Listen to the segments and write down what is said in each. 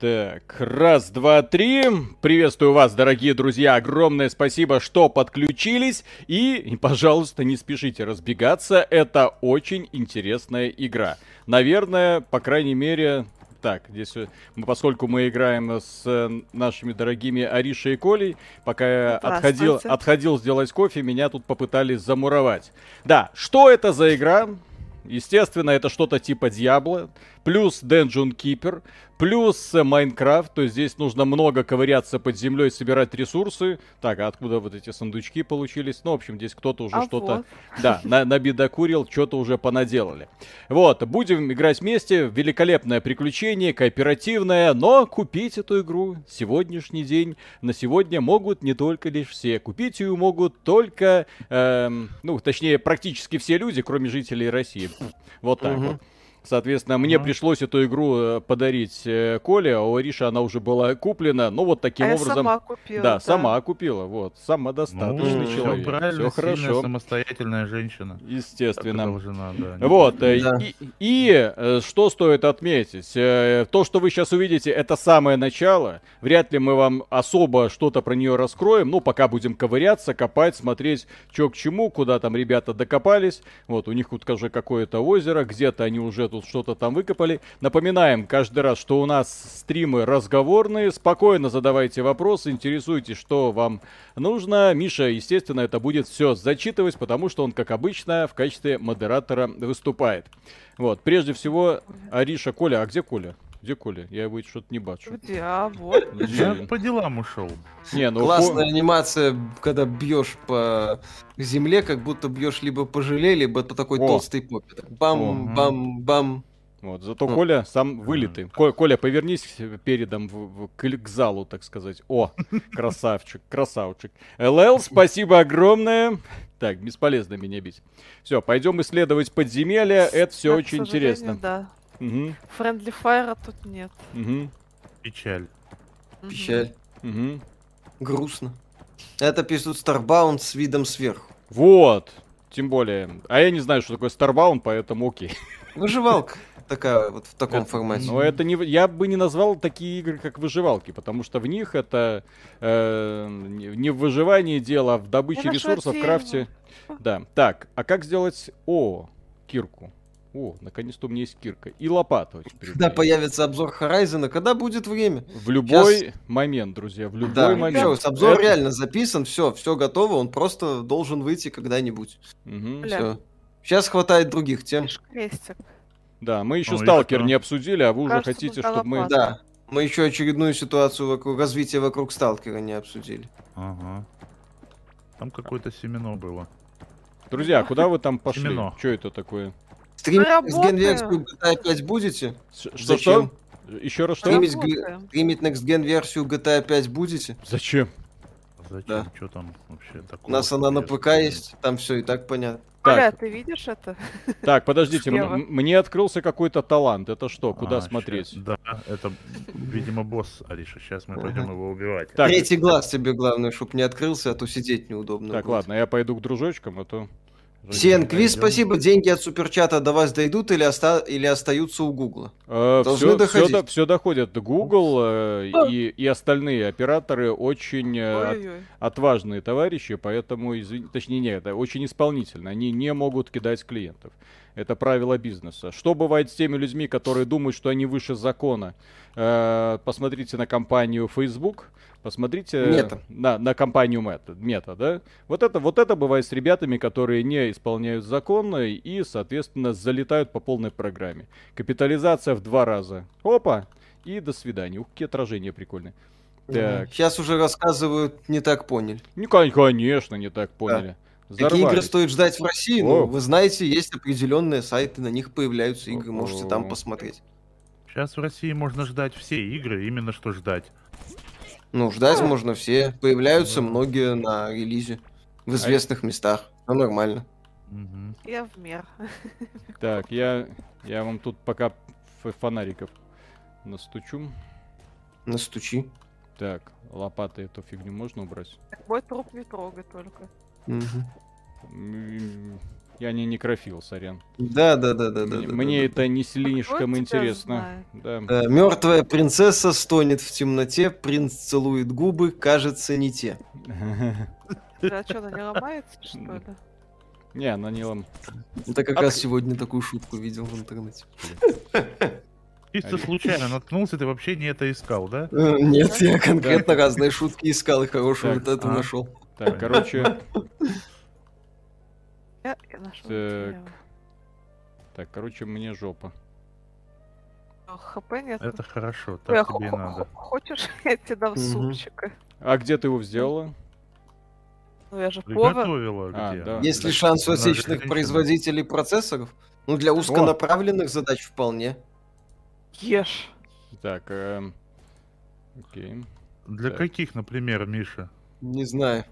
Так, раз, два, три. Приветствую вас, дорогие друзья. Огромное спасибо, что подключились. И, пожалуйста, не спешите разбегаться. Это очень интересная игра. Наверное, по крайней мере, так, здесь мы, поскольку мы играем с нашими дорогими Аришей и Колей, пока я отходил, отходил сделать кофе, меня тут попытались замуровать. Да, что это за игра? Естественно, это что-то типа Диабло, плюс Dungeon Keeper, Плюс Майнкрафт, то есть здесь нужно много ковыряться под землей, собирать ресурсы. Так, а откуда вот эти сундучки получились? Ну, в общем, здесь кто-то уже а что-то, вот. да, на, набедокурил, что-то уже понаделали. Вот, будем играть вместе. Великолепное приключение, кооперативное, но купить эту игру сегодняшний день, на сегодня могут не только лишь все. Купить ее могут только, эм, ну, точнее, практически все люди, кроме жителей России. Вот так угу. вот. Соответственно, мне mm-hmm. пришлось эту игру э, подарить э, Коле, а у Ариши она уже была куплена. Ну, вот таким а образом. Я сама купила. Да, да, сама купила. Вот, самодостаточный ну, человек. Все правильно, все хорошо. самостоятельная женщина. Естественно. Должна, да, вот. Э, да. И, и что стоит отметить? То, что вы сейчас увидите, это самое начало. Вряд ли мы вам особо что-то про нее раскроем. Ну, пока будем ковыряться, копать, смотреть, что к чему, куда там ребята докопались. Вот, у них тут уже какое-то озеро, где-то они уже тут тут что-то там выкопали. Напоминаем каждый раз, что у нас стримы разговорные. Спокойно задавайте вопросы, интересуйтесь, что вам нужно. Миша, естественно, это будет все зачитывать, потому что он, как обычно, в качестве модератора выступает. Вот, прежде всего, Ариша, Коля, а где Коля? Где Коля? Я его что-то не бачу. Где? А, вот. Я по делам ушел. Не, ну, Классная по... анимация, когда бьешь по земле, как будто бьешь либо по желе, либо по такой О. толстой попе. Бам, О. бам, бам. Вот, зато ну. Коля сам вылитый. Коля, Коля повернись передом в, в, к, к залу, так сказать. О, красавчик, красавчик. ЛЛ, спасибо огромное. Так, бесполезно меня бить. Все, пойдем исследовать подземелья. Это все так, очень интересно. Да. Угу. Friendly Fire тут нет. Угу. Печаль. Печаль. Угу. Грустно. Это пишут Starbound с видом сверху. Вот. Тем более. А я не знаю, что такое Starbound, поэтому окей. Выживалка такая вот в таком это, формате. Но это не, я бы не назвал такие игры как выживалки, потому что в них это э, не в выживании дело, а в добыче ресурсов, в крафте. Да. Так, а как сделать о кирку? О, наконец-то у меня есть кирка. И лопата. Когда появится обзор Horizon, когда будет время? В любой Сейчас... момент, друзья, в любой да, момент. Все, обзор Это... реально записан, все, все готово, он просто должен выйти когда-нибудь. Угу. Все. Сейчас хватает других тем. Крестик. Да, мы еще ну, Сталкер не обсудили, а вы Кажется, уже хотите, чтобы мы... Да, мы еще очередную ситуацию вокруг развития вокруг Сталкера не обсудили. Ага. Там какое-то семено было. Друзья, куда вы там пошли? Семено. Что это такое? Стримить Next Gen версию GTA 5 будете? Что, Зачем? Что? Еще раз что? Стримить, стримить Next Gen версию GTA 5 будете? Зачем? Зачем? Да. Что там вообще такое? У нас она на ПК есть, там все и так понятно. Так. ты видишь это? Так, подождите, мне открылся какой-то талант. Это что? Куда а, смотреть? Да, это, видимо, босс, Алиша. Сейчас мы пойдем его убивать. Третий глаз тебе главное, чтобы не открылся, а то сидеть неудобно. Так, ладно, я пойду к дружочкам, а то... Сен, квиз, спасибо. Деньги от суперчата до вас дойдут или, оста... или остаются у Гугла? Э, Должны все, доходить. Все, все доходит. Google э, и, и остальные операторы очень э, от, отважные товарищи, поэтому, извин... точнее, нет, это очень исполнительно. Они не могут кидать клиентов. Это правило бизнеса. Что бывает с теми людьми, которые думают, что они выше закона? Э, посмотрите на компанию Facebook Посмотрите Мета. на, на компанию Мета, Мета, да? Вот это, вот это бывает с ребятами, которые не исполняют законы и, соответственно, залетают по полной программе. Капитализация в два раза. Опа! И до свидания. Ух, какие отражения прикольные. Так. Сейчас уже рассказывают, не так поняли. Ну, конечно, не так поняли. Да. Какие игры стоит ждать в России? Ну, вы знаете, есть определенные сайты, на них появляются игры, можете там посмотреть. Сейчас в России можно ждать все игры, именно что ждать. Ну, ждать можно все. Появляются многие на релизе. В известных местах. Ну, нормально. Я в мер. Так, я, я вам тут пока фонариков настучу. Настучи. Так, лопатой эту фигню можно убрать? Мой труп не трогай только. Я не некрофил, сорян. Да, да, да, да, да. Мне, да, мне да, это не слишком интересно. Да. да. Мертвая принцесса стонет в темноте, принц целует губы, кажется, не те. Да, что, она не ломается, что ли? Не, она не лом. Это как раз сегодня такую шутку видел в интернете. Чисто случайно наткнулся, ты вообще не это искал, да? Э, Нет, я конкретно разные шутки искал и хорошую вот эту а. нашел. Так, короче, Я, я нашел Так. так, короче, мне жопа. А, ХП нет. Это хорошо, Ой, а так тебе и надо. хо- Хочешь, я тебе дам Мгм. супчика? А где ты его сделала? Ну я же повар. А, где? да. Есть ли шанс у отечественных производителей процессоров? Ну, для узконаправленных задач вполне. Ешь. Так, эм, окей. Для Так. каких, например, Миша? Не знаю.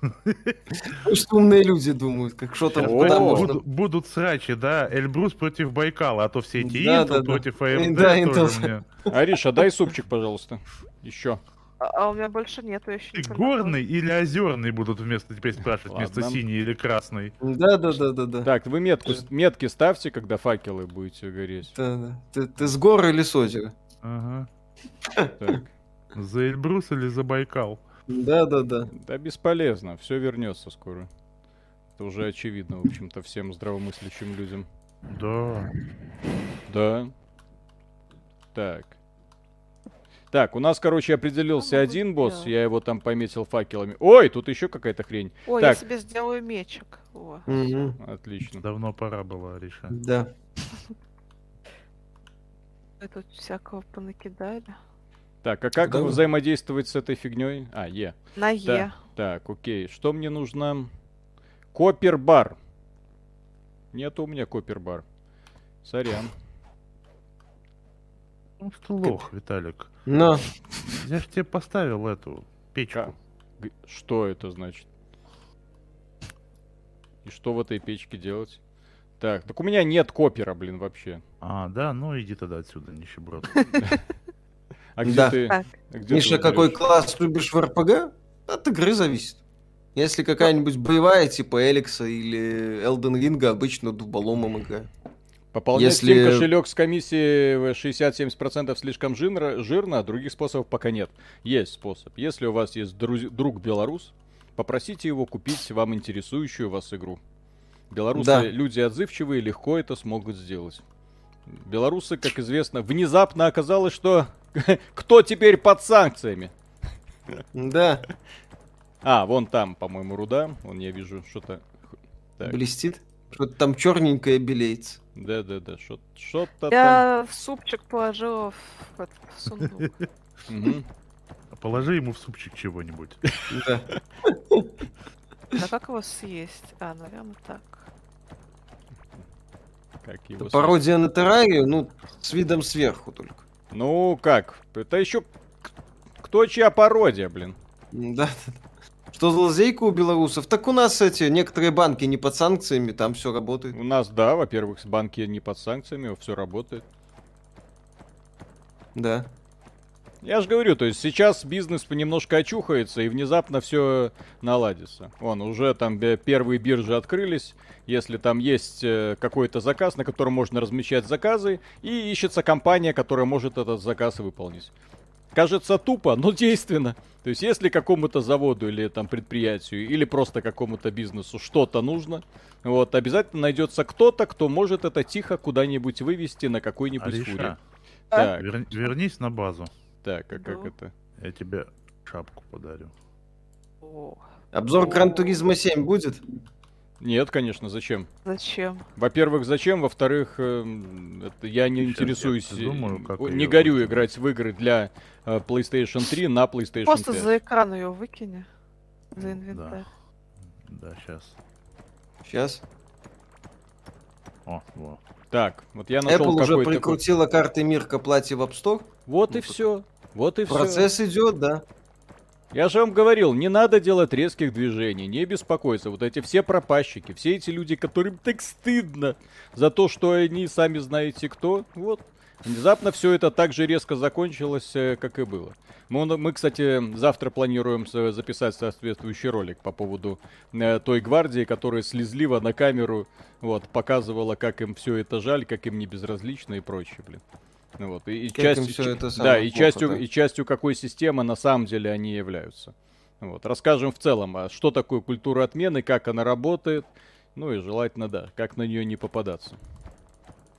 Ну, что умные люди думают, как что там, куда можно. будут, срачи, да? Эльбрус против Байкала, а то все эти Intel против AMD Да, тоже. Ариша, дай супчик, пожалуйста. Еще. А, а у меня больше нету, я еще приготовила. горный или озерный будут вместо теперь спрашивать, вместо синий или красный? Да, да, да, да, да. Так, вы метку, метки ставьте, когда факелы будете гореть. Да, да. Ты, ты с гор или с озера? Ага. Так. За Эльбрус или за Байкал? Да, да, да. Да бесполезно, все вернется скоро. Это уже очевидно, в общем-то, всем здравомыслящим людям. Да. Да. Так. Так, у нас, короче, определился мы один босс, я его там пометил факелами. Ой, тут еще какая-то хрень. Ой, Так. я себе сделаю мечик. О. Мгм. Отлично. Давно пора было, Ариша. Да. Тут всякого понакидали. Так, а как Да. взаимодействовать с этой фигней? А, Е. На Да. Е. Так, окей. Что мне нужно? Копер-бар. Нет у меня копер-бар. Сорян. Ну что лох, Виталик. Но. Я же тебе поставил эту печку. Ка- Г- Что это значит? И что в этой печке делать? Так, так у меня нет копера, блин, вообще. А, да, ну иди тогда отсюда, нищеброд. А где Да. ты? А где ты Миша, вот какой класс любишь в РПГ? От игры зависит. Если какая-нибудь боевая, типа Эликса или Элден Ринга, обычно дуболомом играю. Пополнять если- Steam кошелек с комиссией в 60-70% слишком жирно, жирно, а других способов пока нет. Есть способ. Если у вас есть друз- друг белорус, попросите его купить вам интересующую вас игру. Белорусы Да. люди отзывчивые, легко это смогут сделать. Белорусы, как известно, внезапно оказалось, что кто теперь под санкциями? Да, А, вон там, по-моему, руда. Вон я вижу что-то. Так, блестит. Что-то там черненькое белеется. да-да-да, что- что-то там. Я в супчик положила в, этот, в сундук. Мгм. Положи ему в супчик чего-нибудь. Да. Да как его съесть? А, наверное, так. Как его Это пародия на террарию, ну, с видом сверху только. Ну как? Это еще кто чья пародия, блин? Да. Что за лазейка у белорусов? Так у нас эти некоторые банки не под санкциями, там все работает. У нас, да, во-первых, банки не под санкциями, все работает. Да. Я же говорю, то есть сейчас бизнес немножко очухается и внезапно все наладится. Вон, уже там первые биржи открылись. Если там есть э, какой-то заказ, на котором можно размещать заказы, и ищется компания, которая может этот заказ выполнить. Кажется тупо, но действенно. То есть если какому-то заводу или там предприятию, или просто какому-то бизнесу что-то нужно, вот, обязательно найдется кто-то, кто может это тихо куда-нибудь вывести на какой-нибудь фуре. Ариша, Так, вер- вернись на базу. Так, а как Да. это? Я тебе шапку подарю. О, Обзор Гран Туризма 7 будет? Нет, конечно, зачем? зачем? Во-первых, зачем? Во-вторых, это я не я интересуюсь, придумаю, как э, её не горю выкинуть. играть в игры для э, PlayStation 3 на PlayStation Просто 5. за экран ее выкини. За инвентарь. Да, сейчас. Сейчас. О, во. Так, вот я нашел Apple уже прикрутила карты мир к оплате в App Store. Вот и Ну, все. Вот и все. Процесс идет, да. Я же вам говорил, не надо делать резких движений, не беспокойся. Вот эти все пропащики, все эти люди, которым так стыдно за то, что они сами знаете кто, вот, Внезапно все это так же резко закончилось, э, как и было. Мы, мы, кстати, завтра планируем с- записать соответствующий ролик по поводу э, той гвардии, которая слезливо на камеру вот, показывала, как им все это жаль, как им не безразлично и прочее, блин. Ну Вот, и, и Как им частью- всё ч- это да, самое и плохо, частью, да. и частью какой системы на самом деле они являются. Вот, расскажем в целом, а что такое культура отмены, как она работает, ну и желательно, да, как на нее не попадаться.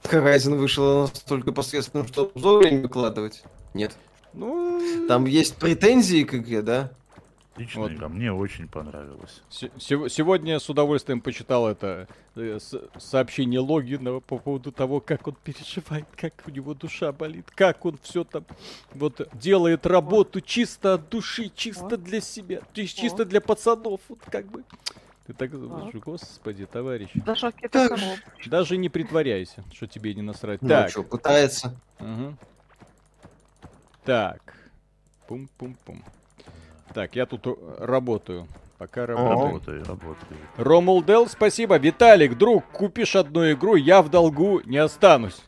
Horizon вышел настолько посредственным, что обзоры не выкладывать. Нет. Ну, Там есть претензии к игре, да? Отличная Вот. игра, мне очень понравилась. Се- сего- Сегодня с удовольствием почитал это э, с- сообщение Логинова по поводу того, как он переживает, как у него душа болит, как он все там вот делает работу чисто от души, чисто для себя, то есть чисто для пацанов, вот как бы. Ты так думаешь, господи, товарищ, Даже Так. даже не притворяйся, что тебе не насрать. Ну, так, что, пытается. Мгм. Так. Пум-пум-пум. Так, я тут э, работаю. Пока работаю. Работай, работай. Ромулдел, спасибо. Виталик, друг, купишь одну игру, я в долгу не останусь.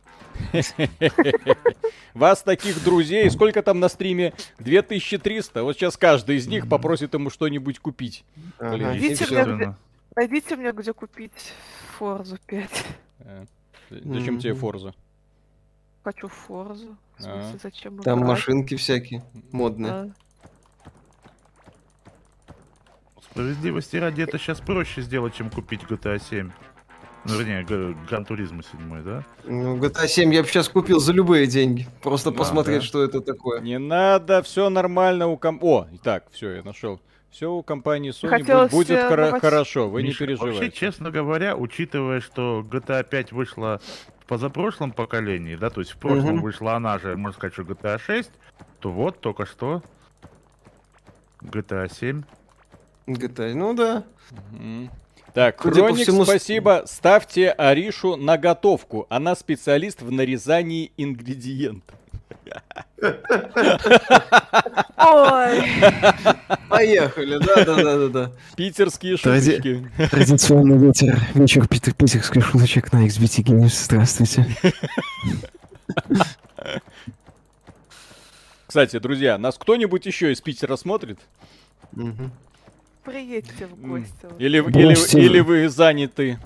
Вас таких друзей, сколько там на стриме? 2300. Вот сейчас каждый из них попросит ему что-нибудь купить. Найдите мне, где купить Форзу 5. Э, Зачем тебе. Форза? Хочу Форзу. В А. смысле, зачем Там машинки всякие модные. Справедливости ради, это сейчас проще сделать, чем купить GTA 7. Ну, вернее, Гран Туризма 7, да? Ну, GTA 7 я бы сейчас купил за любые деньги. Просто Да, посмотреть, да. что это такое. Не надо, все нормально у ком... О, итак, все, я нашел. Все у компании Sony Хотелось, будет э, хоро- давать- хорошо, вы не Миша, переживайте. Вообще, честно говоря, учитывая, что GTA 5 вышла в позапрошлом поколении, да, то есть в прошлом Мгм. вышла она же, можно сказать, что GTA 6, то вот только что GTA 7. GTA, ну да. Мгм. Так, Судя Хроник, всему, спасибо. Ставьте Аришу на готовку. Она специалист в нарезании ингредиентов. Ой, Поехали, да-да-да-да-да. Питерские шуточки. Традиционный вечер, вечер питер питерских шуточек на XBT Games. Здравствуйте. Кстати, друзья, нас кто-нибудь еще из Питера смотрит? Мгм. Приедьте в гости. Или, или, или вы заняты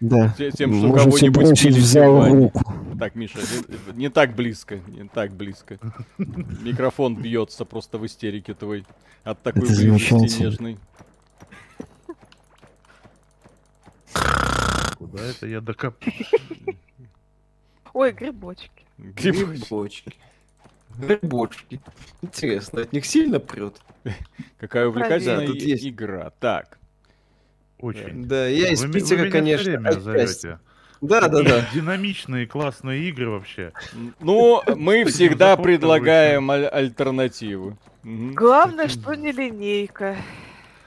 Да. те- тем, что кого-нибудь бросить били в зал сегодня? руку. Так, Миша, не, не так близко, не так близко. Микрофон бьется просто в истерике твой от такой Это близости нежной. Куда это я докоп... Ой, грибочки. Грибочки. Грибочки. Грибочки. Интересно, от них сильно прет? Какая увлекательная Да, тут есть. игра. Так, Очень. Да, я из Вы вы Питера, меня конечно, время отчасти. зовете. Да-да-да. Динамичные, классные игры вообще. ну, мы всегда предлагаем аль- альтернативу. Мгм. Главное, что не линейка.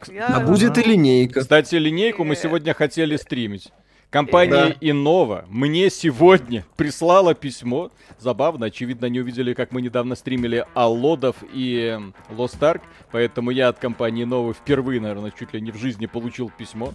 Я- А будет и линейка. Кстати, линейку мы сегодня хотели стримить. Компания Да. Инова мне сегодня прислала письмо. Забавно, очевидно, они увидели, как мы недавно стримили Аллодов и эм, Lost Ark, поэтому я от компании Инова впервые, наверное, чуть ли не в жизни получил письмо.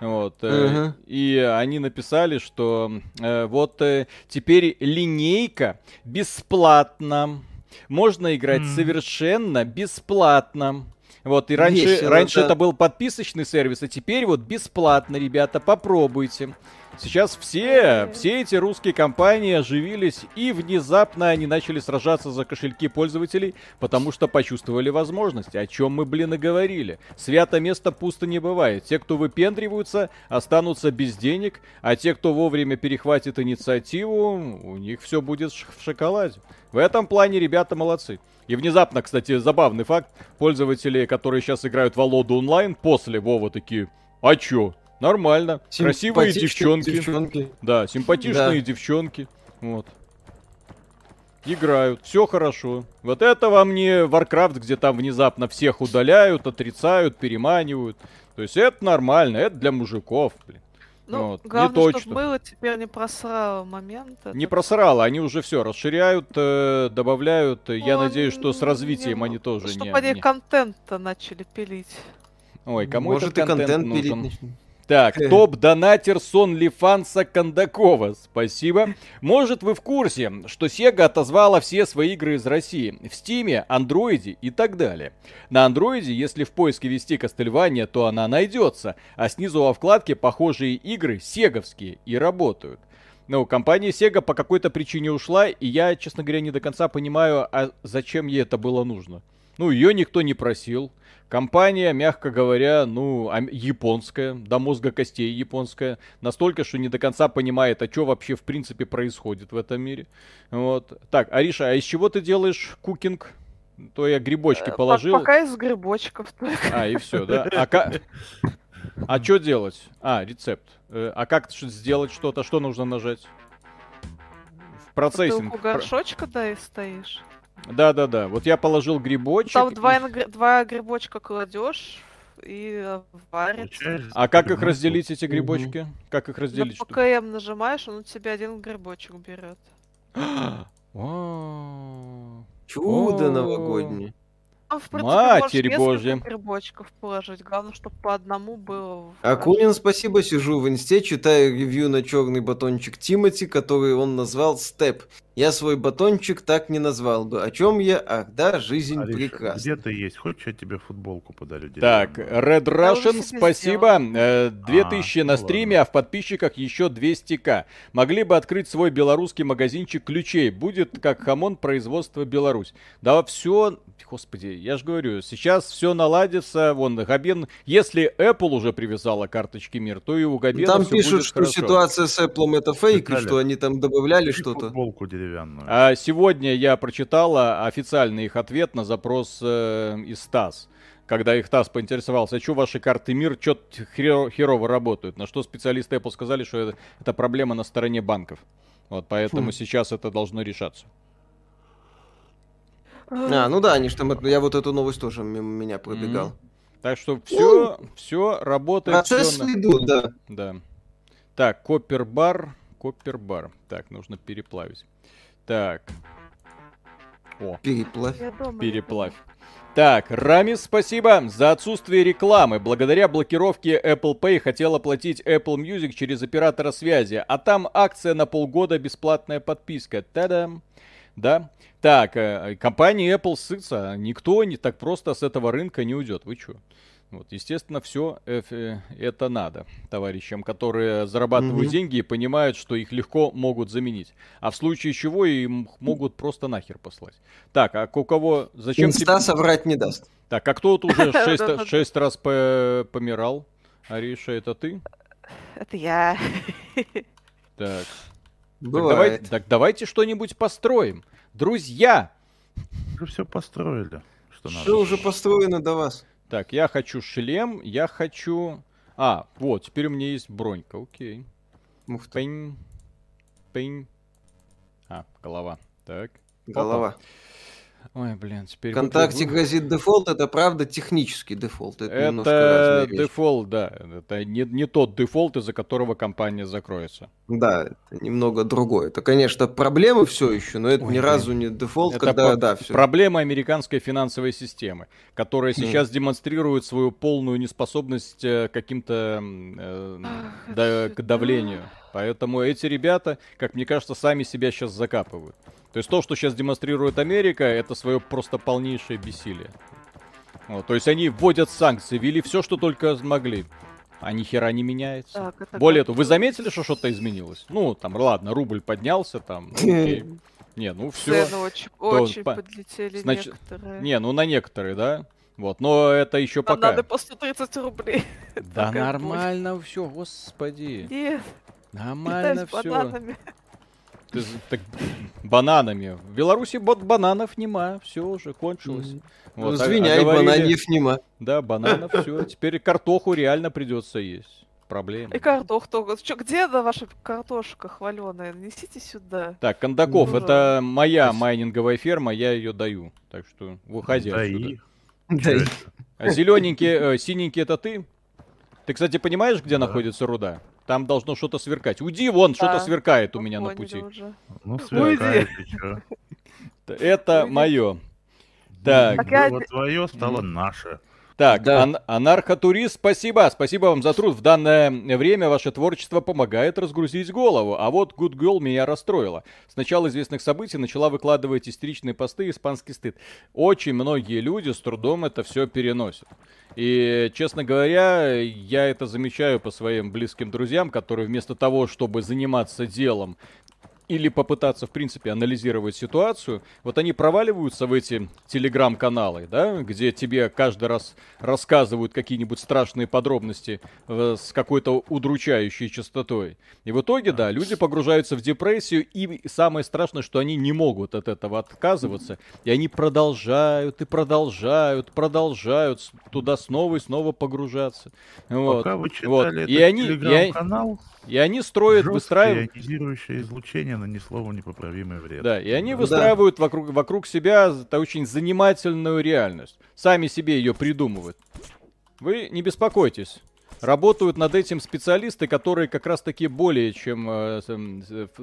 Вот, э, Мгм. И они написали, что э, вот э, теперь линейка бесплатна. Можно играть М. совершенно бесплатно. Вот, и раньше, Весело, раньше да. это был подписочный сервис, а теперь вот бесплатно, ребята, попробуйте. Сейчас все, все эти русские компании оживились, и внезапно они начали сражаться за кошельки пользователей, потому что почувствовали возможность, о чем мы, блин, и говорили. Свято место пусто не бывает. Те, кто выпендриваются, останутся без денег, а те, кто вовремя перехватит инициативу, у них все будет в шоколаде. В этом плане ребята молодцы. И внезапно, кстати, забавный факт, пользователи, которые сейчас играют в Алоду онлайн, после Вова такие, а чё, нормально, красивые девчонки, девчонки. да, симпатичные Да. девчонки, вот. Играют, все хорошо. Вот это вам не Warcraft, где там внезапно всех удаляют, отрицают, переманивают. То есть это нормально, это для мужиков, блин. Ну, Вот, не главное, точно. чтобы было теперь не просрало момент. Не просрало, они уже все расширяют, э, добавляют. Я Ну, надеюсь, что с не- развитием они тоже Чтобы не... они не- контент-то начали пилить. Ой, кому Может этот и контент нужен? пилить. Так, топ-донатер с OnlyFans Кондакова. Спасибо. Может, вы в курсе, что Sega отозвала все свои игры из России в Steam, Андроиде и так далее. На Андроиде, если в поиске вести Кастельвания, то она найдется, а снизу во вкладке похожие игры сеговские и работают. Ну, компания Sega по какой-то причине ушла, и я, честно говоря, не до конца понимаю, а зачем ей это было нужно. Ну, ее никто не просил. Компания, мягко говоря, ну, японская, до мозга костей японская. Настолько, что не до конца понимает, а что вообще в принципе происходит в этом мире. Вот. Так, Ариша, а из чего ты делаешь кукинг? То я грибочки Э, по- положил. Пока из грибочков. А, и все, да? А, ка- а что делать? А, рецепт. Э, А как сделать что-то? Что нужно нажать? В процессинг. у горшочка, да, и стоишь. Да-да-да. Вот я положил грибочек. Там и- два, ингр- два грибочка кладешь и варится. А как их разделить, эти грибочки? Как их На разделить? что- ПКМ нажимаешь, он у тебя один грибочек берет. Чудо новогоднее. Там, в принципе, Матерь Божья. грибочков положить. Главное, чтобы по одному было. Акунин, спасибо, сижу в инсте, читаю ревью на черный батончик Тимати, который он назвал Степ. Я свой батончик так не назвал бы. О чем я? Ах, да, жизнь Ариша, прекрасна. где ты есть? Хочешь, я тебе футболку подарю? Так? Red Russian, себе спасибо. Э, 2000 А, на ну стриме, ладно. а в подписчиках еще 200к. Могли бы открыть свой белорусский магазинчик ключей. Будет как хамон производства Беларусь. Да все, господи, я же говорю, сейчас все наладится. Вон, Габен, если Apple уже привязала карточки мир, то и у Габена Там пишут, будет что хорошо. ситуация с Apple это фейк, и что они там добавляли что-то. футболку деревянную. А сегодня я прочитала официальный их ответ на запрос э, из ТАСС. Когда их ТАСС поинтересовался, а что ваши карты МИР что-то херово работают. На что специалисты Apple сказали, что это, это проблема на стороне банков. Вот поэтому Хм. сейчас это должно решаться. А, ну да, они ж там, я вот эту новость тоже мимо меня пробегал. Так что все, все работает. Процесс на- идут, да. Да. Так, Коппербар. Коппербар. Так, нужно переплавить. Так. О, Переплавь. Переплавь. Так, Рамис, спасибо за отсутствие рекламы. Благодаря блокировке Apple Pay хотел оплатить Apple Music через оператора связи, а там акция на полгода бесплатная подписка. Та-дам. Да. Так, э, компания Apple сытся. Никто не так просто с этого рынка не уйдет. Вы чё? Вот, естественно, все это надо товарищам, которые зарабатывают Мгм. деньги и понимают, что их легко могут заменить. А в случае чего им могут просто нахер послать. Так, а у кого... Зачем Инста тебе- соврать не даст. Так, а кто тут уже шесть, шесть раз по- помирал? Ариша, это ты? Это я. Так. Так, Бывает. давай- так давайте что-нибудь построим. Друзья! Уже все построили. Что надо. Все уже построено до вас. Так, я хочу шлем, я хочу... А, вот, теперь у меня есть бронька, окей. Ух ты, Пень. Пень. А, голова. Так. голова. Ой, блин, теперь... Вконтакте выгляд- грозит дефолт, это правда технический дефолт. Это, немножко Это дефолт, да. Это не, не тот дефолт, из-за которого компания закроется. Да, это немного другое. Это, конечно, проблемы все еще, но это Ой, ни блин. разу не дефолт, Это когда, про- да, все. Проблема американской финансовой системы, которая сейчас демонстрирует свою полную неспособность э, к каким-то э, Ах, да- к давлению. Поэтому эти ребята, как мне кажется, сами себя сейчас закапывают. То есть то, что сейчас демонстрирует Америка, это свое просто полнейшее бессилие. Вот, то есть они вводят санкции, ввели все, что только смогли. А ни хера не меняется. Так, это Более того, вы заметили, что что-то изменилось? Ну, там, ладно, рубль поднялся, там, ну, окей. Не, ну все. Цены очень, очень по- подлетели значит, некоторые. Не, ну на некоторые, да. Вот, но это еще пока. Бананы по 130 рублей. Да нормально все, господи. Нет, Нормально все. Бананами. бананами. В Беларуси бот бананов нема, все уже кончилось. Мгм. Вот, а- Извиняй, а говорили- бананьев нема. Да, бананов все. Теперь картоху реально придется есть. Проблема. И картох только. Чё, где да, ваша картошка хваленая? Несите сюда. Так, Кондаков, Ну, это моя Спасибо. майнинговая ферма, я ее даю. Так что выходи Да отсюда. и- Да? А зелененький, э, синенький это ты? Ты, кстати, понимаешь, где Да. находится руда? Там должно что-то сверкать. Уйди, вон, что-то Да, сверкает у меня на пути. уже. Ну, сверкает? Это мое. Так, Так я- Было твое, стало наше. Так, Да. ан- анархотурист, спасибо. Спасибо вам за труд. В данное время ваше творчество помогает разгрузить голову. А вот Good Girl меня расстроила. С начала известных событий начала выкладывать истеричные посты «Испанский стыд». Очень многие люди с трудом это все переносят. И, честно говоря, я это замечаю по своим близким друзьям, которые вместо того, чтобы заниматься делом, или попытаться, в принципе, анализировать ситуацию, вот они проваливаются в эти телеграм-каналы, да, где тебе каждый раз рассказывают какие-нибудь страшные подробности э, с какой-то удручающей частотой. И в итоге, да, люди погружаются в депрессию, и самое страшное, что они не могут от этого отказываться, и они продолжают и продолжают, продолжают туда снова и снова погружаться. Вот. Пока вы Вот. читали И этот они- и они- телеграм-канал, И они строят, выстраивают... излучение нанесло вам непоправимый вред. Да, и они Да. выстраивают вокруг, вокруг себя та очень занимательную реальность. Сами себе ее придумывают. Вы не беспокойтесь. Работают над этим специалисты, которые как раз таки более чем э, ф-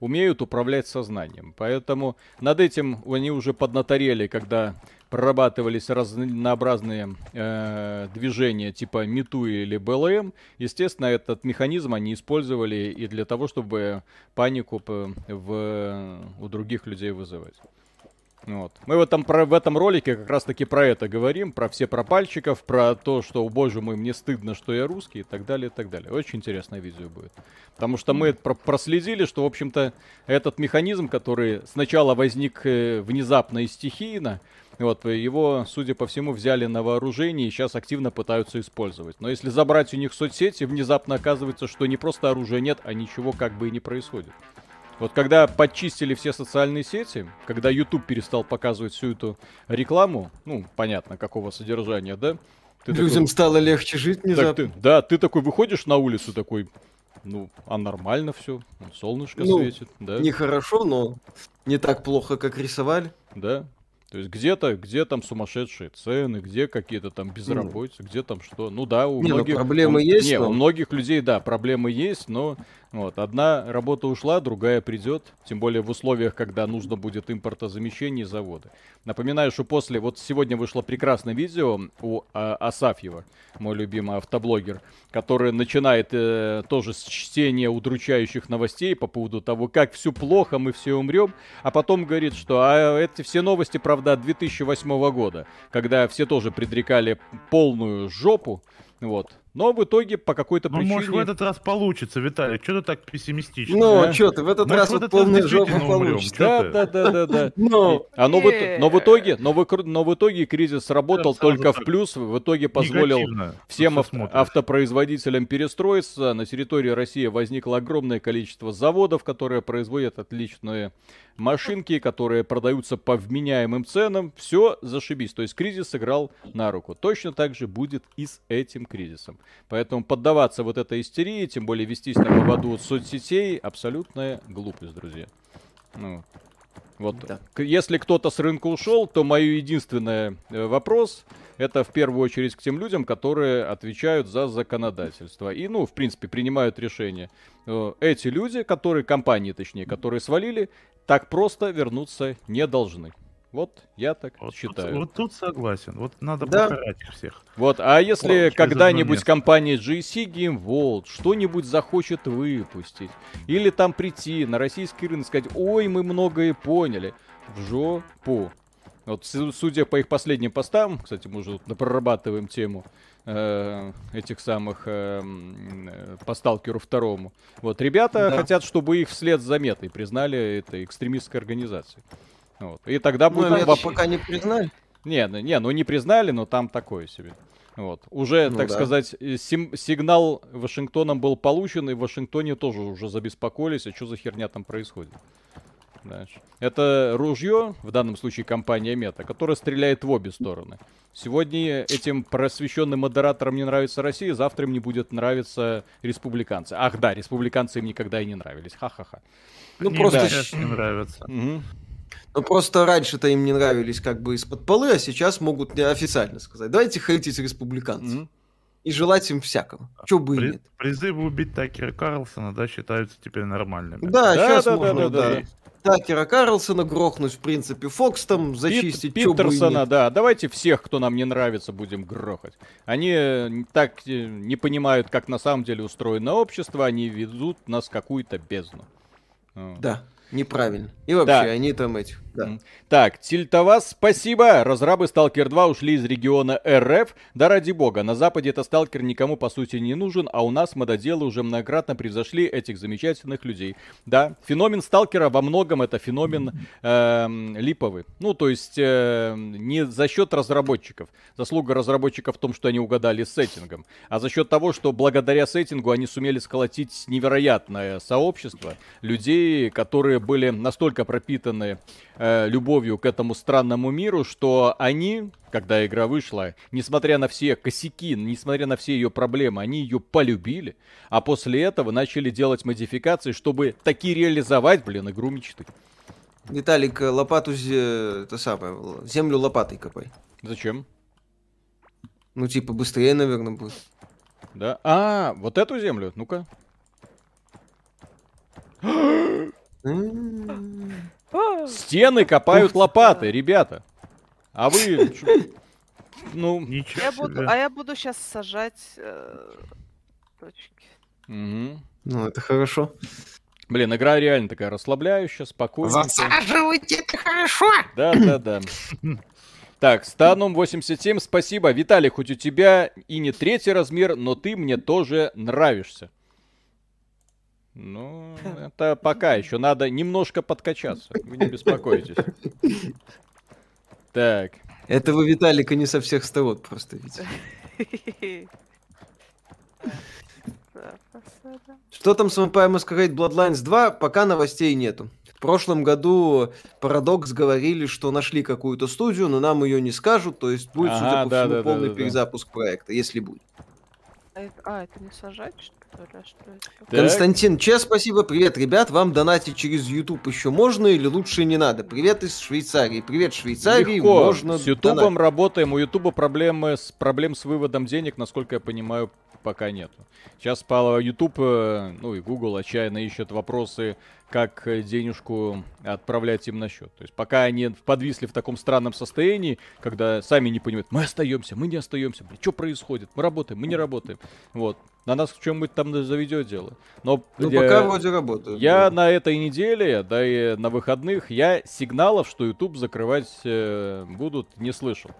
умеют управлять сознанием. Поэтому над этим они уже поднаторели, когда прорабатывались разнообразные э, движения типа МИТУ или БЛМ. Естественно, этот механизм они использовали и для того, чтобы панику п- в, у других людей вызывать. Вот. Мы в этом, про, в этом ролике как раз таки про это говорим, про все пропальщиков, про то, что, о боже мой, мне стыдно, что я русский и так далее, и так далее. Очень интересное видео будет. Потому что мы про- проследили, что, в общем-то, этот механизм, который сначала возник э, внезапно и стихийно, вот, его, судя по всему, взяли на вооружение и сейчас активно пытаются использовать. Но если забрать у них соцсети, внезапно оказывается, что не просто оружия нет, а ничего как бы и не происходит. Вот когда подчистили все социальные сети, когда YouTube перестал показывать всю эту рекламу, ну, понятно, какого содержания, да? Ты такой, Людям стало легче жить так внезапно. ты, да, ты такой выходишь на улицу такой, ну, а нормально все, солнышко Ну, светит, да, Нехорошо, но не так плохо, как рисовали. да. То есть где-то, где там сумасшедшие цены, где какие-то там безработицы, где там что. Ну да, у Не, ну, многих... проблемы у- есть, Не, но- у многих людей, да, проблемы есть, но вот, одна работа ушла, другая придет, тем более в условиях, когда нужно будет импортозамещение и заводы. Напоминаю, что после, вот сегодня вышло прекрасное видео у а, Асафьева, мой любимый автоблогер, который начинает э, тоже с чтения удручающих новостей по поводу того, как все плохо, мы все умрем, а потом говорит, что а эти все новости, правда, от 2008 года, когда все тоже предрекали полную жопу, вот. Но в итоге по какой-то Ну, причине... может, в этот раз получится, Виталий. Что ты так пессимистично? Ну, да. что ты, в этот Может, раз вот этот полная жопа получится. Да, да, да, да, да. Но, А но в, но в итоге, но в, но в итоге кризис работал сразу только в плюс, в итоге позволил Негативно всем ав- автопроизводителям перестроиться. На территории России возникло огромное количество заводов, которые производят отличные машинки, которые продаются по вменяемым ценам. Все зашибись. То есть кризис сыграл на руку. Точно так же будет и с этим кризисом. Поэтому поддаваться вот этой истерии, тем более вестись на поводу от соцсетей, абсолютная глупость, друзья. Ну, вот, Да. если кто-то с рынка ушел, то мой единственный э, вопрос это в первую очередь к тем людям, которые отвечают за законодательство и, ну, в принципе, принимают решения. Э, Эти люди, которые, компании точнее, которые свалили, так просто вернуться не должны. Вот я так Вот тут- считаю. вот тут согласен. Вот надо Да. покарать их всех. Вот, а если одно когда-нибудь компания GSC Game World что-нибудь захочет выпустить, или там прийти на российский рынок и сказать, ой, мы многое поняли, в жопу. Вот, су- судя по их последним постам, кстати, мы уже тут прорабатываем тему э, этих самых э, э, по сталкеру второму. Вот, ребята Да. хотят, чтобы их вслед за метой признали этой экстремистской организацией. Вот. И тогда ну, будет это вопрос. пока не признали. Не, ну- не, ну не признали, но там такое себе. Вот. Уже, Ну так да. сказать, э, сим- сигнал Вашингтоном был получен, и в Вашингтоне тоже уже забеспокоились, а что за херня там происходит. Знаешь. Это ружье, в данном случае компания Мета, которая стреляет в обе стороны. Сегодня этим просвещенным модераторам не нравится Россия, завтра им не будет нравиться республиканцы. Ах да, республиканцы им никогда и не нравились. Ха-ха-ха. Ну, Мне просто, щ- не нравится. Мгм. Ну, просто раньше-то им не нравились как бы из-под полы, а сейчас могут официально сказать. Давайте хейтить республиканцев. Мгм. и желать им всякого. Чё бы и При- нет. Призывы убить Такера Карлсона, да, считаются теперь нормальными. Да, Да, сейчас да, можно, да, да, да. Такера Карлсона грохнуть, в принципе, Фокс там зачистить, Пит- и Питерсона, да. Давайте всех, кто нам не нравится, будем грохать. Они э, так э, не понимают, как на самом деле устроено общество, они ведут нас в какую-то бездну. Да, неправильно. И вообще, Да. они там эти... Да. Так, Тильтовас, спасибо. Разрабы Сталкер 2 ушли из региона РФ. Да ради бога, на Западе это Сталкер никому по сути не нужен, а у нас мододелы уже многократно превзошли этих замечательных людей. Да, феномен Сталкера во многом это феномен эм, липовый. Ну, то есть э, не за счет разработчиков. Заслуга разработчиков в том, что они угадали с сеттингом, а за счет того, что благодаря сеттингу они сумели сколотить невероятное сообщество людей, которые были настолько пропитаны э, любовью к этому странному миру, что они, когда игра вышла, несмотря на все косяки, несмотря на все ее проблемы, они ее полюбили, а после этого начали делать модификации, чтобы таки реализовать, блин, игру мечты. Виталик, э, лопату, зе- это самое, землю лопатой копай. Зачем? Ну, типа, быстрее, наверное, будет. Да? А, вот эту землю? Ну-ка. Стены копают лопаты, ребята. А вы... Ну, Ничего Я буду, а я буду сейчас сажать э, точки. мгм. Ну, это хорошо. Блин, игра реально такая расслабляющая, спокойная. Засаживайте, это хорошо! Да, да, да. Так, Станум 87, спасибо. Виталий, хоть у тебя и не третий размер, но ты мне тоже нравишься. Ну, это пока еще надо немножко подкачаться. Вы не беспокойтесь. Так, Этого Виталика не со всех сторон просто видите. Что там с Vampire Masquerade Bloodlines 2? Пока новостей нету. В прошлом году Paradox говорили, что нашли какую-то студию, но нам ее не скажут, то есть будет, судя по да, всему, да, полный да. перезапуск проекта, если будет. А это, а, это не сажать, что ли? А что это? Так. Константин Че, спасибо, привет, ребят, вам донатить через YouTube еще можно или лучше не надо? Привет из Швейцарии, привет Швейцарии, легко. можно С Ютубом донатить. работаем. У Ютуба проблемы с проблем с выводом денег, насколько я понимаю, пока нету. Сейчас по YouTube, э, ну и Google отчаянно ищут вопросы, как э, денежку отправлять им на счет. То есть пока они подвисли в таком странном состоянии, когда сами не понимают, мы остаемся, мы не остаемся, что происходит, мы работаем, мы не работаем. Вот. На нас в чем-нибудь там заведет дело. Но Ну, э, пока вроде работают. я да. на этой неделе, да и на выходных, я сигналов, что YouTube закрывать э, будут, не слышал.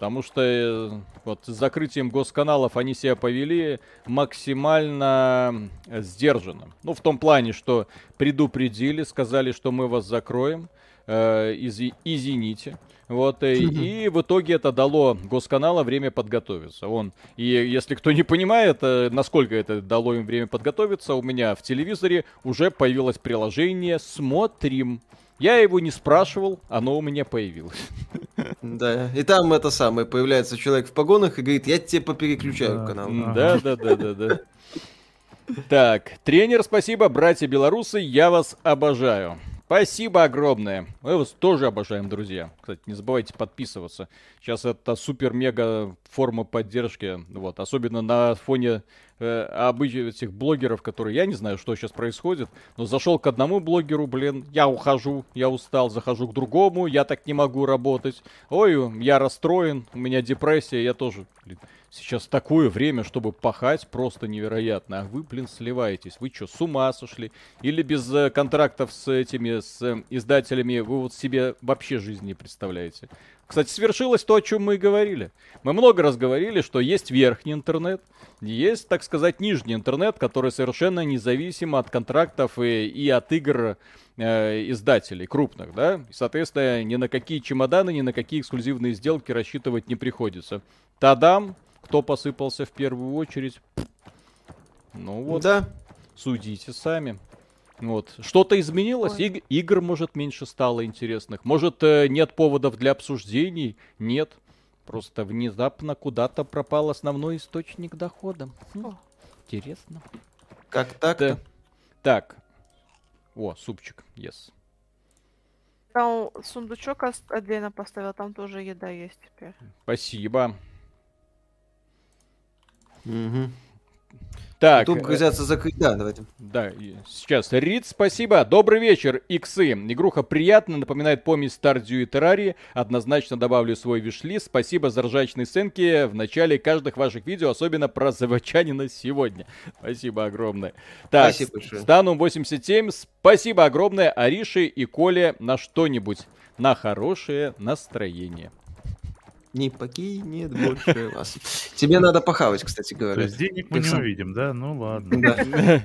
Потому что э, вот с закрытием госканалов они себя повели максимально э, сдержанно. Ну, в том плане, что предупредили, сказали, что мы вас закроем, э, изи- извините. Вот, э, и в итоге это дало госканала время подготовиться. Он, и если кто не понимает, насколько это дало им время подготовиться, у меня в телевизоре уже появилось приложение «Смотрим». Я его не спрашивал, оно у меня появилось. Да, и там это самое, появляется человек в погонах и говорит, я тебе попереключаю Да. канал. Да, да, да, да, да. Так, тренер, спасибо, братья белорусы, я вас обожаю. Спасибо огромное. Мы вас тоже обожаем, друзья. Кстати, не забывайте подписываться. Сейчас это супер-мега форма поддержки. Вот, особенно на фоне э, обычных этих блогеров, которые, я не знаю, что сейчас происходит, но зашел к одному блогеру, блин, я ухожу, я устал, захожу к другому, я так не могу работать. Ой, я расстроен, у меня депрессия, я тоже, блин, Сейчас такое время, чтобы пахать, просто невероятно. А вы, блин, сливаетесь. Вы что, с ума сошли? Или без э, контрактов с этими, с э, издателями, вы вот себе вообще жизнь не представляете? Кстати, свершилось то, о чем мы и говорили. Мы много раз говорили, что есть верхний интернет, есть, так сказать, нижний интернет, который совершенно независим от контрактов и, и от игр э, издателей крупных, да? И, соответственно, ни на какие чемоданы, ни на какие эксклюзивные сделки рассчитывать не приходится. Тадам, кто посыпался в первую очередь? Ну вот, Да, судите сами. Вот. Что-то изменилось? Ой. Иг- игр, может, меньше стало интересных. Может, э, нет поводов для обсуждений? Нет. Просто внезапно куда-то пропал основной источник дохода. Хм, О. Интересно. как так-то. Да. Так. О, супчик, yes. Там сундучок отдельно поставил, там тоже еда есть теперь. Спасибо. Мгм. Так, Тут э, грозятся закрыть. Да, давайте. Да, сейчас. Рид, спасибо. Добрый вечер, иксы. Игруха приятно, напоминает помесь Stardew и Terraria. Однозначно добавлю свой вишлист. Спасибо за ржачные сценки в начале каждых ваших видео, особенно про заводчанина сегодня. Спасибо огромное. Так, Спасибо большое. Стану 87, спасибо огромное Арише и Коле на что-нибудь. На хорошее настроение. Не покинет больше вас. Тебе надо похавать, кстати То говоря. есть денег мы не увидим, да? Ну ладно.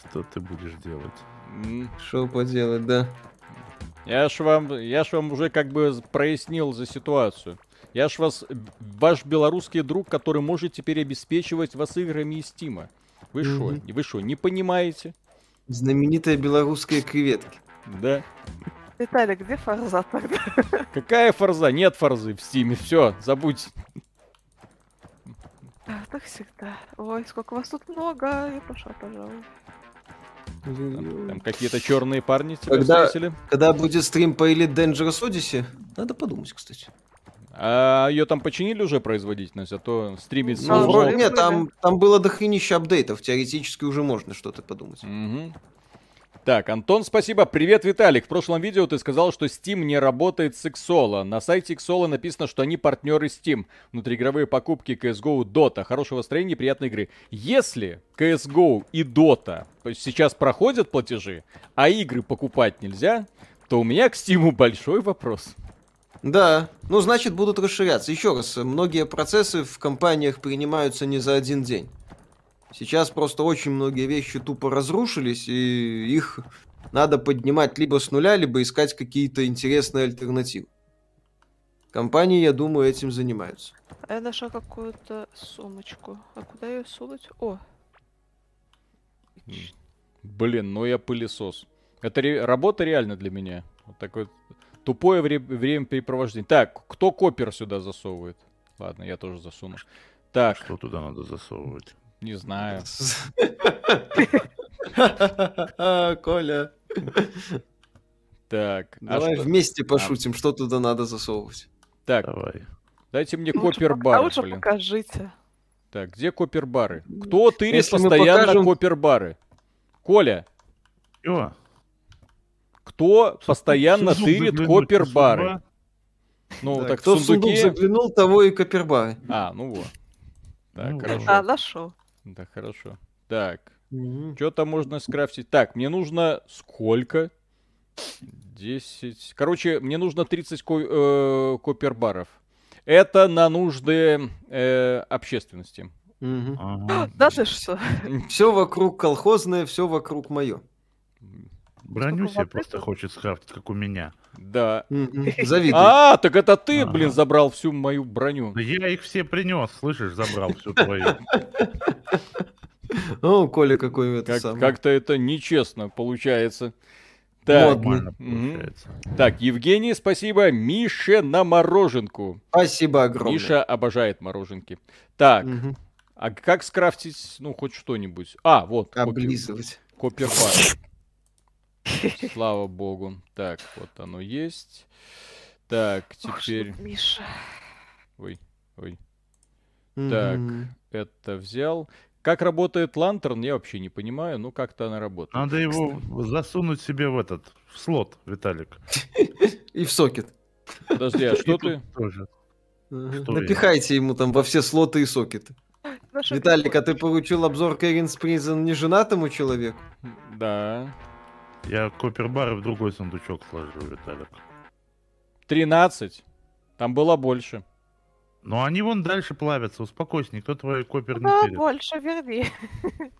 Что ты будешь делать? Что поделать, да. Я ж вам, я ж вам уже как бы прояснил за ситуацию. Я ж вас, ваш белорусский друг, который может теперь обеспечивать вас играми из Стима. Вы что, Мгм. вы что, не понимаете? Знаменитые белорусские креветки. Да. Виталий, где фарза тогда? Какая форза? Нет форзы в Стиме. Все, забудь. А, Так всегда. Ой, сколько вас тут много. Я пошла, пожалуй. Там, там какие-то черные парни тебя Когда- встретили. Когда будет стрим по Elite Dangerous Odyssey, надо подумать, кстати. А ее там починили уже производительность, а то стримить Ну, сложно. нет, там, там было дохренища апдейтов. Теоретически уже можно что-то подумать. Мгм. Так, Антон, спасибо. Привет, Виталик. В прошлом видео ты сказал, что Steam не работает с Xolo. На сайте Xolo написано, что они партнеры Steam. Внутриигровые покупки CSGO, Dota. Хорошего настроения и приятной игры. Если CSGO и Dota сейчас проходят платежи, а игры покупать нельзя, то у меня к Steam большой вопрос. Да, ну значит будут расширяться. Еще раз, многие процессы в компаниях принимаются не за один день. Сейчас просто очень многие вещи тупо разрушились, и их надо поднимать либо с нуля, либо искать какие-то интересные альтернативы. Компании, я думаю, этим занимаются. А я нашла какую-то сумочку. А куда ее сунуть? О, Блин, ну я пылесос. Это ре- работа реально для меня. Вот такое тупое вре- времяпрепровождение. Так, кто копер сюда засовывает? Ладно, я тоже засуну. Так, Что туда надо засовывать? Не знаю. Коля, Так, а давай что- вместе пошутим, что туда надо засовывать. так, Давай. дайте мне копер-бары, а лучше блин. покажите. Так, где копер-бары? Кто тырит Если постоянно покажем- копер-бары? Коля, кто постоянно Сундук тырит копер-бары? Ну, Да, так кто в сундук сундуке... заглянул, того и копербары. А, ну вот. Так, Ну, хорошо. А, нашел. Да, хорошо. Так, Что-то можно скрафтить. Так, мне нужно сколько? 10. Короче, мне нужно 30 ко- э, копер-баров. Это на нужды э, общественности. Мгм. Ага. Да ты что? Все вокруг колхозное, все вокруг мое. Броню себе просто хочет скрафтить, как у меня. Да. Завидуй. А, так это ты, Ага. блин, забрал всю мою броню. Да я их все принес, слышишь, забрал всю твою. О, Коля какой это Как- самый. Как-то это нечестно получается. Так, Модно. Получается. так, Евгений, спасибо. Мише на мороженку. Спасибо огромное. Миша обожает мороженки. Так, Мгм. а как скрафтить, ну, хоть что-нибудь? А, вот, Облизывать. Коппербар. Слава богу. Так, вот оно есть. Так, теперь... Миша. Ой, ой. Так. Это взял. Как работает лантерн, я вообще не понимаю. Ну, как-то она работает. Надо его засунуть себе в этот, в слот, Виталик. И в сокет. Подожди, а что ты? Напихайте ему там во все слоты и сокеты. Виталик, а ты поручил обзор Кэринс Призен неженатому человеку? Да. Я коппербары в другой сундучок сложу, Виталик. 13. Там было больше. Но они вон дальше плавятся, успокойся, никто твой копер не Да, пилит. больше верни.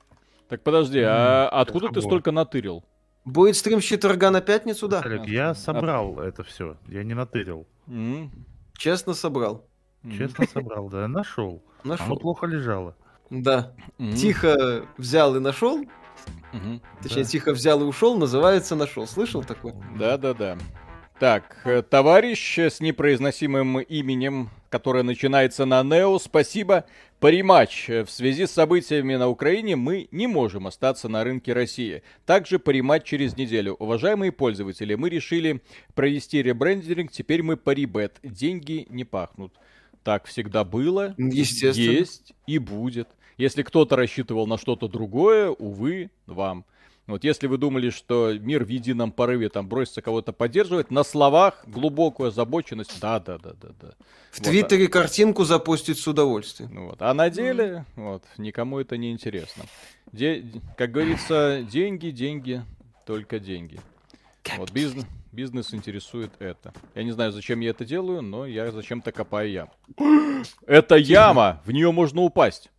Так подожди, а откуда ты столько натырил? Будет стрим Щиторга на пятницу, да? Виталик, я собрал это все, я не натырил. Честно собрал. Честно собрал, да, нашел. Оно Нашел. плохо лежало. Да. Тихо взял и нашел. Мгм. Точнее, Да. тихо взял и ушел, называется нашел. Слышал такое? Да-да-да. Так, э, товарищ с непроизносимым именем, которое начинается на Нео, спасибо. Париматч. В связи с событиями на Украине мы не можем остаться на рынке России. Также париматч через неделю. Уважаемые пользователи, мы решили провести ребрендинг, теперь мы парибет. Деньги не пахнут. Так всегда было, Естественно. есть и будет. Если кто-то рассчитывал на что-то другое, увы, вам. Вот если вы думали, что мир в едином порыве там бросится кого-то поддерживать, на словах глубокую озабоченность, да, да, да, да, да. В Вот, Твиттере картинку запустить с удовольствием. Ну вот. А на деле, вот, никому это не интересно. Де- как говорится, деньги, деньги, только деньги. Вот бизнес, бизнес интересует это. Я не знаю, зачем я это делаю, но я зачем-то копаю яму. Это яма! В нее можно упасть.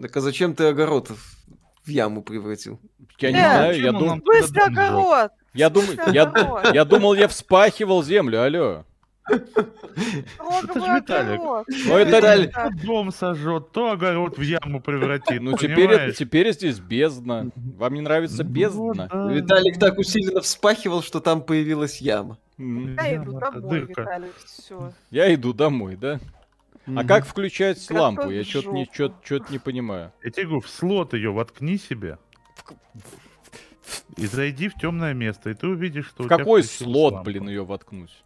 Так а зачем ты огород в- яму превратил? Я не Э, знаю, я, он дум- нам Быстро дом сжёг? огород! я, Быстро я, я думал, я вспахивал землю, алло. Строго ж Виталик. Ну, это- Виталий, То дом сожжет, то огород в яму превратит. Ну теперь, это- здесь бездна. Вам не нравится Ну бездна? да. Виталик так усиленно вспахивал, что там появилась яма. Я иду домой, дырка. Виталий, все. Я иду домой, да? А как включать Готовь лампу? Я что-то не, чё- чё-то не понимаю. Я тебе говорю, в слот ее воткни себе. И зайди в темное место, и ты увидишь, что В какой слот, лампа. блин, ее воткнуть?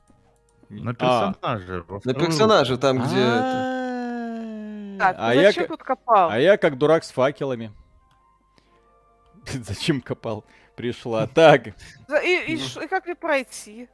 На А. персонаже. во На персонаже, там, где... это. А, Так, А ну я зачем к- тут копал? а я как дурак с факелами. Зачем копал? Пришла. Так. И, и ш- и как мне пройти?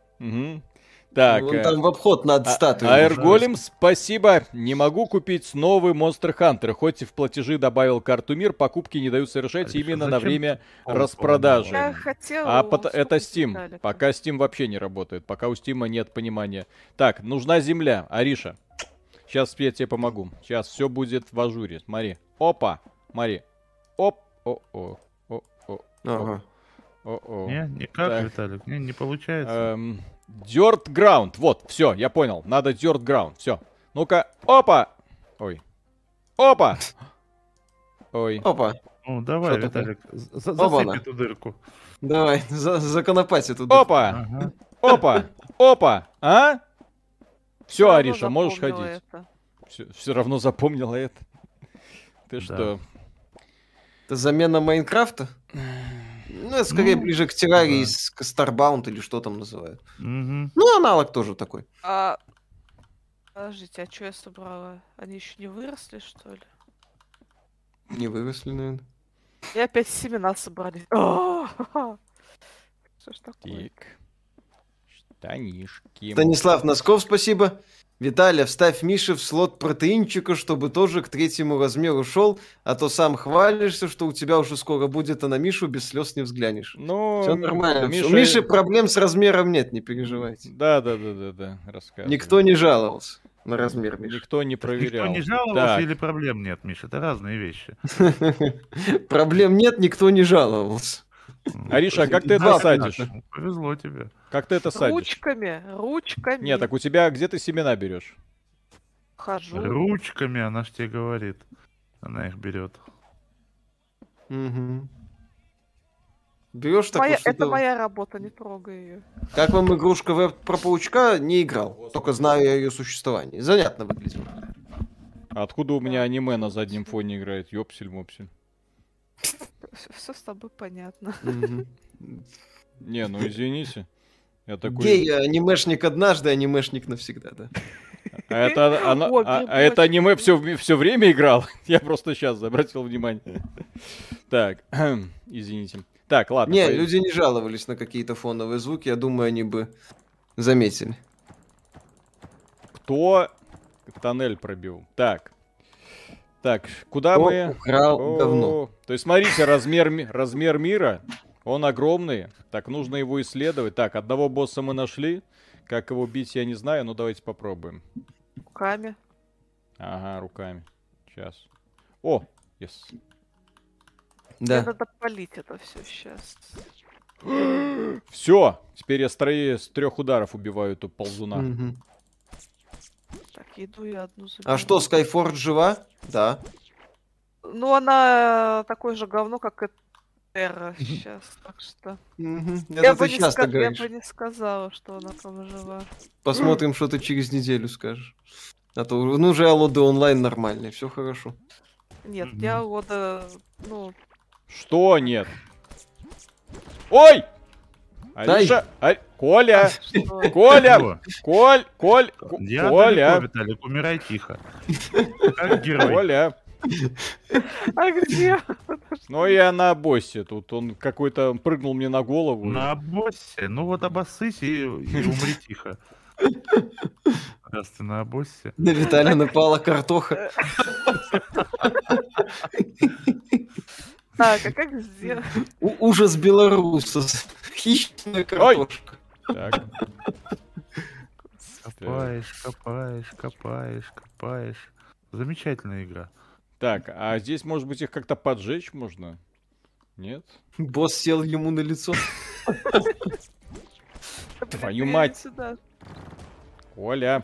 Так. Вон э, там в обход над а- статуей. Аэрголем, спасибо. Не могу купить новый Monster Hunter. Хоть и в платежи добавил карту мир, покупки не дают совершать Алексей, именно на время ты распродажи. Я хотела... А пот- это Steam. Виталику. Пока Steam вообще не работает. Пока у Steam нет понимания. Так, нужна земля. Ариша. Сейчас я тебе помогу. Сейчас все будет в ажуре. Смотри. Опа. Смотри. Оп. О-о. О-о. Ага. О-о. Не, никак, Так. Виталик, не, не получается. Эм, Dirt Ground. Вот, все, я понял. Надо Dirt Ground. Все. Ну-ка. Опа. Ой. Опа. Ой. Опа, Ну, давай, что? Виталик, за- засыпь эту дырку. давай, за, законопать эту дырку. Опа. Ага. Опа. Опа. А? Все, Ариша, можешь ходить. это. Все, равно запомнила это. Ты Да. что? Это замена Майнкрафта? Ну, это скорее Ну, ближе к террарии да. с к Starbound или что там называют. Мгм. Ну, аналог тоже такой. А... Подождите, а что я собрала? Они еще не выросли, что ли? Не выросли, наверное. И опять семена собрали. А, Что ж такое? Так. Штанишки. Станислав Носков, спасибо. Виталя, вставь Мише в слот протеинчика, чтобы тоже к третьему размеру шел, а то сам хвалишься, что у тебя уже скоро будет, а на Мишу без слез не взглянешь. Ну, Все нормально. Миша- У Миши проблем с размером нет, не переживайте. Да, да, да, да, да. Рассказывай. Никто не жаловался на размер Миши. Никто не проверял. Никто не жаловался Так. или проблем нет, Миша? Это разные вещи. Проблем нет, никто не жаловался. Ариша, а как ты это садишь? Повезло тебе. Как ты это садишь? Ручками, ручками. Нет, так у тебя где ты семена берешь? Хожу. Ручками она ж тебе говорит. Она их берет. Мгм. Берешь так Моя- это моя работа, не трогай ее. Как вам игрушка веб про паучка? Не играл. Только знаю о ее существовании. Занятно выглядит. А откуда у меня аниме на заднем фоне играет? Ёпсель-мопсель. Все с тобой понятно. Не, ну извините. Я такой... Гей, анимешник однажды, анимешник навсегда, да. А это, она- О, а- а это аниме все, все время играл? Я просто сейчас обратил внимание. Так, извините. Так, ладно. Не, люди не жаловались на какие-то фоновые звуки, я думаю, они бы заметили. Кто тоннель пробил? Так. Так, куда Кто мы... украл О, говно? То есть, смотрите, размер, ми- размер мира, он огромный. Так, нужно его исследовать. Так, одного босса мы нашли. Как его бить, я не знаю, но давайте попробуем. Руками. Ага, руками. Сейчас. О, yes. Мне Да. надо полить это все сейчас. Все, теперь я с, с трех ударов убиваю эту ползуна. Мгм. Так, еду я одну заберу. А что, Skyforge жива? Да. Ну, она такое же говно, как и Терра сейчас, так что... Я Это бы, ты не часто ска- я говоришь. бы не сказала, что она там жива. Посмотрим, что ты через неделю скажешь. А то, ну, же Алоды онлайн нормальный, все хорошо. Нет, я года, ну, Что нет? Ой! Ариша, А- Коля? Коля? Коль, Коль, Коля, Виталик, умирай тихо. Как герой. Коля. А где? Ну я на боссе тут, он какой-то прыгнул мне на голову. На боссе. Ну вот обоссысь и, и умри тихо. Раз ты на боссе. На Виталия напала картоха. Так, а как сделать? У- ужас белоруса. Хищная картошка. Так, Копаешь, копаешь, копаешь, копаешь. Замечательная игра. так, а здесь, может быть, их как-то поджечь можно? Нет? Босс сел ему на лицо. Твою мать. Коля.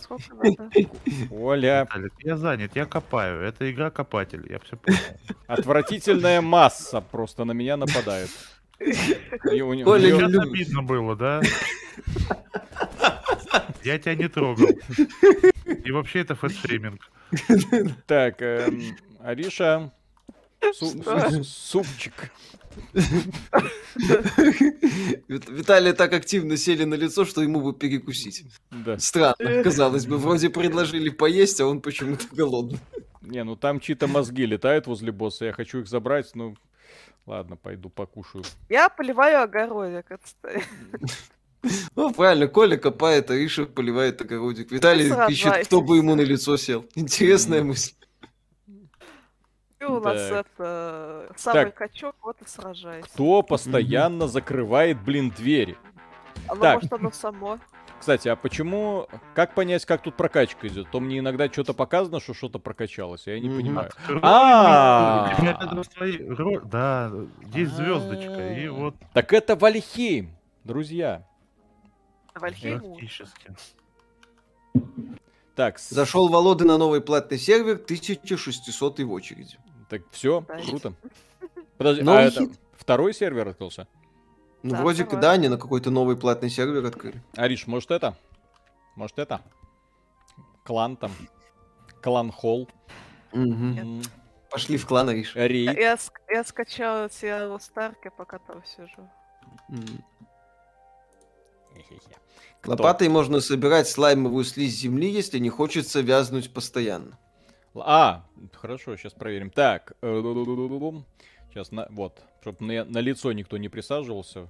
Виталик, я занят, я копаю. Это игра копатель, я все понял. Отвратительная масса просто на меня нападает. И у не- у обидно было, да? Я тебя не трогал. И вообще это фэтшейминг. Так, эм, Ариша, су- супчик. Вит- Виталия так активно сели на лицо, что ему бы перекусить. Да. Странно, казалось бы. Вроде предложили поесть, а он почему-то голодный. Не, ну там чьи-то мозги летают возле босса, я хочу их забрать, ну... Ладно, пойду покушаю. Я поливаю огородик, отстой. Ну, правильно, Коля копает, а Иша поливает огородик. Виталий ищет, кто бы ему на лицо сел. Интересная мысль. У нас это самый Так. качок, вот и сражайся. Кто постоянно закрывает, блин, двери? Оно, Так. может, оно само. Кстати, а почему... Как понять, как тут прокачка идет? То мне иногда что-то показано, что что-то прокачалось, я не понимаю. А. Да, есть звездочка. И А. вот Так это Вальхейм, друзья. Вальхейм. Так, Зашел Володы на новый платный сервер, 1600 в очереди. Так все, круто. Подожди, а Новый это хит. второй сервер открылся? Ну, Да, вроде как, давай. да, они на какой-то новый платный сервер открыли. Ариш, может это? Может это? Клан там. Клан Холл. М, Пошли в клан, Ариш. Рейд. Я, ск- я скачала сериал Старки, пока там сижу. Кто? Лопатой можно собирать слаймовую слизь земли, если не хочется вязнуть постоянно. А, хорошо, сейчас проверим. Так, сейчас на, вот, чтобы на, на лицо никто не присаживался.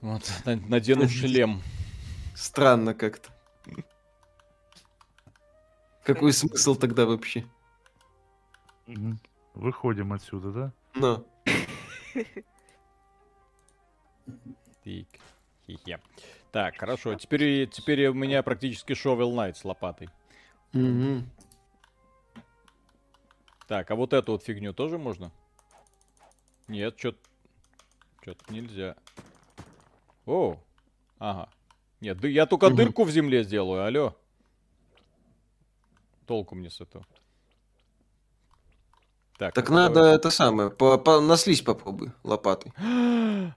Вот, на- надену шлем. Странно как-то. Какой смысл тогда вообще? Выходим отсюда, да? Хе-хе. Так, хорошо. Теперь, теперь у меня практически Shovel Knight с лопатой. Мгм. Так, а вот эту вот фигню тоже можно? Нет, что-то... Что-то нельзя. О, ага. Нет, да я только дырку в земле сделаю, алло. Толку мне с этого. Так, Так а надо давай- это самое, по, по- на слизь попробуй лопатой.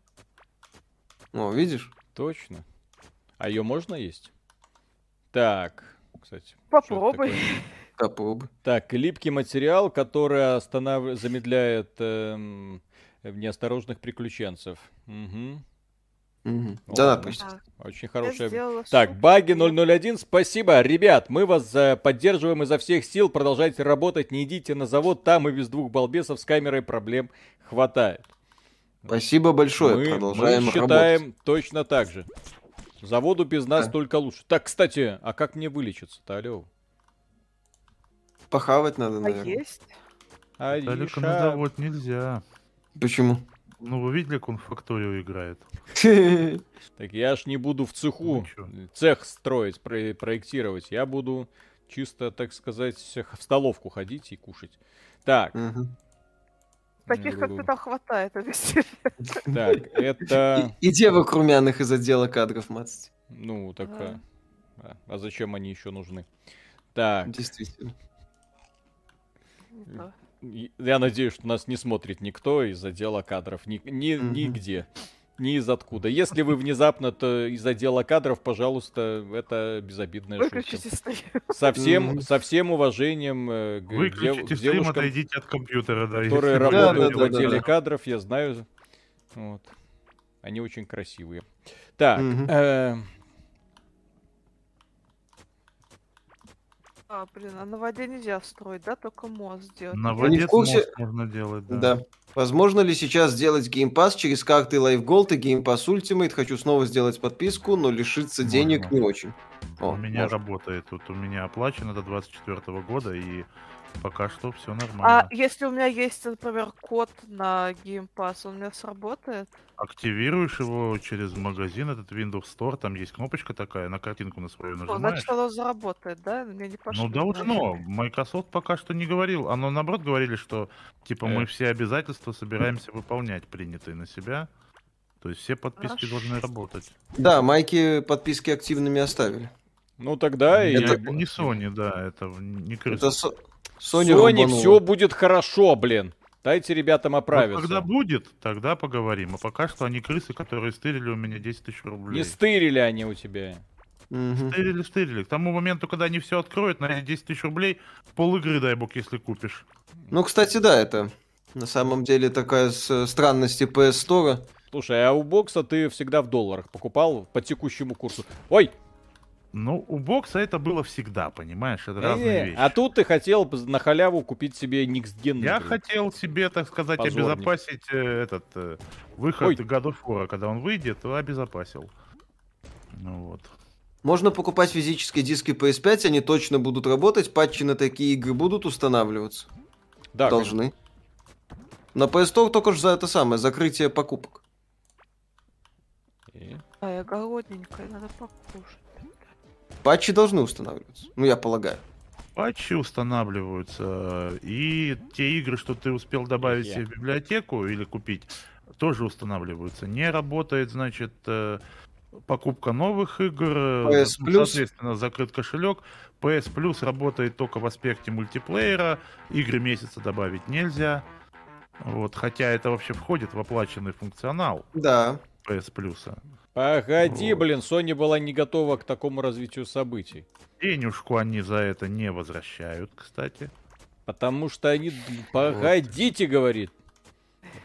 О, видишь? Точно. А ее можно есть? Так, кстати. Попробуй. Попробуй. Так, липкий материал, который останавливает, замедляет эм, неосторожных приключенцев. Мгм. Мгм. Ладно. Да, напасть. Так, Очень хорошая. Так, баги 001, спасибо. Ребят, мы вас э, поддерживаем изо всех сил. Продолжайте работать, не идите на завод. Там и без двух балбесов с камерой проблем хватает. Спасибо большое. мы, Продолжаем мы считаем работать. точно так же. Заводу без нас Да. только лучше. Так, кстати, а как мне вылечиться-то, алло? Похавать надо, А наверное. есть? Далеко Ариша. на завод нельзя. Почему? Ну, вы видели, как он в факторию играет? Так я ж не буду в цеху Ну цех строить, про- проектировать. Я буду чисто, так сказать, в столовку ходить и кушать. Так. Таких, как ты, там хватает так, это... И девок румяных из отдела кадров, мацать. Ну, так... А, а зачем они еще нужны? Так, Действительно. Да. я надеюсь, что нас не смотрит никто из отдела кадров. Ни, ни- Мгм. Нигде. Ни из откуда. Если вы внезапно то из отдела кадров, пожалуйста, это безобидная шутка. Выключите стрим. Со всем, со всем уважением э, к дев- Выключите к стрим, отойдите от компьютера, да. которые работают да, в да, отделе да. кадров, я знаю. Вот. Они очень красивые. Так, Мгм. э, А, блин, а на воде нельзя строить, да? Только мост сделать. На Вы не в воде курсе? мост можно делать, да. Да. Возможно ли сейчас сделать Game Pass через карты Live Gold и Game Pass Ultimate? Хочу снова сделать подписку, но лишиться Можно. денег не очень. О, у меня можно. работает тут, у меня оплачено до 24 года, и пока что все А нормально. если у меня есть, например, код на Game Pass, он у меня сработает? Активируешь его через магазин, этот Windows Store, там есть кнопочка такая, на картинку на свою Ну, нажимаешь. значит, оно заработает, да? Мне не пошло. Ну должно. Microsoft пока что не говорил. Оно наоборот говорили, что типа Э. мы все обязательства собираемся выполнять, принятые на себя. То есть все подписки Хорошо. должны работать. Да, майки подписки активными оставили. ну тогда и... это это- не Sony, да, это не крыса. Это Sony, Sony, все будет хорошо, блин. Дайте ребятам Вот оправиться. когда будет, тогда поговорим. А пока что они крысы, которые стырили у меня 10 тысяч рублей. Не стырили они у тебя. Стырили, стырили. К тому моменту, когда они все откроют, на эти 10 тысяч рублей, пол игры, дай бог, если купишь. Ну, кстати, да, это на самом деле такая странность PS Store. Слушай, а у бокса ты всегда в долларах покупал по текущему курсу. Ой, Ну, у бокса это было всегда, понимаешь? Это разные вещи. а тут ты хотел на халяву купить себе Никсген. Я хотел себе, так сказать, Позорник. обезопасить э, этот э, выход Ой. God of War, когда он выйдет, то обезопасил. Ну вот. Можно покупать физические диски PS5, они точно будут работать, патчи на такие игры будут устанавливаться. Да, Должны. На PS Store только же за это самое, закрытие покупок. И- А, я голодненькая, надо покушать. Патчи должны устанавливаться. Ну, я полагаю. Патчи устанавливаются, и те игры, что ты успел добавить себе в библиотеку или купить, тоже устанавливаются. Не работает, значит, э, покупка новых игр, PS ну, Plus. соответственно, закрыт кошелек. PS Plus работает только в аспекте мультиплеера, игры месяца добавить нельзя. Вот, хотя это вообще входит в оплаченный функционал Да. PS Plus. Погоди, Вот. блин, Sony была не готова к такому развитию событий. Денежку они за это не возвращают, кстати. Потому что они... Погодите, говорит.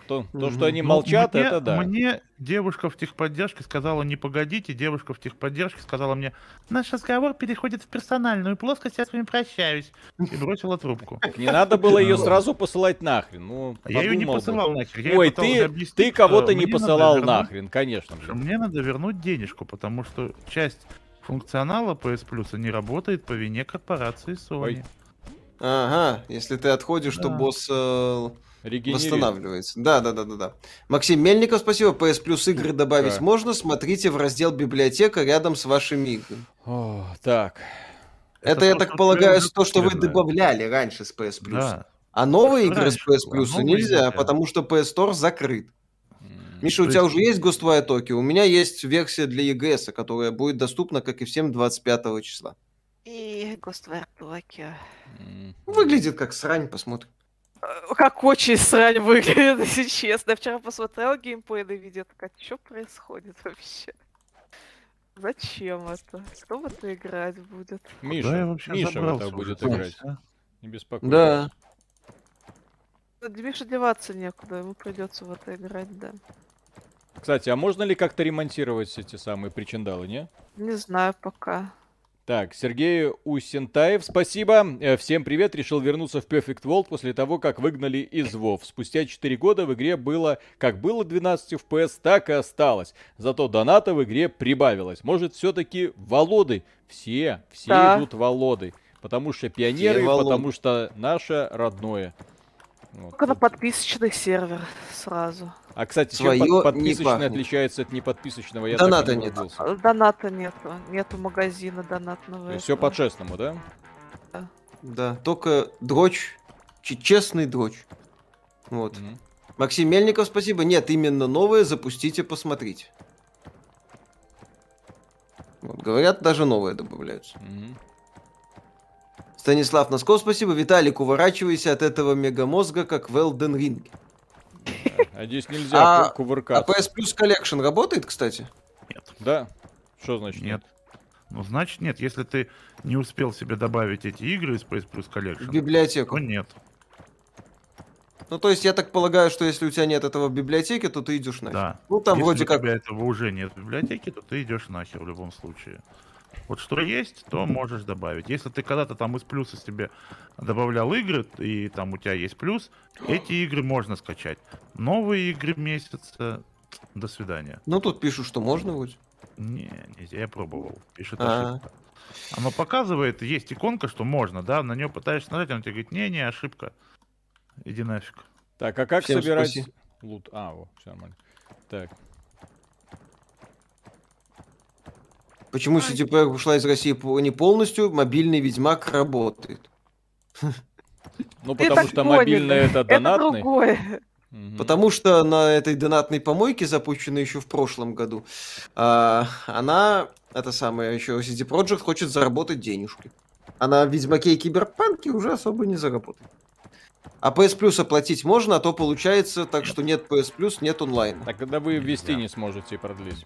То, то, что они Ну, молчат, мне, это да. Мне девушка в техподдержке сказала, не погодите, девушка в техподдержке сказала мне, наш разговор переходит в персональную плоскость, я с вами прощаюсь. И бросила трубку. Не надо было ее сразу посылать нахрен. Ну, Я ее не посылал ей Ой, ты, ты кого-то не посылал вернуть- нахрен, конечно. блин. Мне надо вернуть денежку, потому что часть функционала PS Plus не работает по вине корпорации Sony. Ой. Ага, если ты отходишь, то Да. босс э, Регенерирует. восстанавливается. Да, да, да, да, да. Максим Мельников, спасибо. PS Plus игры добавить Да. можно. Смотрите в раздел библиотека рядом с вашими играми. О, так. Это, я то, так полагаю, то, что вы добавляли раньше с PS Plus. Да. А новые игры с PS Plus нельзя, потому что PS Store закрыт. Миша, у тебя уже есть Ghostwire Tokyo? У меня есть версия для EGS, которая будет доступна, как и всем, 25 числа. И Ghostwire Tokyo. Выглядит как срань, посмотрим. Э, Как очень срань выглядит, если честно. Я вчера посмотрел геймплей на видео, такая, что происходит вообще? Зачем это? Кто в это играть будет? Я Миша, вообще Миша в это будет играть. а? Не беспокойся. Да. Да, Мише деваться некуда, ему придется в это играть, да. Кстати, а можно ли как-то ремонтировать эти самые причиндалы, не? Не знаю пока. Так, Сергей Усентаев, спасибо. Э, Всем привет, решил вернуться в Perfect World после того, как выгнали из WoW. Спустя 4 года в игре было, как было 12 FPS, так и осталось. Зато доната в игре прибавилось. Может, все-таки Володы? Все, все Да. идут Володы. Потому что пионеры, потому что наше родное. Вот. Только на подписочный сервер сразу. А, кстати, чем Своё под- пахнет. отличается от неподписочного? Я Доната не нет. Доната нету. Нету магазина донатного. Все этого. по-честному, да? Да, только дрочь, честный дрочь. Вот. Мгм. Максим Мельников, спасибо. Нет, именно новые запустите, посмотрите. Вот, говорят, даже новые добавляются. Мгм. Станислав Носков, спасибо. Виталик, уворачивайся от этого мегамозга, как в Elden Ring. А здесь нельзя А- ку- А кувыркаться. PS Plus Collection работает, кстати? Нет. Да? Что значит Нет. Ну, значит, нет. Если ты не успел себе добавить эти игры из PS Plus В Collection, то библиотеку. нет. Ну, то есть, я так полагаю, что если у тебя нет этого в библиотеке, то ты идешь нафиг. Да. Ну, там Если вроде у как... тебя этого уже нет в библиотеке, то ты идешь нахер в любом случае. Вот что есть, то можешь добавить. Если ты когда-то там из плюса себе добавлял игры, и там у тебя есть плюс, эти игры можно скачать. Новые игры месяца, до свидания. Ну, тут пишут, что можно вроде. Не, нельзя, я пробовал. Пишет А. ошибка. Оно показывает, есть иконка, что можно, да, на нее пытаешься нажать, он тебе говорит, не-не, ошибка. Иди нафиг. Так, а как Всем собирать спасибо. лут? А, во, все нормально. Так, Почему City Projekt ушла из России не полностью, мобильный Ведьмак работает. ну Ты потому что понял, мобильный это Это донатный. другое. Мгм. Потому что на этой донатной помойке, запущенной еще в прошлом году, а, она, это самое, еще CD Projekt хочет заработать денежки. А на Ведьмаке и Киберпанке уже особо не заработает. А PS Plus оплатить можно, а то получается так, что нет PS Plus, нет онлайна. Так когда вы ввести Нельзя. не сможете продлить.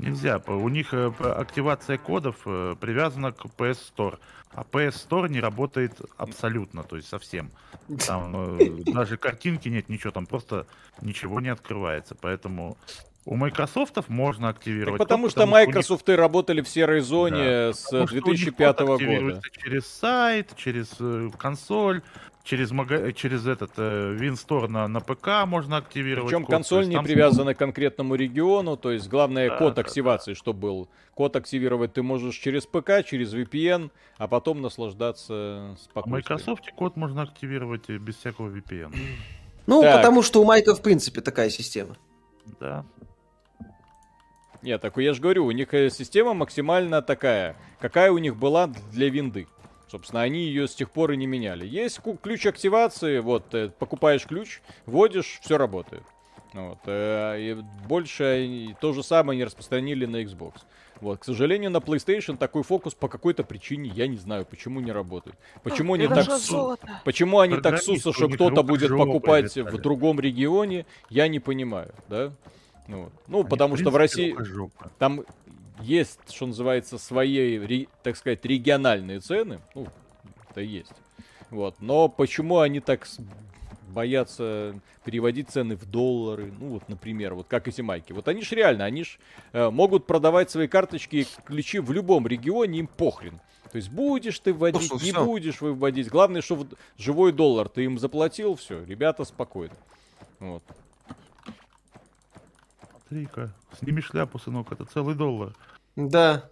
Нельзя. У них э, активация кодов э, привязана к PS Store. А PS Store не работает абсолютно, то есть совсем. Там э, даже картинки нет, ничего, там просто ничего не открывается. Поэтому у Microsoft можно Так активировать. потому код, что у них- Microsoft работали в серой зоне с потому них код 2005 года. Через сайт, через консоль, через, мага- через этот э, WinStore на, на ПК можно активировать. Причем код. Консоль есть не там привязана к конкретному региону, то есть главное Да, код да, активации, что был. Код активировать ты можешь через ПК, через VPN, а потом наслаждаться А спокойствием. Microsoft код можно активировать э, без всякого VPN. Ну, Так. потому что у Майка, в принципе, такая система. Да. Нет, так я же говорю, у них э, система максимально такая, какая у них была для винды. Собственно, они ее с тех пор и не меняли. Есть ключ активации, вот, э, покупаешь ключ, вводишь, все работает. Вот, э, и больше они- то же самое не распространили на Xbox. Вот, к сожалению, на PlayStation такой фокус по какой-то причине, я не знаю, почему не работает. Почему они Это так... су-. Почему они так суса, что кто-то будет покупать в другом регионе, я не понимаю, да? Ну, вот. ну Они, потому что в России там есть, что называется, свои, так сказать, региональные цены. Ну, это есть. Вот. Но почему они так боятся переводить цены в доллары? Ну, вот, например, вот как эти майки. Вот они ж реально, они ж э, могут продавать свои карточки и ключи в любом регионе, им похрен. То есть будешь ты вводить, что, не всё. будешь вы вводить. Главное, что вот живой доллар ты им заплатил, все, ребята спокойно. Вот. Смотри-ка, сними шляпу, сынок, это целый доллар. Да.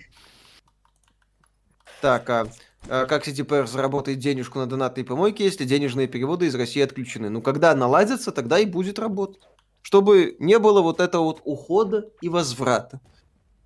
Так, а, а как CTPR заработает денежку на донатной помойке, если денежные переводы из России отключены? Ну, когда наладится, тогда и будет работать. Чтобы не было вот этого вот ухода и возврата.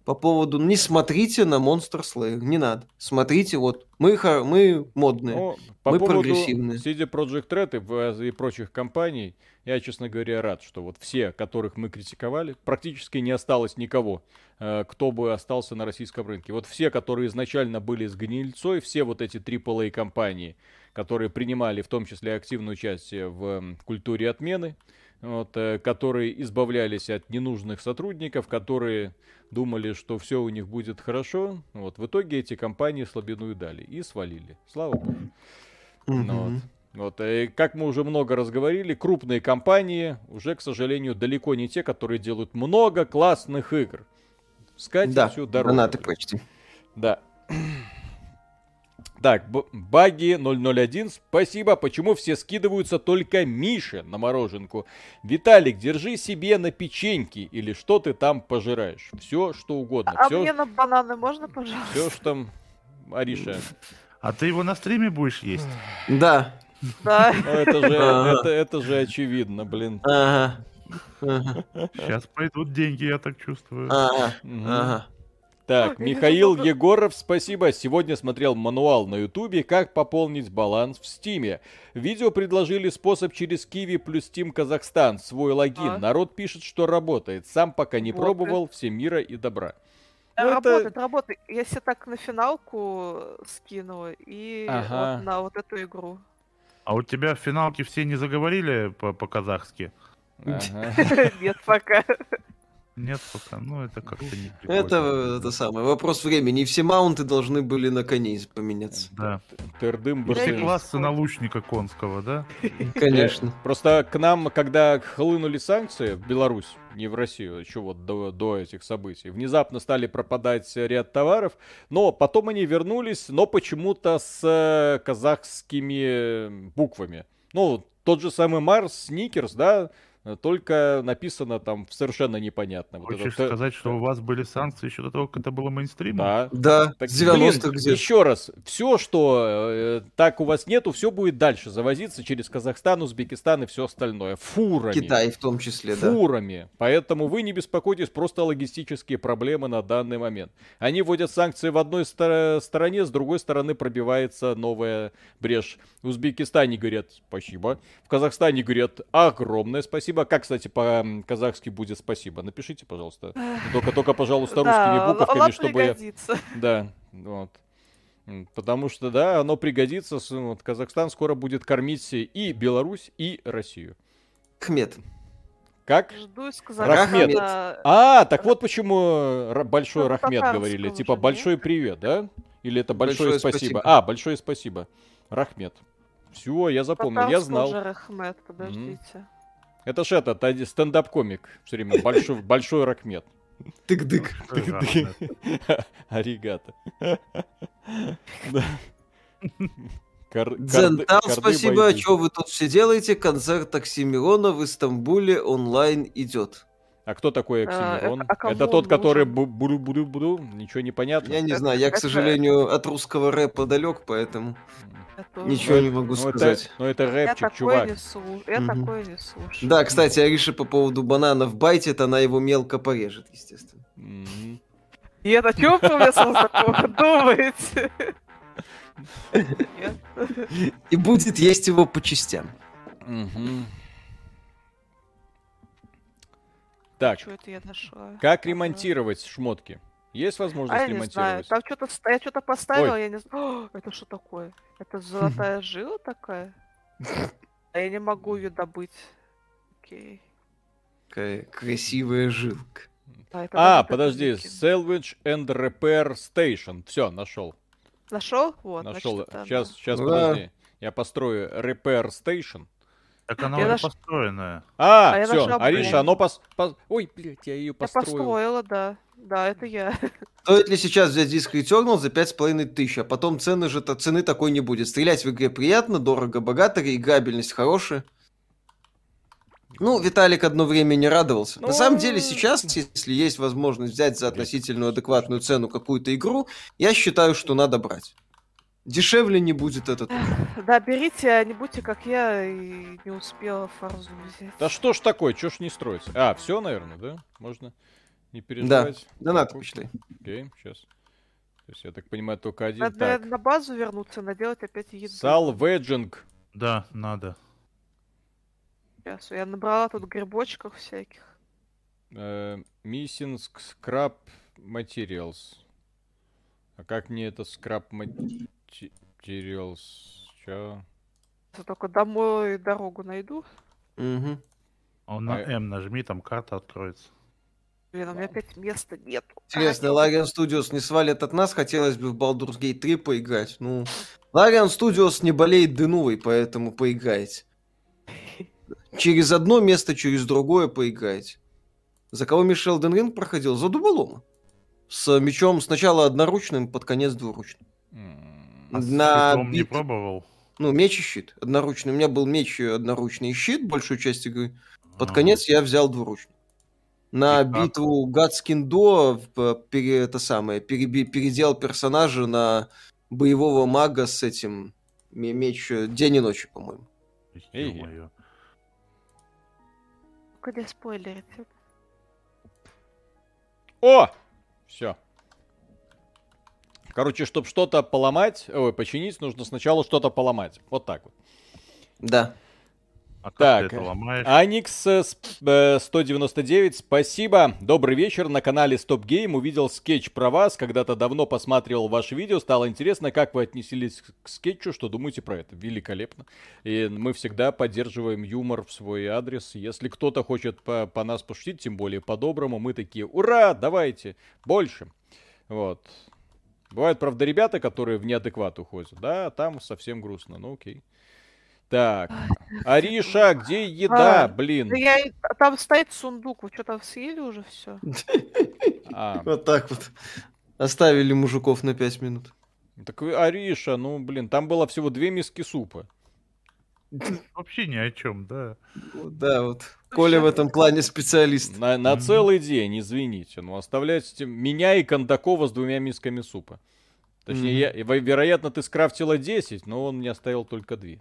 По поводу не смотрите на Monster Slayer, не надо. Смотрите, вот мы, мы модные. Ну, по Мы поводу прогрессивные. CD Project Red и, в- и прочих компаний, я, честно говоря, рад, что вот все, которых мы критиковали, практически не осталось никого, э, кто бы остался на российском рынке. Вот все, которые изначально были с гнильцой, все вот эти AAA компании, которые принимали в том числе активное участие в м, культуре отмены, вот, э, которые избавлялись от ненужных сотрудников, которые думали, что все у них будет хорошо. Вот, в итоге эти компании слабину и дали и свалили. Слава богу. Мгм. вот. Вот, и как мы уже много раз говорили, крупные компании уже, к сожалению, далеко не те, которые делают много классных игр. Скать Да, всю дорогу. донаты почти. Да. Так, Баги 001, спасибо. Почему все скидываются только Мише на мороженку? Виталик, держи себе на печеньки или что ты там пожираешь. Все, что угодно. А все, мне на бананы можно, пожалуйста? все, что там... Ариша, А ты его на стриме будешь есть? Да. Да. ну это же, это, это же очевидно, блин. Ага. Сейчас пойдут деньги, я так чувствую. Ага. Ага. Так, Михаил. Егоров, спасибо. Сегодня смотрел мануал на Ютубе, как пополнить баланс в Стиме. Видео предложили способ через Киви плюс Steam Казахстан, свой логин. А? Народ пишет, что работает. Сам пока не Вот, пробовал. Всем мира и добра. Ну, это- Работает, работает. Я себе так на финалку скинула и Ага. вот на вот эту игру. А у тебя в финалке все не заговорили по- по-казахски? Ага. Нет, пока. Нет пока, ну это как-то не прикольно. Это, это самое, вопрос времени. И все маунты должны были на коней поменяться. Да. Тырдым Я Все классы на лучника конского, да? Конечно. Э, Просто к нам, когда хлынули санкции в Беларусь, не в Россию, еще вот до, до этих событий, внезапно стали пропадать ряд товаров, но потом они вернулись, но почему-то с э, казахскими буквами. Ну, тот же самый Марс, Сникерс, да, только написано там совершенно непонятно. Вот Хочешь это- сказать, что у вас были санкции еще до того, как это было мейнстримом? Да. Да, Так, с 90-х блин, где еще раз, все, что э, так у вас нету, все будет дальше завозиться через Казахстан, Узбекистан и все остальное. Фурами. Китай в том числе, да. Фурами. Поэтому вы не беспокойтесь, просто логистические проблемы на данный момент. Они вводят санкции в одной стор- стороне, с другой стороны пробивается новая брешь. В Узбекистане говорят спасибо, в Казахстане говорят огромное спасибо. Как, кстати, по-казахски будет спасибо? Напишите, пожалуйста. Только, только, пожалуйста, русскими Да, буковками, чтобы. Да, вот. Потому что, да, оно пригодится. Вот, Казахстан скоро будет кормить и Беларусь, и Россию. Хмед. Как? Жду из Рахмет. А, так вот почему э, большой Рахмет говорили. Типа большой привет, да? Или это большое, Большое спасибо? спасибо. А, большое спасибо. Рахмет. Все, я запомнил, я знал. же Рахмет, подождите. Это ж этот один стендап-комик все время. Большой, большой Рахмет. Тык-дык. Аригато. Да. Кар- карды спасибо. бойцы. Что вы тут все делаете? Концерт Оксимирона в Истамбуле онлайн идет. А кто такой А, Оксимирон? это- а кому Это тот, который нужен? бу- буду-буду-буду? Ничего не понятно. Я не Это- знаю, я, к это- сожалению, от русского рэпа далек, поэтому Я тоже. ничего не могу Ну это, сказать. ну это Я рэпчик, такое чувак. не слушаю. Я Мгм. такое не слушаю. Да, кстати, Ариша по поводу бананов байтит, она его мелко порежет, естественно. И это про меня сразу такого думаете? И будет есть его по частям. Мгм. Так, Чё это я нашла? как ремонтировать шмотки? Есть А возможность я не знаю. ремонтировать? Там что-то я что-то поставила, я не знаю. О, Это что такое? Это золотая жила такая? А я не могу ее добыть. Окей. Какая красивая жилка. А, А, подожди. Salvage and Repair Station. Все, нашел. Нашел? Вот. Нашел. значит, Сейчас, сейчас, Да. подожди. Я построю Repair Station. Так она Я уже наш- построенная. А, А я все, Ариша, оно пос... пос- Ой, блядь, я ее Я построил. построила, да. Да, это я. Стоит ли сейчас взять диск Returnal за 5,5 тысяч, а потом цены же -то, цены такой не будет. Стрелять в игре приятно, дорого, богато, играбельность хорошая. Ну, Виталик одно время не радовался. На Ну, самом деле, сейчас, если есть возможность взять за относительную адекватную цену какую-то игру, я считаю, что надо брать. Дешевле не будет этот. Да, берите, а не будьте как я и не успела фарзу взять. Да что ж такое, что ж не строить? А, все, наверное, да? Можно не переживать. Донат Так, почитай. Окей, сейчас. То есть, я так понимаю, только один. Надо, Так, на базу вернуться, наделать опять еду. Salvaging. Да, надо. Сейчас, я набрала тут грибочков всяких. Missing Scrap Materials. А как мне это Scrap Materials? Чё? Я только домой дорогу найду. Мгм. А на А- М нажми, там карта откроется. Блин, у меня опять места нет. Интересно, Larian Studios не свалит от нас, хотелось бы в Baldur's Gate 3 поиграть. Ну, Larian Studios не болеет дынувой, поэтому поиграйте. Через одно место, через другое поиграйте. За кого Мишел Денринг проходил? За дуболома. С мечом сначала одноручным, под конец двуручным. М, А На щитом не бит- пробовал? Ну, меч и щит. Одноручный. У меня был меч и одноручный и щит большую часть игры. Под Ага. конец я взял двуручный. На И как? битву Гадскиндо пере, это самое, переби- переделал персонажа на боевого мага с этим ме- меч э, день и ночи, по-моему. Эй. Не спойлерите. О! Все. Короче, чтобы что-то поломать, ой, починить, нужно сначала что-то поломать. Вот так вот. Да. А как Так, ты это ломаешь? Аникс э, сп- э, 199, спасибо. Добрый вечер. На канале Stop Game увидел скетч про вас. Когда-то давно посматривал ваше видео. Стало интересно, как вы отнеслись к скетчу. Что думаете про это? Великолепно. И мы всегда поддерживаем юмор в свой адрес. Если кто-то хочет по, по нас пошутить, тем более по-доброму, мы такие, ура, давайте, больше. Вот. Бывают, правда, ребята, которые в неадекват уходят. Да, там совсем грустно. Ну, окей. Так. Ариша, где еда, А, блин? Да я... и- Там стоит сундук, вы что там съели уже все? А, Вот так вот. Оставили мужиков на 5 минут. так вы, Ариша, ну, блин, там было всего две миски супа. Вообще ни о чем, да. Вот, Да, вот. Коля в этом плане специалист. На, на целый день, извините. Ну, оставляйте меня и Кондакова с двумя мисками супа. Точнее, я, вероятно, ты скрафтила 10, но он мне оставил только две.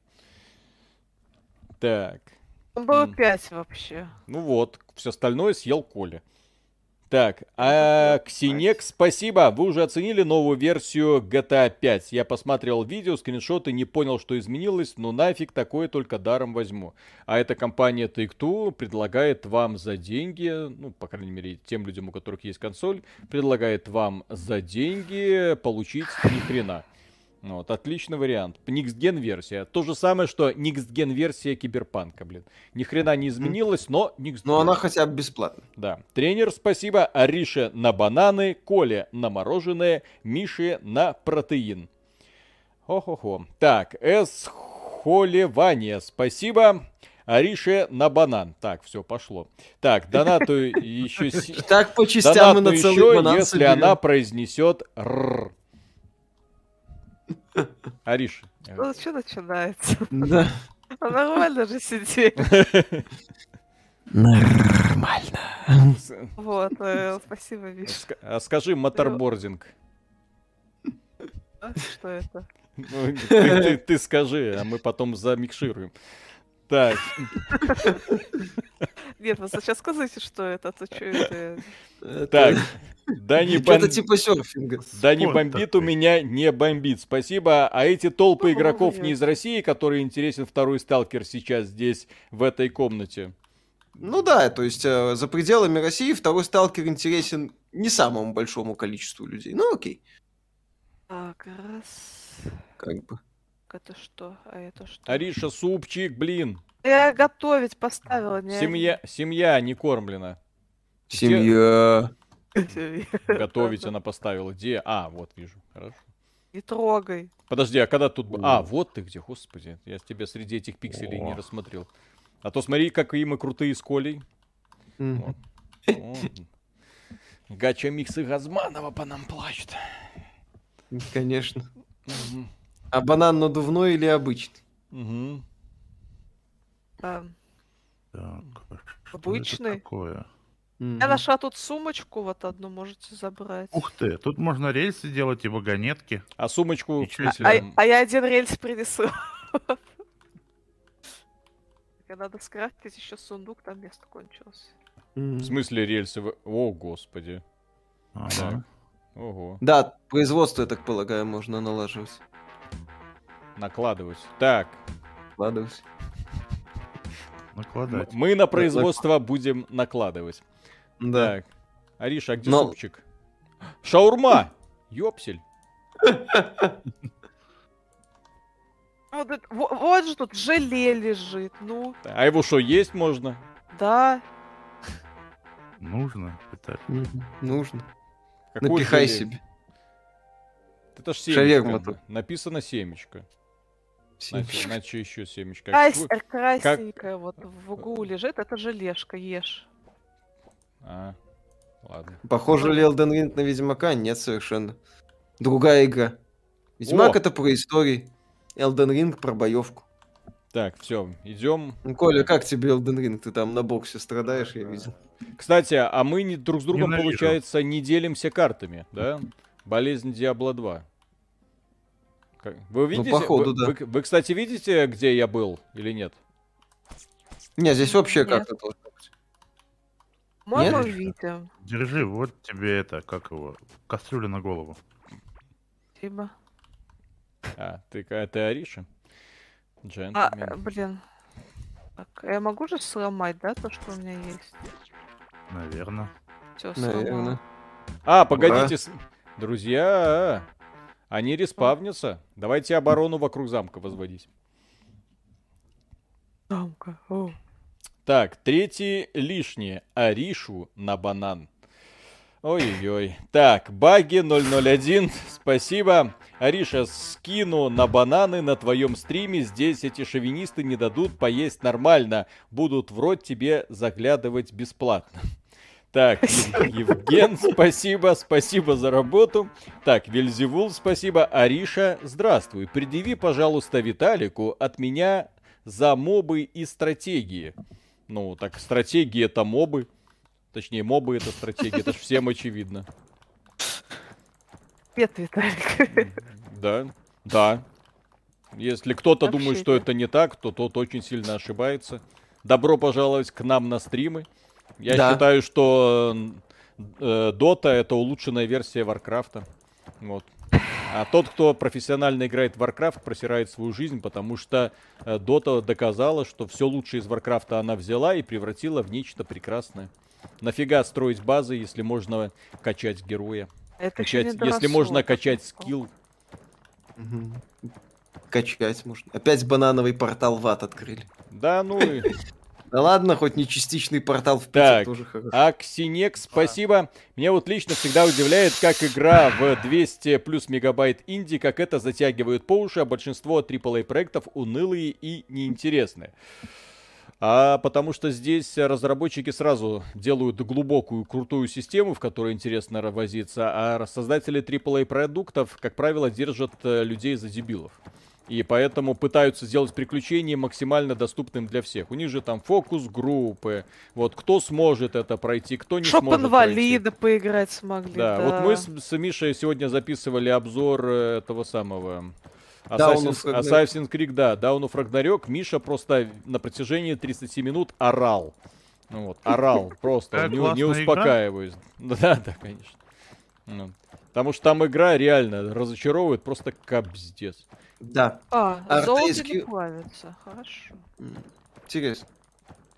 Так. Там было М. пять вообще. Ну вот, все остальное съел Коля. Так, а Ксинек, спасибо. Вы уже оценили новую версию GTA 5. Я посмотрел видео, скриншоты, не понял, что изменилось, но нафиг такое только даром возьму. А эта компания Take-Two предлагает вам за деньги, ну, по крайней мере, тем людям, у которых есть консоль, предлагает вам за деньги получить ни хрена. Вот, отличный вариант. Gen версия. То же самое, что Gen версия Киберпанка, блин. Ни хрена не изменилось, но Next Но она хотя бы бесплатная. Да. Тренер, спасибо. Арише на бананы, Коле на мороженое, Мише на протеин. Хо-хо-хо. Так, Эсхолевание, спасибо. Арише на банан. Так, все, пошло. Так, донату еще... Так по частям Донату на целый банан если она произнесет р. Ариша. Ну, что начинается? Да. А Нормально же сидеть. Нормально. Вот, э, спасибо, Виш. ска- а Скажи моторбординг. А, Что это? Ну, ты, ты- ты скажи, а мы потом замикшируем. Так, Нет, вы сейчас скажите, что это, а то что это? Это- так. Да не, Что-то бом- типа серфинга. да не бомбит у меня, не бомбит. Спасибо. А эти толпы игроков не из России, которые интересен второй сталкер сейчас здесь, в этой комнате. Ну да, то есть э, за пределами России второй сталкер интересен не самому большому количеству людей. Ну окей, Так, раз. как бы. Это что? А это что? Ариша, супчик, блин. Я готовить поставила, не Семья, семья не кормлена. Семья. Семья. Готовить она поставила. Где? А, вот вижу. Хорошо. Не трогай. Подожди, а когда тут... б- А, вот ты где, господи. Я тебя среди этих пикселей не О. рассмотрел. А то смотри, какие мы крутые с Колей. О, Гача Микс и Газманова по нам плачут. Конечно. А банан надувной или обычный? А, Так, а что это Обычный. такое? Мгм. Я нашла тут сумочку, вот одну можете забрать. Ух ты, тут можно рельсы делать и вагонетки. А сумочку, в Ничего смысле, А, там- а я один рельс принесу. Так, Надо скрафтить еще сундук, там место кончилось. В смысле рельсы? в- О, господи. Ага. Ого. Да, производство, я так полагаю, можно налаживать. Накладывать. Так, Вкладывать. м- Накладать. мы на производство будем накладывать. Да. Так. Ариша, а где Но- супчик? Шаурма! Ёпсель. Вот, это- во- вот же тут желе лежит, ну, А его что, есть можно? да. Нужно. Мгм. Нужно. Какое Напихай желе? себе. Это ж Шаверма семечко. тут. Написано семечко. Иначе, Семечко. иначе еще семечко. Какой- красненькая вот в углу лежит, это желешка, ешь. А, ладно. Похоже ли Elden Ring на Ведьмака? Нет, совершенно. Другая игра. Ведьмак О! это про истории. Elden Ring про боевку. Так, все, идем. Ну, Коля, как тебе Elden Ring? Ты там на боксе страдаешь, я видел. Кстати, а мы не, друг с другом, Ненавижу. получается, не делимся картами, да? Болезнь Диабло 2. Вы видите? Ну, походу, вы, да. вы- вы, кстати, видите, где я был или нет? Не, здесь вообще Нет. как-то должно быть. Нет? видим. Держи, вот тебе это, как его, кастрюля на голову. Дима. А, ты, ка- ты Ариша? А, Джентльмен. э, блин. Так, а я могу же сломать, да, то, что у меня есть? Наверное. Все, Наверное. А, погодите, с- друзья, они респавнятся. Давайте оборону вокруг замка возводить. Замка. О. Так, третий лишнее. Аришу на банан. Ой-ой-ой. Так, баги 001, спасибо. Ариша, скину на бананы на твоем стриме. Здесь эти шовинисты не дадут поесть нормально. Будут в рот тебе заглядывать бесплатно. Так, Ев- Евген, спасибо, спасибо за работу. Так, Вельзевул, спасибо. Ариша, здравствуй. Предъяви, пожалуйста, Виталику от меня за мобы и стратегии. Ну, так стратегии это мобы. Точнее, мобы это стратегии, это ж всем очевидно. Привет, Виталик. Да, да. Если кто-то думает, что нет. это не так, то тот очень сильно ошибается. Добро пожаловать к нам на стримы. Я Да. считаю, что э, Dota это улучшенная версия Варкрафта. Вот. А тот, кто профессионально играет в Warcraft, просирает свою жизнь, потому что э, Dota доказала, что все лучшее из Варкрафта она взяла и превратила в нечто прекрасное. Нафига строить базы, если можно качать героя? Это Качать, если можно качать скилл. Мгм. Качать можно. Опять банановый портал в ад открыли. Да, ну и... Да ладно, хоть не частичный портал в Питер Так, тоже хорошо. Аксинек, спасибо. Меня вот лично всегда удивляет, как игра в 200 плюс мегабайт инди, как это затягивают по уши, а большинство AAA проектов унылые и неинтересные. А потому что здесь разработчики сразу делают глубокую, крутую систему, в которой интересно возиться, а создатели AAA продуктов, как правило, держат э, людей за дебилов. И поэтому пытаются сделать приключения максимально доступным для всех. У них же там фокус-группы. Вот кто сможет это пройти, кто не Чтоб сможет пройти. инвалида поиграть смогли. Да, Да, вот мы с, с Мишей сегодня записывали обзор э, этого самого Assassin's. Assassin's Creed, да, Down of Ragnarok. Миша просто на протяжении 30 минут орал. Ну вот, орал просто, не, не игра. успокаиваюсь. Ну Да, да, конечно. Ну, Потому что там игра реально разочаровывает просто капздец. Да, А, Артейский- золото не плавится. Хорошо. Интересно.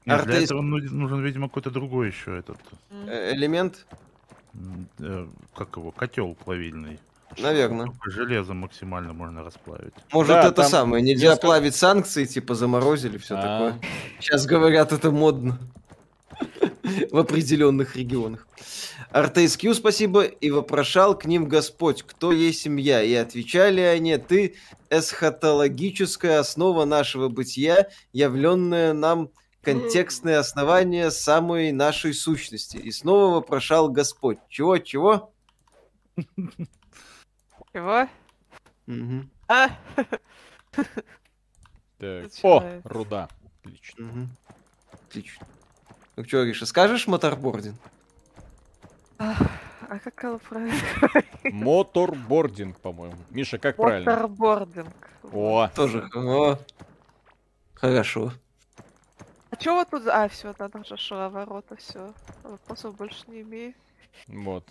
Нет, для этого ну- нужен, видимо, какой-то другой еще этот. Э, Элемент, э, как его, котел плавильный. наверное. Только Железо максимально можно расплавить. Может, Да, это там самое. Нельзя несколько- плавить санкции, типа заморозили, все А. такое. Сейчас говорят, это модно. В определенных регионах. Артейскью спасибо и вопрошал к ним Господь, кто есть семья. И отвечали они, ты эсхатологическая основа нашего бытия, явленная нам контекстное основание самой нашей сущности. И снова вопрошал Господь. Чего, чего? Чего? Мгм, Так. А, О, руда. Отлично. Отлично. Ну что, Риша, скажешь моторбординг? А как его правильно? Моторбординг, по-моему. Миша, как правильно? Моторбординг. О, Тоже. О, хорошо. А чё вот тут? А, все, надо же шла ворота, все. Вопросов больше не имею. Вот.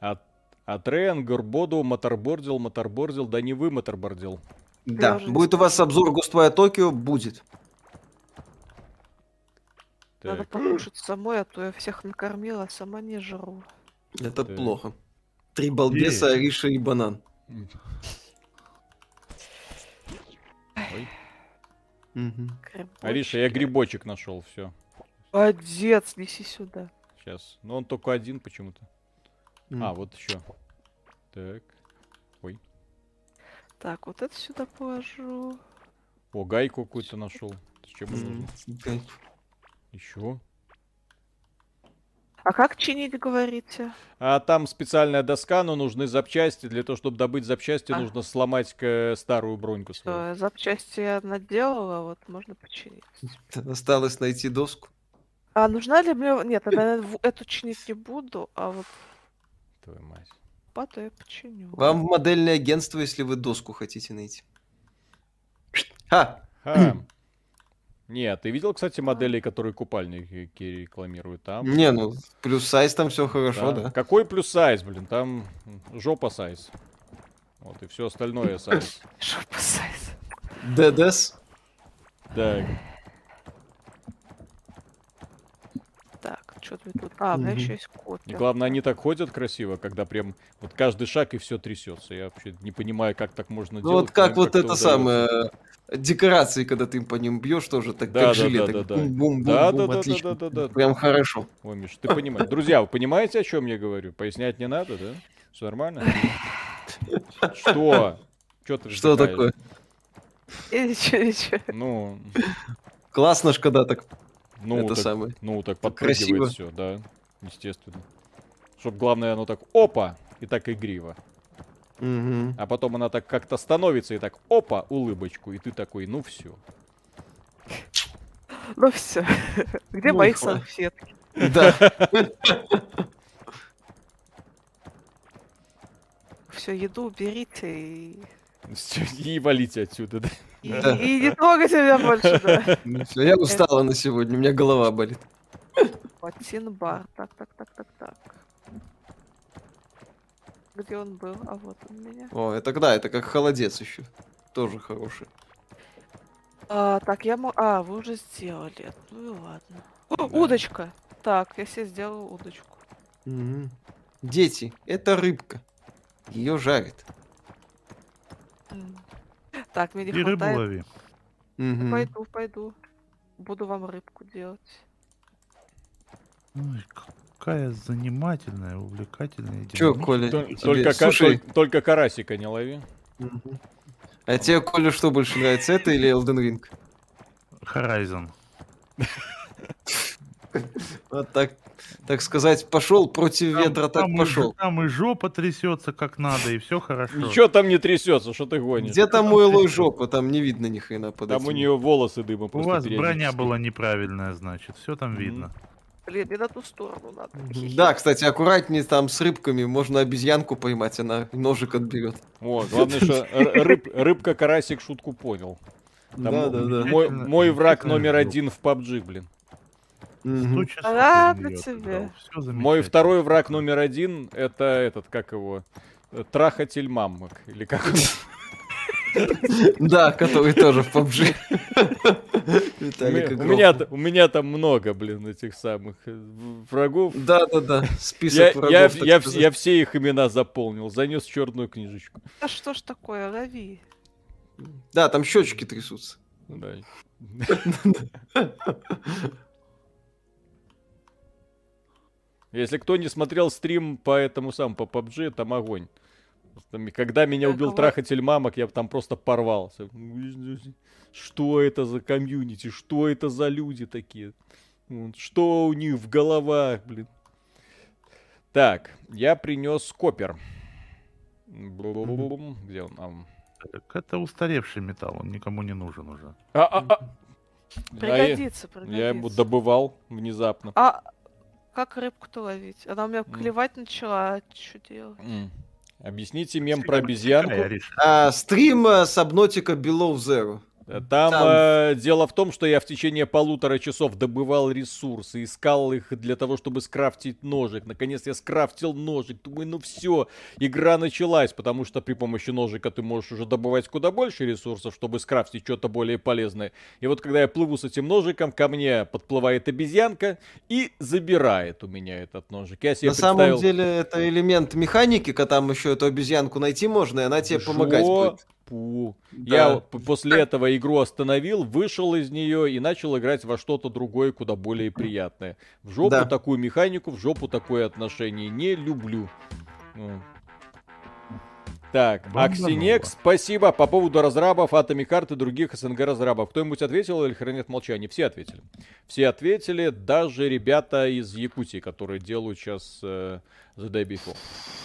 От, от Рейн, Горбоду, моторбордил, моторбордил, да не вы моторбордил. Да, будет у вас обзор Густвая Токио? Будет. Надо Так, покушать самой, а то я всех накормила, а сама не жру. Это Так. плохо. Три балбеса, Есть. Ариша и банан. ой. Мгм. Ариша, я грибочек нашел, все. Молодец, неси сюда. Сейчас. Но он только один почему-то. М. А, вот еще. Так. Так, вот это сюда положу. О, гайку какую-то нашел. Зачем М, нужно? Еще. А как чинить, говорите? А там специальная доска, но нужны запчасти. Для того, чтобы добыть запчасти, А. нужно сломать к- старую броньку свою. Всё, запчасти я наделала, вот можно починить. Осталось найти доску. А нужна ли мне... Нет, тогда эту чинить не буду, а вот Твою мать. пату я починю. Вам в модельное агентство, если вы доску хотите найти. Ха! Ха. Не, ты видел, кстати, модели, которые купальники рекламируют там? Не, ну, плюс сайз там все хорошо, Да. да. Какой плюс сайз, блин? Там жопа сайз. Вот, и все остальное сайз. Жопа сайз. ДДС. Так. Что тут? А, у меня Мгм. еще есть И копия. главное, они так ходят красиво, когда прям вот каждый шаг и все трясется. Я вообще не понимаю, как так можно Ну делать. вот как им вот это удается. самое э, декорации, когда ты по ним бьешь, тоже так Да, как да, желе, да, так да, да. бум-бум-бум, Да, да, да, да, отлично. да, да, да. Прям хорошо. Ой, Миш, ты понимаешь. Друзья, вы понимаете, о чем я говорю? Пояснять не надо, да? Все нормально? Что? Что ты Что такое? И ничего, ничего. Ну, Классно ж, когда так ну, это так, самое. ну, так подпрыгивает все, да, естественно. Чтоб главное, оно так опа, и так игриво. Мгм. А потом она так как-то становится и так опа, улыбочку, и ты такой, ну все. Ну все. Где Ну, мои салфетки? Да. Все, еду уберите и... Всё, И валите отсюда, да. И, Да. и не трогайте меня больше, да. Ну Я устала на сегодня, у меня голова болит. Платин бар. Так, так, так, так, так. Где он был? А вот он у меня. О, это да, это как холодец еще. Тоже хороший. А, так, я могу... А, вы уже сделали. это, Ну и ладно. О, Да. удочка. Так, я себе сделала удочку. Мгм. Дети, это рыбка. Ее жарят. М. Так, мне не И рыбу хватает. лови. Мгм. Пойду, пойду. Буду вам рыбку делать. Ой, какая занимательная, увлекательная Чё, динамичная. Коля? Тол- тебе- Только, ка- Слушай, тол- только карасика не лови. Мгм. А тебе, Коля, что больше нравится, это или Elden Ring? Horizon. Вот так, так сказать, пошел против Там- ветра, так там и пошел. там и жопа трясется как надо, и все хорошо. Ничего там не трясется, что ты гонишь. Где там там у Элой жопа? Там не видно ни хрена под Там у этим. нее волосы дыма У вас броня была неправильная, значит, все там Мгм. видно. Блин, мне на ту сторону надо. Да, кстати, аккуратнее там с рыбками. Можно обезьянку поймать, она ножик отберет. Вот, главное, что рыб- рыбка-карасик шутку понял. Там Да, да, да. Мой, мой враг номер один в PUBG, блин. Часов Ладно тебе. Мой второй враг номер один это этот, как его, э, трахатель мамок. Или как он? Да, который тоже в PUBG. У меня, у меня там много, блин, этих самых э, врагов. Да, да, да. Я, Список врагов. я все их имена заполнил, занес черную книжечку. А что ж такое, лови. Да, там щечки трясутся. Да. Если кто не смотрел стрим по этому самому, по PUBG, там огонь. Когда меня Так, убил вот. трахатель мамок, я там просто порвался. Что это за комьюнити? Что это за люди такие? Что у них в головах, блин? Так, я принес копер. Где он? Так это устаревший металл, он никому не нужен уже. А, а, а. А Пригодится, пригодится. Я его добывал внезапно. А как рыбку-то ловить? Она у меня М. клевать начала, а что делать? М. Объясните мем про обезьянку. А, стрим э, Сабнотика Below Zero. Там, Там- э, дело в том, что я в течение полутора часов добывал ресурсы, искал их для того, чтобы скрафтить ножик. Наконец я скрафтил ножик. Думаю, ну все, игра началась, потому что при помощи ножика ты можешь уже добывать куда больше ресурсов, чтобы скрафтить что-то более полезное. И вот когда я плыву с этим ножиком, ко мне подплывает обезьянка и забирает у меня этот ножик. Я себе На самом представил... деле это элемент механики, когда там еще эту обезьянку найти можно, и она тебе помогать будет. Жопу. Да. Я после этого игру остановил, вышел из нее и начал играть во что-то другое, куда более приятное. В жопу Да. такую механику, в жопу такое отношение не люблю. Так. Аксинек, спасибо. По поводу разрабов, Heart и других СНГ разрабов. Кто-нибудь ответил или хранит молчание? Все ответили. Все ответили, даже ребята из Якутии, которые делают сейчас э, The Day Before.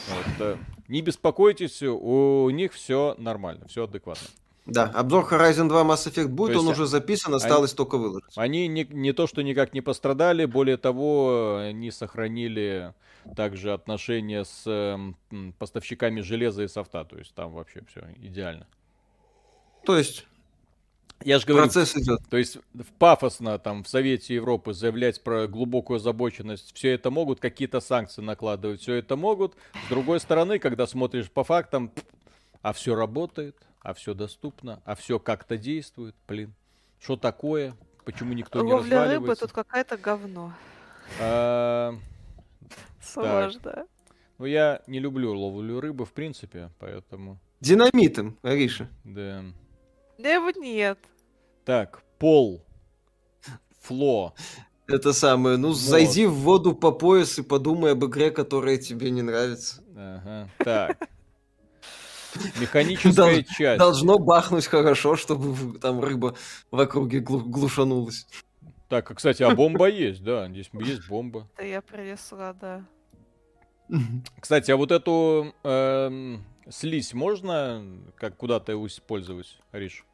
Вот, э, не беспокойтесь, у них все нормально, все адекватно. Да, обзор Horizon 2 Mass Effect будет, То он уже записан, осталось только выложить. Они не, не то, что никак не пострадали, более того, они сохранили также отношения с м, поставщиками железа и софта. То есть там вообще все идеально. То есть Я же говорю, процесс идет. то есть пафосно там в Совете Европы заявлять про глубокую озабоченность, все это могут, какие-то санкции накладывать, все это могут. С другой стороны, когда смотришь по фактам, а все работает, а все доступно, а все как-то действует, блин, что такое, почему никто не Ловля рыбы разваливается? тут какая-то говно. А, Сложно. Ну, я не люблю ловлю рыбы, в принципе, поэтому, Динамитом, Ариша. да. Да его нет. Так, пол. Фло. Это самое, ну, зайди в воду по пояс и подумай об игре, которая тебе не нравится. Ага. Так. Механическая часть. Должно бахнуть хорошо, чтобы там рыба в округе глу- глушанулась. Так, а, кстати, а бомба есть, да, здесь есть бомба. Да я принесла, да. Кстати, а вот эту эм, слизь можно как куда-то использовать, Ариш?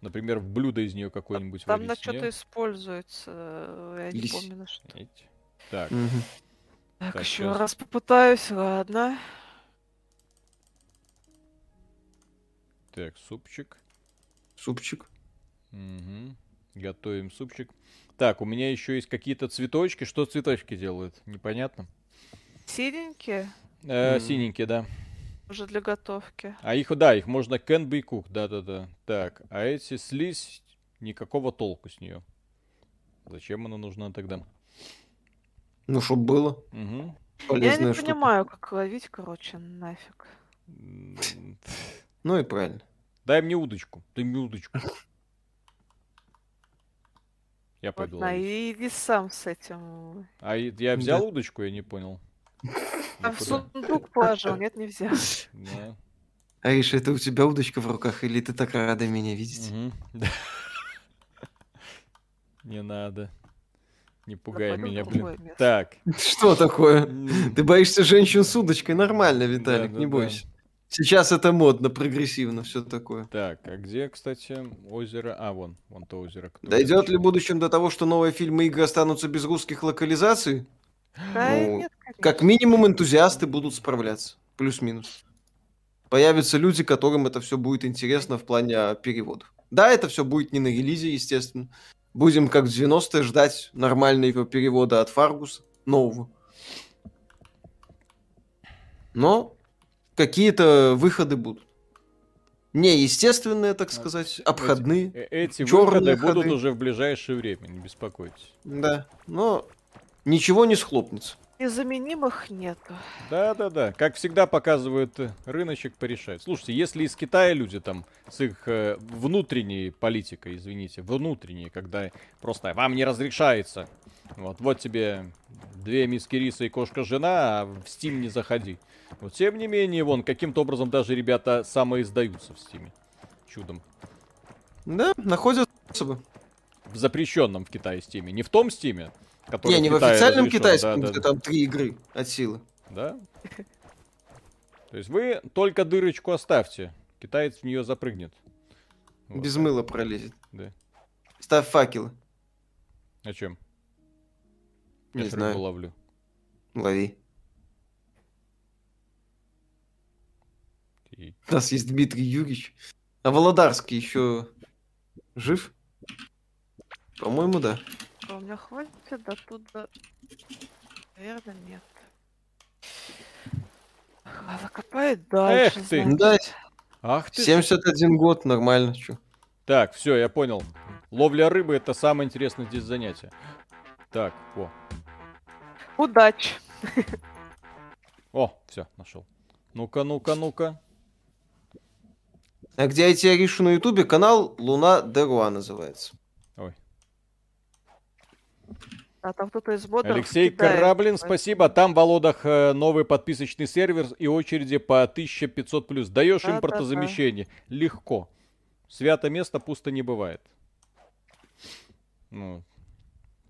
Например, в блюдо из нее какое-нибудь Там на что-то используется. э, Я не помню на что. Так. Так, Так, еще щас. раз попытаюсь, ладно. Так, супчик. Супчик. Мгм. Готовим супчик. Так, у меня еще есть какие-то цветочки. Что цветочки делают? Непонятно. Синенькие Э, М. Синенькие, да. уже для готовки. А их, да, их можно can be cooked, да-да-да. Так, а эти слизь, никакого толку с нее. Зачем она нужна тогда? Ну, чтоб было. Я Полезная не штука. понимаю, как ловить, короче, нафиг. Ну и правильно. Дай мне удочку. Дай мне удочку. Я пойду ловить. и иди сам с этим. А я взял удочку, я не понял. А в сундук положил, нет, не взял. Да. Ариша, это у тебя удочка в руках, или ты так рада меня видеть? Не надо. Не пугай меня, блин. место. Так. Что такое? Ты боишься женщин с удочкой? Нормально, Виталик, Да, не бойся. Сейчас это модно, прогрессивно, все такое. Так, а где, кстати, озеро? А, вон, вон то озеро. Дойдет ли в будущем до того, что новые фильмы и игры останутся без русских локализаций? Да Ну, нет. Как минимум энтузиасты будут справляться. Плюс-минус. Появятся люди, которым это все будет интересно в плане а, переводов. Да, это все будет не на релизе, естественно. Будем, как в 90-е, ждать нормального перевода от Фаргуса, нового. Но какие-то выходы будут. Не естественные, так сказать, обходные. Эти Чёрные выходы будут ходы. уже в ближайшее время, не беспокойтесь. Да, но ничего не схлопнется. Незаменимых нету. Да-да-да, как всегда показывают э, рыночек порешать. Слушайте, если из Китая люди там с их э, внутренней политикой, извините, внутренней, когда просто вам не разрешается, вот, вот тебе две миски риса и кошка-жена, а в Steam не заходи. Вот, тем не менее, вон, каким-то образом даже ребята самоиздаются в Steam. Чудом. Да, находят способы. В запрещенном в Китае Стиме. Не в том Стиме, который Не, не в Китае официальном китайском, да, где да, там три игры от силы. Да? То есть вы только дырочку оставьте. Китаец в нее запрыгнет. Вот. Без мыла пролезет. Да. Ставь факелы. О чем? Не Я знаю. ловлю. Лови. И- У нас есть Дмитрий Юрьевич. А Володарский еще жив? По-моему, да. А у меня хватит до туда? Наверное, нет. Надо копать дальше. Эх ты. значит. Да, Ах ты. ж. 71 год, нормально. Чё. Так, все, я понял. Ловля рыбы это самое интересное здесь занятие. Так, о. Удачи. О, все, нашел. Ну-ка, ну-ка, ну-ка. А где эти Аришу на Ютубе? Канал Луна Деруа называется. Ой. А там кто-то из модеров Алексей кидает. Кораблин, спасибо. Там в Володах новый подписочный сервер и очереди по 1500 плюс. Даешь Да-да-да. импортозамещение. Легко. Свято место пусто не бывает. Ну,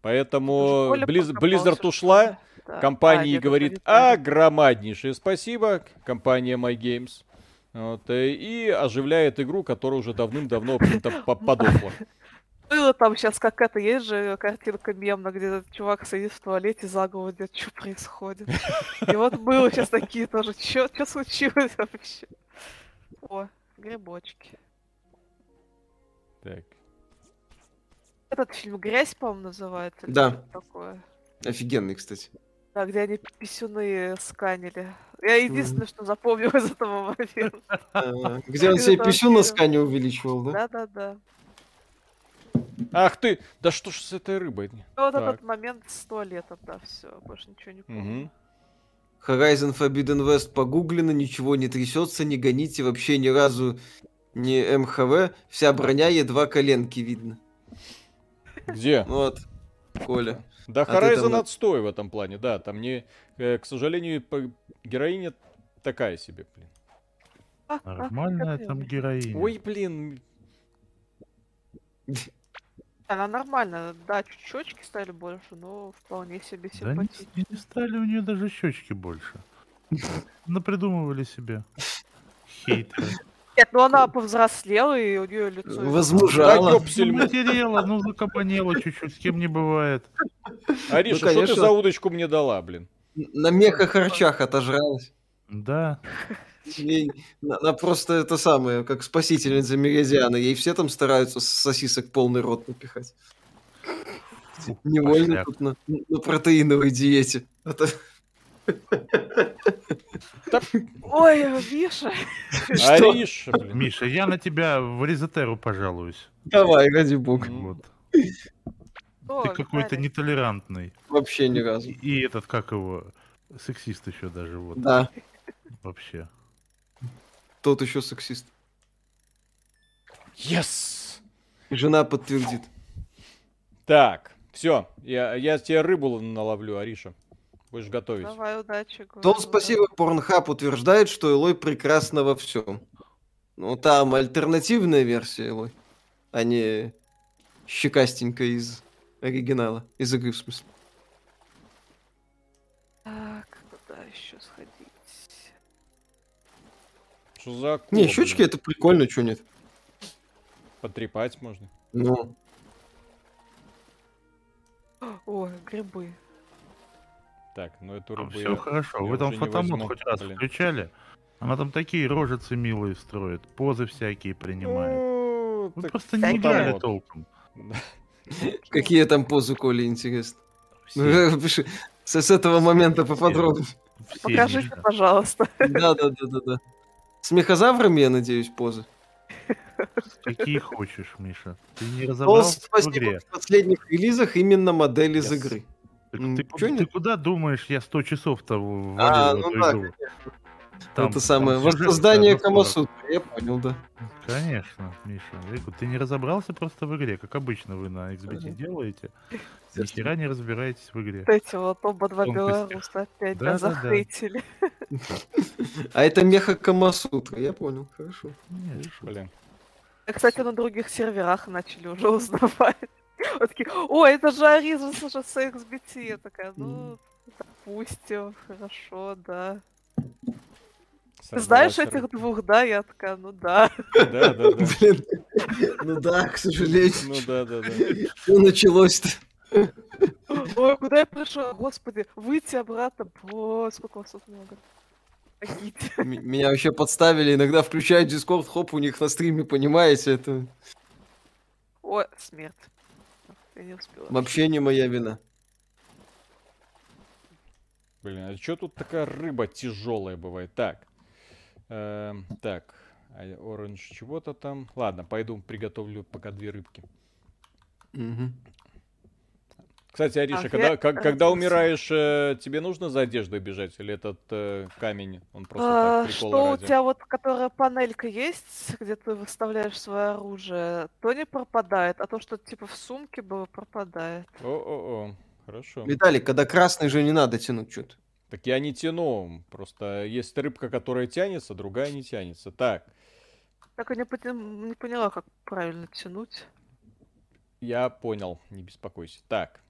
поэтому Близ- Blizzard ушла? Да. компании А, говорит Виталий. огромнейшее спасибо, компания My Games. Вот, э, и оживляет игру, которая уже давным-давно подохла. Было там сейчас какая-то, есть же картинка мемна, где этот чувак сидит в туалете, за голову идет, что происходит. И вот было сейчас такие тоже, что случилось вообще? О, грибочки. Так. Этот фильм «Грязь», по-моему, называется? Да. такое. Офигенный, кстати. Да, где они писюны сканили. Я единственное, что запомнил из этого момента. А, Где он себе вообще- писю на скане увеличивал, да? Да-да-да. Ах ты! Да что ж с этой рыбой? Ну, Вот Так. этот момент с туалетом, да, все, больше ничего не помню. Horizon Forbidden West погуглено, ничего не трясется, не гоните, вообще ни разу не МХВ, вся броня едва коленки видно. Где? Вот, Коля. Да, ты Horizon там- отстой в этом плане, да. Там не, э, к сожалению, по- героиня такая себе, блин. А, а, Нормальная там героиня. Ой, блин. Она нормальная, да, щечки стали больше, но вполне себе Да не, симпатичная. не стали у нее даже щечки больше. Напридумывали себе. Хейтеры. Нет, ну она повзрослела, и у нее лицо... Возмужала. Да, Ну, материала, ну закабанела чуть-чуть, с кем не бывает. Ариша, что ты Ну, конечно. за удочку мне дала, блин? На меха-харчах отожралась. Да, Ей- на- Она просто это самое, как спасительница Меридиана. Ей все там стараются с сосисок полный рот напихать. Фу, Невольно пошляк. тут на, на протеиновой диете. Это- Ой, Миша! Что? Ариша, блин. Миша, я на тебя в Резетеру пожалуюсь. Давай, ради бога. Вот. О, Ты какой-то нетолерантный. Вообще ни разу. И этот, как его, сексист еще даже, вот, Да, вообще. тот еще сексист. Yes! Жена подтвердит. Так, все, я, я тебе рыбу наловлю, Ариша. Будешь готовить. Давай, удачи. Говорю, спасибо, Порнхаб утверждает, что Элой прекрасна во всем. Ну, там альтернативная версия Элой, а не щекастенькая из оригинала, из игры в смысле. Так, куда еще сходить? Что за Не, кот, щечки блин? это прикольно, что нет. Потрепать можно. Ну, Ой, грибы. Так, ну эту рыбу Все я- хорошо. я Вы там фотомод возьму, хоть раз блин. включали? Она там такие рожицы милые строит, позы всякие принимает. Ну, Вы просто не играли Вот. толком. какие там позы, Коля, интересно. Все, Ну, С, этого момента поподробнее. Покажите, пожалуйста. Да, да, да, да, да. С мехозаврами, я надеюсь, позы. Какие хочешь, Миша. Ты не разобрался в игре. в последних релизах именно модель из Yes. игры. Ты, ты нет? куда думаешь, я 100 часов-то в- А, ввалил в ну да, игру? Там- это самое, там воссоздание. Камасутры, я понял, да. Конечно, Миша. Ты не разобрался просто в игре, как обычно вы на XBT делаете. Ни хера не разбираетесь в игре. Вот эти вот оба два белоруса опять Да, да, захейтили. А это меха Камасутра, я понял, хорошо. Нет, Блин. Кстати, на других серверах начали уже узнавать. Вот такие, о, это же Ариза с с XBT. Я такая, ну, допустим, хорошо, да. Ты знаешь этих двух, да? Я такая, ну да. Да, да, да. Блин, ну да, к сожалению. Ну да, да, да. Что началось-то? Ой, куда я пришел? Господи, выйти обратно. О, сколько вас тут много. Меня вообще подставили, иногда включают Дискорд, хоп, у них на стриме, понимаете, это Ой, смерть. Я не успела. вообще не моя вина. Блин, а что тут такая рыба тяжелая бывает? Так. Эм, так. Оранж чего-то там. Ладно, пойду приготовлю пока две рыбки. Мгм. Кстати, Ариша, Так, когда, я как- когда умираешь, э, тебе нужно за одеждой бежать? Или этот э, камень, он просто А, так, что у ради? тебя вот, которая панелька есть, где ты выставляешь свое оружие, то не пропадает, а то, что типа в сумке было, пропадает. О-о-о, хорошо. Виталик, когда красный же не надо тянуть что-то. Так я не тяну, просто есть рыбка, которая тянется, другая не тянется. Так, Так и не, поня- не поняла, как правильно тянуть. я понял, не беспокойся. Так,